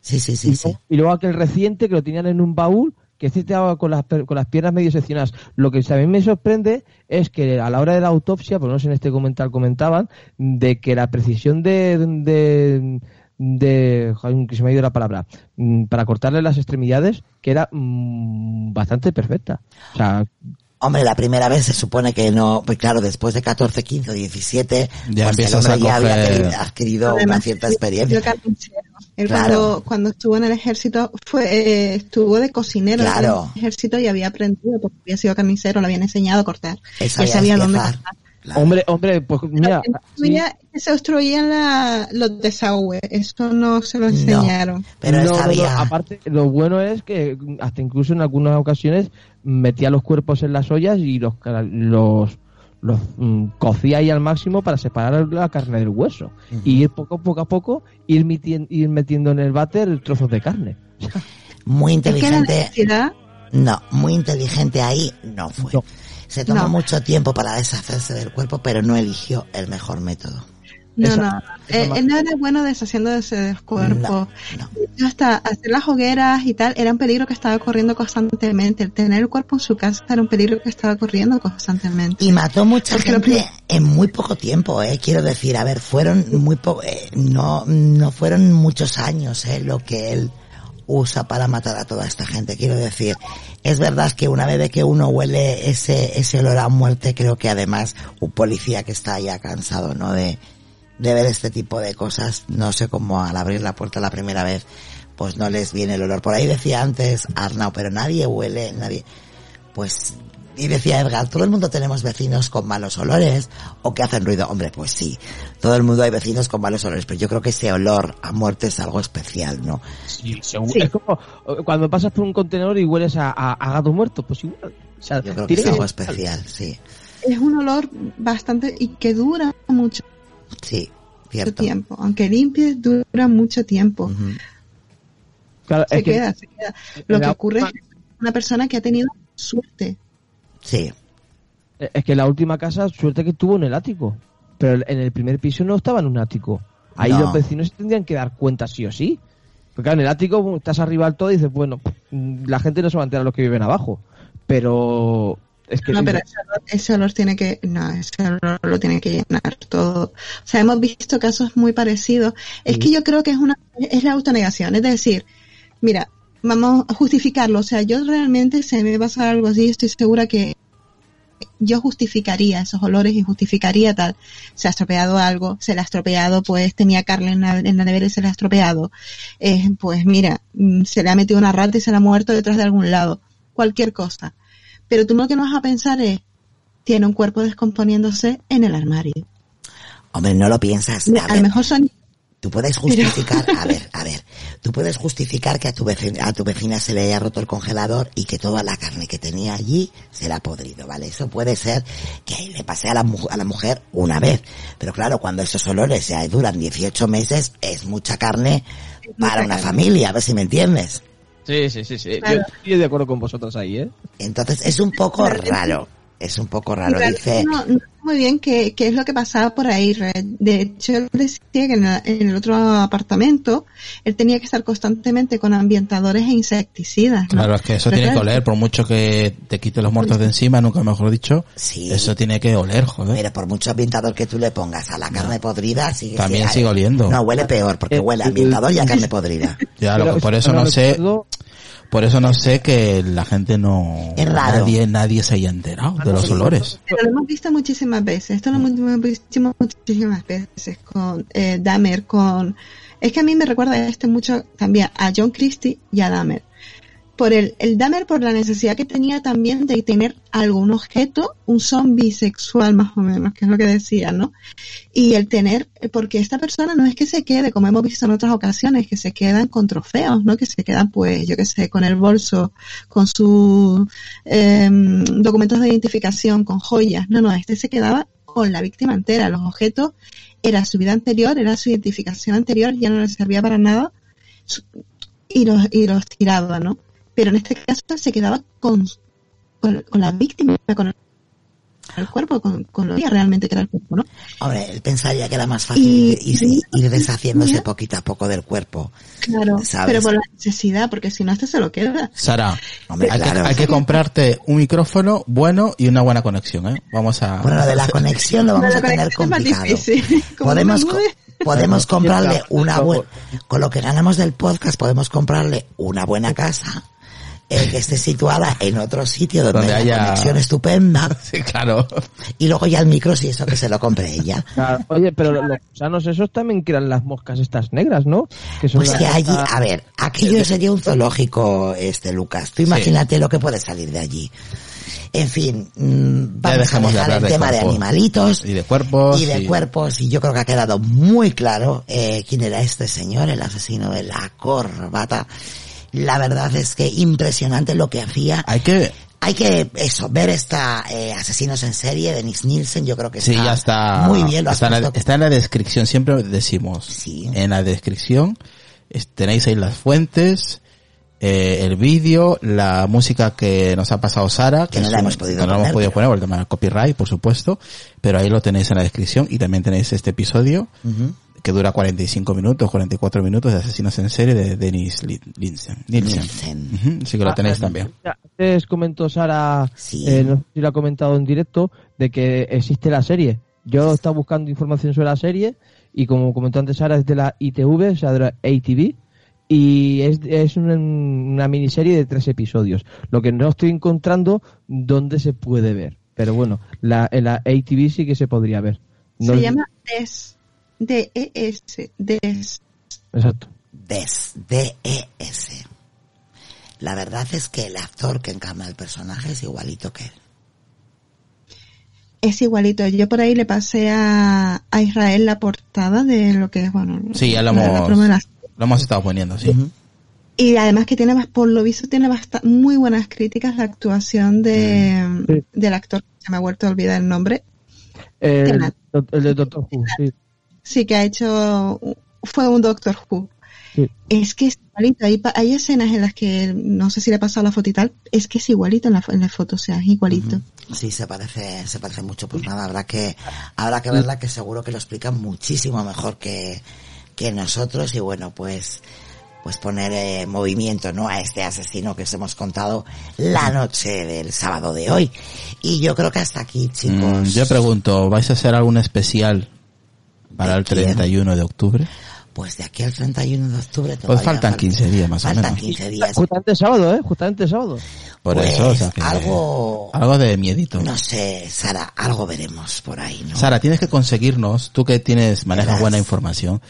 Sí, sí, y, sí, sí. luego, y luego aquel reciente que lo tenían en un baúl que este estaba con las, per- con las piernas medio seccionadas. Lo que también me sorprende es que a la hora de la autopsia, por lo menos en este documental comentaban, de que la precisión de, de, de que se me ha ido la palabra, mm, para cortarle las extremidades, que era mm, bastante perfecta. O sea, Hombre, la primera vez se supone que no, pues claro, después de 14, 15, 17, Ya pues el empiezas hombre a ya había adquirido- una cierta experiencia. carnicero. Él Claro. cuando, cuando estuvo en el ejército fue eh, estuvo de cocinero Claro. en el ejército y había aprendido porque había sido carnicero, le habían enseñado a cortar. Él y sabía él sabía dónde cortar. Claro. hombre, hombre, pues mira, se obstruían la- los desagües, eso no se lo enseñaron. Pero él No, no, no, sabía. aparte, lo bueno es que hasta incluso en algunas ocasiones metía los cuerpos en las ollas y los los, los mm, cocía ahí al máximo para separar la carne del hueso. Y ir poco, poco a poco, ir, mitien- ir metiendo en el váter trozos de carne. muy Es que la inteligente. necesidad, No, muy inteligente ahí no fue. No. Se tomó No. mucho tiempo para deshacerse del cuerpo, pero no eligió el mejor método. No, no, esa Eh, él no era bueno deshaciéndose de los cuerpos. No, no. Hasta hacer las hogueras y tal era un peligro que estaba corriendo constantemente. El tener el cuerpo en su casa era un peligro que estaba corriendo constantemente. Y mató mucha Porque gente en muy poco tiempo, eh. Quiero decir, a ver, fueron muy poco, eh, no, no fueron muchos años, eh, lo que él usa para matar a toda esta gente. Quiero decir, es verdad que una vez que uno huele ese, ese olor a muerte, creo que además un policía que está ya cansado, ¿no? De, de ver este tipo de cosas, no sé cómo al abrir la puerta la primera vez, pues no les viene el olor. Por ahí decía antes Arnau, pero nadie huele, nadie, pues, y decía Edgar, todo el mundo tenemos vecinos con malos olores o que hacen ruido. Hombre, pues sí, todo el mundo hay vecinos con malos olores, pero yo creo que ese olor a muerte es algo especial, ¿no? Sí. Es como eh, cuando pasas por un contenedor y hueles a, a- a gato muerto, pues igual. O sea, Yo creo que es algo especial, sí, Es un olor bastante y que dura mucho sí, cierto. tiempo. Aunque limpies, dura mucho tiempo. Claro, Se es que- queda, se queda. Lo la que ocurre es última- que es una persona que ha tenido suerte. Sí, Es que la última casa, suerte que tuvo en el ático. Pero en el primer piso no estaba en un ático. Ahí No. los vecinos se tendrían que dar cuenta sí o sí. Porque claro, en el ático estás arriba del todo y dices, bueno, la gente no se va a enterar los que viven abajo. Pero es que No, pero ese olor, ese olor tiene que, no, ese olor lo tiene que llenar todo. O sea, hemos visto casos muy parecidos. Es que yo creo que es una, es la autonegación. Es decir, mira, vamos a justificarlo. O sea, yo realmente si me pasa algo así, estoy segura que yo justificaría esos olores y justificaría tal. Se ha estropeado algo, se le ha estropeado, pues tenía carne en la, en la nevera y se le ha estropeado. Eh, pues mira, mm, se le ha metido una rata y se le ha muerto detrás de algún lado. Cualquier cosa. Pero tú lo que no vas a pensar es, tiene un cuerpo descomponiéndose en el armario. hombre, no lo piensas. A a lo mejor son Tú puedes justificar, a ver, a ver, tú puedes justificar que a tu vecina, a tu vecina se le haya roto el congelador y que toda la carne que tenía allí se la ha podrido, ¿vale? Eso puede ser que le pase a la, a la mujer una vez. Pero claro, cuando esos olores ya duran 18 meses, es mucha carne para una familia, a ver si me entiendes. Sí, sí, sí, sí. Claro. Yo estoy de acuerdo con vosotros ahí, ¿eh? Entonces es un poco raro. Es un poco raro. Dice, no, no muy bien qué, qué es lo que pasaba por ahí. Red. De hecho, él decía que en, la- en el otro apartamento él tenía que estar constantemente con ambientadores e insecticidas. ¿no? Claro, es que eso Pero tiene que oler, por mucho que te quite los muertos de encima, nunca mejor dicho, Sí. eso tiene que oler, joder. mira, por mucho ambientador que tú le pongas a la carne podrida, sigue También sigue- sigue oliendo. No, huele peor, porque Eh, huele a eh, ambientador y a carne podrida. Ya, lo que- por eso no sé, recuerdo, por eso no sé que la gente no, Es raro. nadie, nadie se haya enterado de los sí. olores. Pero lo hemos visto muchísimas veces. Esto lo hemos visto muchísimas veces con eh, Dahmer, con... Es que a mí me recuerda este mucho también a John Christie y a Dahmer. Por el, el Dahmer por la necesidad que tenía también de tener algún objeto, un zombie sexual más o menos, que es lo que decía, ¿no? Y el tener, porque esta persona no es que se quede, como hemos visto en otras ocasiones, que se quedan con trofeos, ¿no? Que se quedan, pues, yo qué sé, con el bolso, con sus em, documentos de identificación, con joyas. No, no, este se quedaba con la víctima entera. Los objetos era su vida anterior, era su identificación anterior, ya no le servía para nada y los, y los tiraba, ¿no? Pero en este caso se quedaba con, con, con la víctima, con el, el cuerpo, con, con lo que realmente que era el cuerpo, ¿no? Hombre, él pensaría que era más fácil Y- ir, deshaciéndose Mira. poquito a poco del cuerpo. Claro, ¿Sabes? pero por la necesidad, porque si no, este se lo queda. Sara, Hombre, hay, claro. que, hay que comprarte un micrófono bueno y una buena conexión, ¿eh? Vamos a... Bueno, lo de la conexión lo vamos a tener complicado. Podemos, podemos comprarle una buena, con lo que ganamos del podcast, podemos comprarle una buena casa eh, que esté situada en otro sitio donde, Donde haya haya- conexión estupenda Sí, claro. y luego ya el micro si eso que se lo compre ella. Claro, Oye, pero los gusanos esos también crean las moscas estas negras, ¿no? Que son Pues las que allí, a ver, aquello sería un zoológico, este Lucas. Tú imagínate lo que puede salir de allí. En fin, mm, vamos a de dejar hablar el de tema de animalitos Y de cuerpos. y de y- cuerpos y yo creo que ha quedado muy claro eh, quién era este señor, el asesino de la corbata. La verdad es que impresionante lo que hacía. Hay que... Hay que, eso, ver esta eh, Asesinos en Serie, Dennis Nielsen, yo creo que Sí, está ya está. muy bien. Lo está, en la, está en la descripción, siempre decimos. Sí. En la descripción es- tenéis ahí las fuentes, eh, el vídeo, la música que nos ha pasado Sara, Que no la hemos podido no la hemos poner, podido poner por el tema del copyright, por supuesto, pero ahí lo tenéis en la descripción y también tenéis este episodio. Que dura 45 minutos, 44 minutos de Asesinos en Serie de Dennis Lin- Linsen. Nielsen. Ujú, Sí que lo Ah, tenéis eh, también. Antes comentó Sara, Sí. eh, no sé si lo ha comentado en directo, de que existe la serie. Yo estaba buscando información sobre la serie y como comentó antes Sara es de la ITV, o sea, de la ATV, y es, es una, una miniserie de tres episodios. Lo que no estoy encontrando dónde se puede ver. Pero bueno, la, en la ATV sí que se podría ver. No Se es- llama DES. D-E-S. DES. Exacto. Des, D-E-S. La verdad es que el actor que encarna el personaje es igualito que él. Es igualito. Yo por ahí le pasé a, a Israel la portada de lo que es, bueno, Sí, ya lo hemos, la- lo hemos estado poniendo, sí. Y además que tiene, por lo visto, tiene muy buenas críticas la actuación de, Sí. del actor, se me ha vuelto a olvidar el nombre. El, de Doctor Who, sí. Sí, que ha hecho, fue un Doctor Who. Sí. Es que es igualito. Hay, pa- hay escenas en las que, no sé si le ha pasado la foto y tal, es que es igualito en la, fo- en la foto, o sea, es igualito. Sí, se parece, se parece mucho. Pues nada, habrá que, habrá que verla que seguro que lo explica muchísimo mejor que, que nosotros y bueno, pues, pues poner eh, movimiento, ¿no? A este asesino que os hemos contado la noche del sábado de hoy. Y yo creo que hasta aquí, chicos. Mm, yo pregunto, ¿vais a hacer algún especial para ¿De el quién? 31 de octubre? Pues de aquí al 31 de octubre Pues todavía faltan 15 días más o Faltan menos. 15 días. Justamente sábado, ¿eh? Justamente sábado. Por Pues, eso, o sea que- algo, algo de miedito. no sé, Sara, algo veremos por ahí, ¿no? Sara, tienes que conseguirnos, tú que tienes, manejas Verás. buena información,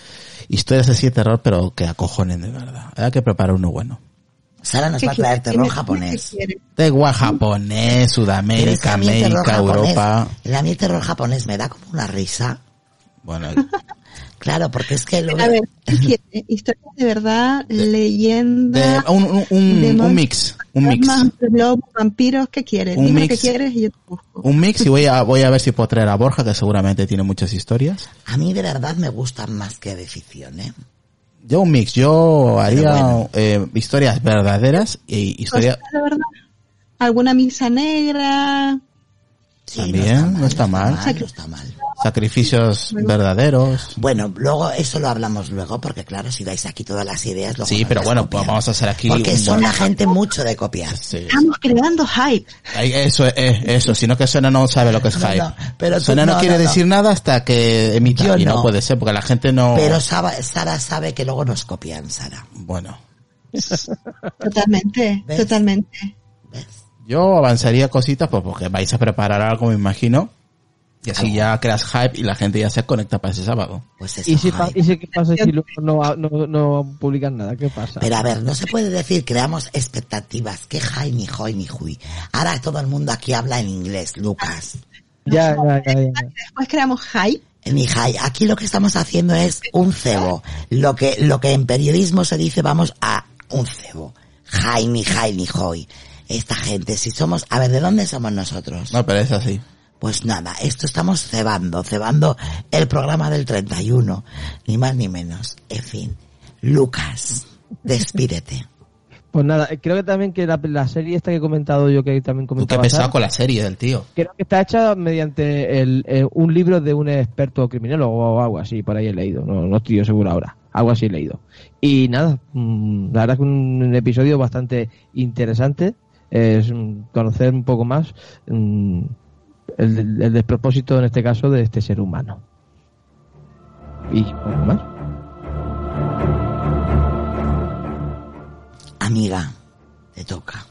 historias así de terror, pero que acojonen de verdad. Hay que preparar uno bueno. Sara nos ¿Qué va a traer terror ¿Qué japonés. igual japonés, Sudamérica, terror América, Europa. A mí terror japonés me da como una risa. Bueno, Claro, porque es que lo A ver, ¿qué quiere? Historias de verdad, leyenda, de- un, un, un, Demon- un mix, un mix. vampiros, ¿qué quieres? Un Dime lo que mix. quieres y yo te busco. Un mix y voy a, voy a ver si puedo traer a Borja, que seguramente tiene muchas historias. a mí de verdad me gustan más que de ficción, ¿eh? Yo un mix, yo haría bueno. eh, historias verdaderas y historias... Cosas de verdad. ¿Alguna misa negra? Sí, También, no está mal. No está mal. Sacrificios verdaderos. Bueno, luego eso lo hablamos luego, porque claro, si dais aquí todas las ideas, luego Sí, no pero bueno, pues vamos a hacer aquí Porque un son buen- la gente mucho de copiar. Sí. Estamos creando hype. Ay, Eso es, es- eso, sino que Sona no sabe lo que es No, hype. no, pero tú- Sona no, no, quiere no, no. decir nada hasta que emita Yo y no. no. puede ser porque la gente no Pero Saba- Sara sabe que luego nos copian, Sara. bueno, Totalmente, ¿Ves? totalmente. ¿Ves? yo avanzaría cositas pues porque vais a preparar algo, me imagino. Y así ya creas hype y la gente ya se conecta para ese sábado. Pues eso, ¿Y si, pa- hype. ¿Y si qué pasa si luego no, no, no publican nada? ¿Qué pasa? Pero a ver, no se puede decir creamos expectativas. Que jai, ni hoy, ni hui. Ahora todo el mundo aquí habla en inglés, Lucas. Ya, ya, ya, ya. Después creamos hype. Ni jai. Aquí lo que estamos haciendo es un cebo. Lo que, lo que en periodismo se dice vamos a un cebo. Jai, ni jai, ni hoy. Esta gente, si somos, a ver, ¿de dónde somos nosotros? No, pero es así. Pues nada, esto estamos cebando, cebando el programa del 31, ni más ni menos. En fin, Lucas, despídete. Pues nada, creo que también que la, la serie esta que he comentado yo que también Tú comentaba pesado Sara, con la serie del tío. creo que está hecha mediante el, eh, un libro de un experto criminólogo o algo así, por ahí he leído, no, no estoy yo seguro ahora, algo así he leído. Y nada, mm, la verdad que un, un episodio bastante interesante, es mm, conocer un poco más mm, el, el despropósito en este caso de este ser humano. Y poco más. Amiga, te toca.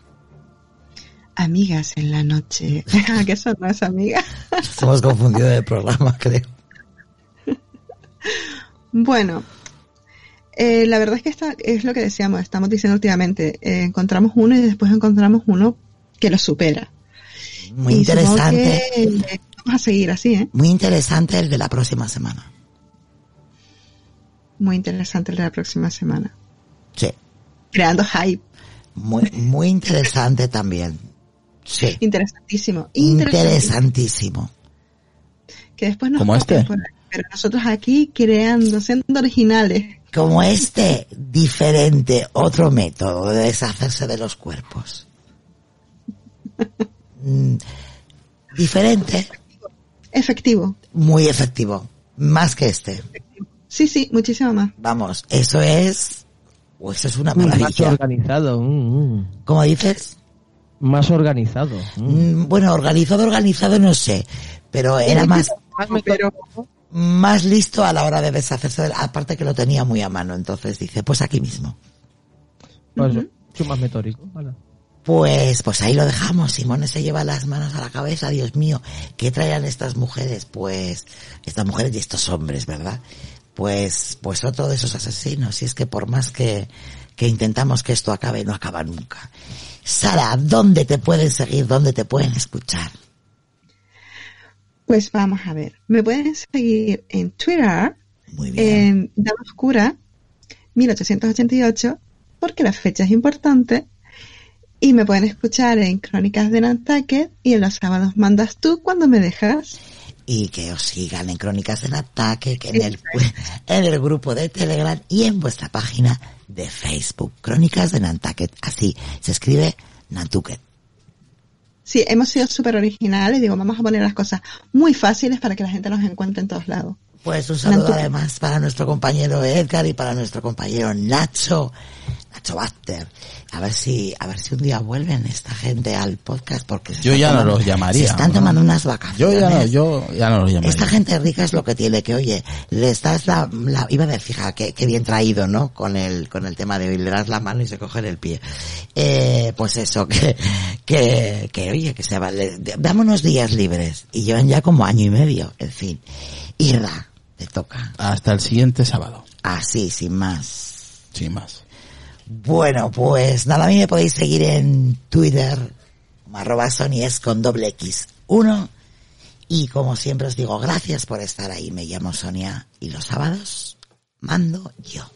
Amigas en la noche. ¿A qué son las amigas? Nos hemos confundido de programa, creo. Bueno, eh, la verdad es que esta es lo que decíamos, estamos diciendo últimamente. eh, encontramos uno y después encontramos uno que lo supera. Muy Y interesante, que, vamos a seguir así, ¿eh? muy interesante el de la próxima semana. Muy interesante el de la próxima semana. Sí, Creando hype. muy, muy interesante también. Sí, Interesantísimo. Interesantísimo. Que después nos ¿Como este? por Pero nosotros aquí creando, siendo originales. Como este, diferente, otro método de deshacerse de los cuerpos. Mm, diferente, Efectivo. muy efectivo. Más que este. Sí, sí, muchísimo más. Vamos, eso es, o eso es una Más maravilla. organizado. mm, mm. ¿Cómo dices? Más organizado. mm. Bueno, organizado, organizado no sé, pero era más, Pero más listo a la hora de deshacerse, de- aparte que lo tenía muy a mano, entonces dice, pues aquí mismo. Pues, mucho más metódico. vale. Pues, pues ahí lo dejamos. Simone se lleva las manos a la cabeza. Dios mío, ¿qué traían estas mujeres? Pues, estas mujeres y estos hombres, ¿verdad? Pues, pues otro de esos asesinos. Y es que por más que, que intentamos que esto acabe, no acaba nunca. Sara, ¿dónde te pueden seguir? ¿Dónde te pueden escuchar? Pues vamos a ver. Me pueden seguir en Twitter, Muy bien. en Dama Oscura, 1888, porque la fecha es importante. Y me pueden escuchar en Crónicas de Nantucket y en los sábados mandas tú cuando me dejas. y que os sigan en Crónicas Ataque, que en el, en el grupo de Telegram y en vuestra página de Facebook. Crónicas de Nantucket. Así se escribe Nantucket. Sí, hemos sido súper originales. Digo, vamos a poner las cosas muy fáciles para que la gente nos encuentre en todos lados. Pues un saludo Nantucket. además para nuestro compañero Edgar y para nuestro compañero Nacho, Nacho Baster. A ver si, a ver si un día vuelven esta gente al podcast porque se Yo ya no los llamaría, Se están ¿no? tomando unas Yo vacaciones. ya no, yo ya no lo llamaría. Esta gente rica es lo que tiene, que oye, les das la, la iba a decir, fija, que, que bien traído, ¿no? Con el, con el tema de hoy, le das la mano y se coge el pie. Eh, pues eso, que, que, que oye, que se va, le- dame unos días libres. Y llevan ya como año y medio, en fin. Irra, te toca. Hasta el siguiente sábado. Así, sin más. Sin más. Bueno, pues nada, a mí me podéis seguir en Twitter, arroba Sony es con doble X uno. Y como siempre os digo, gracias por estar ahí. Me llamo Sonia y los sábados mando yo.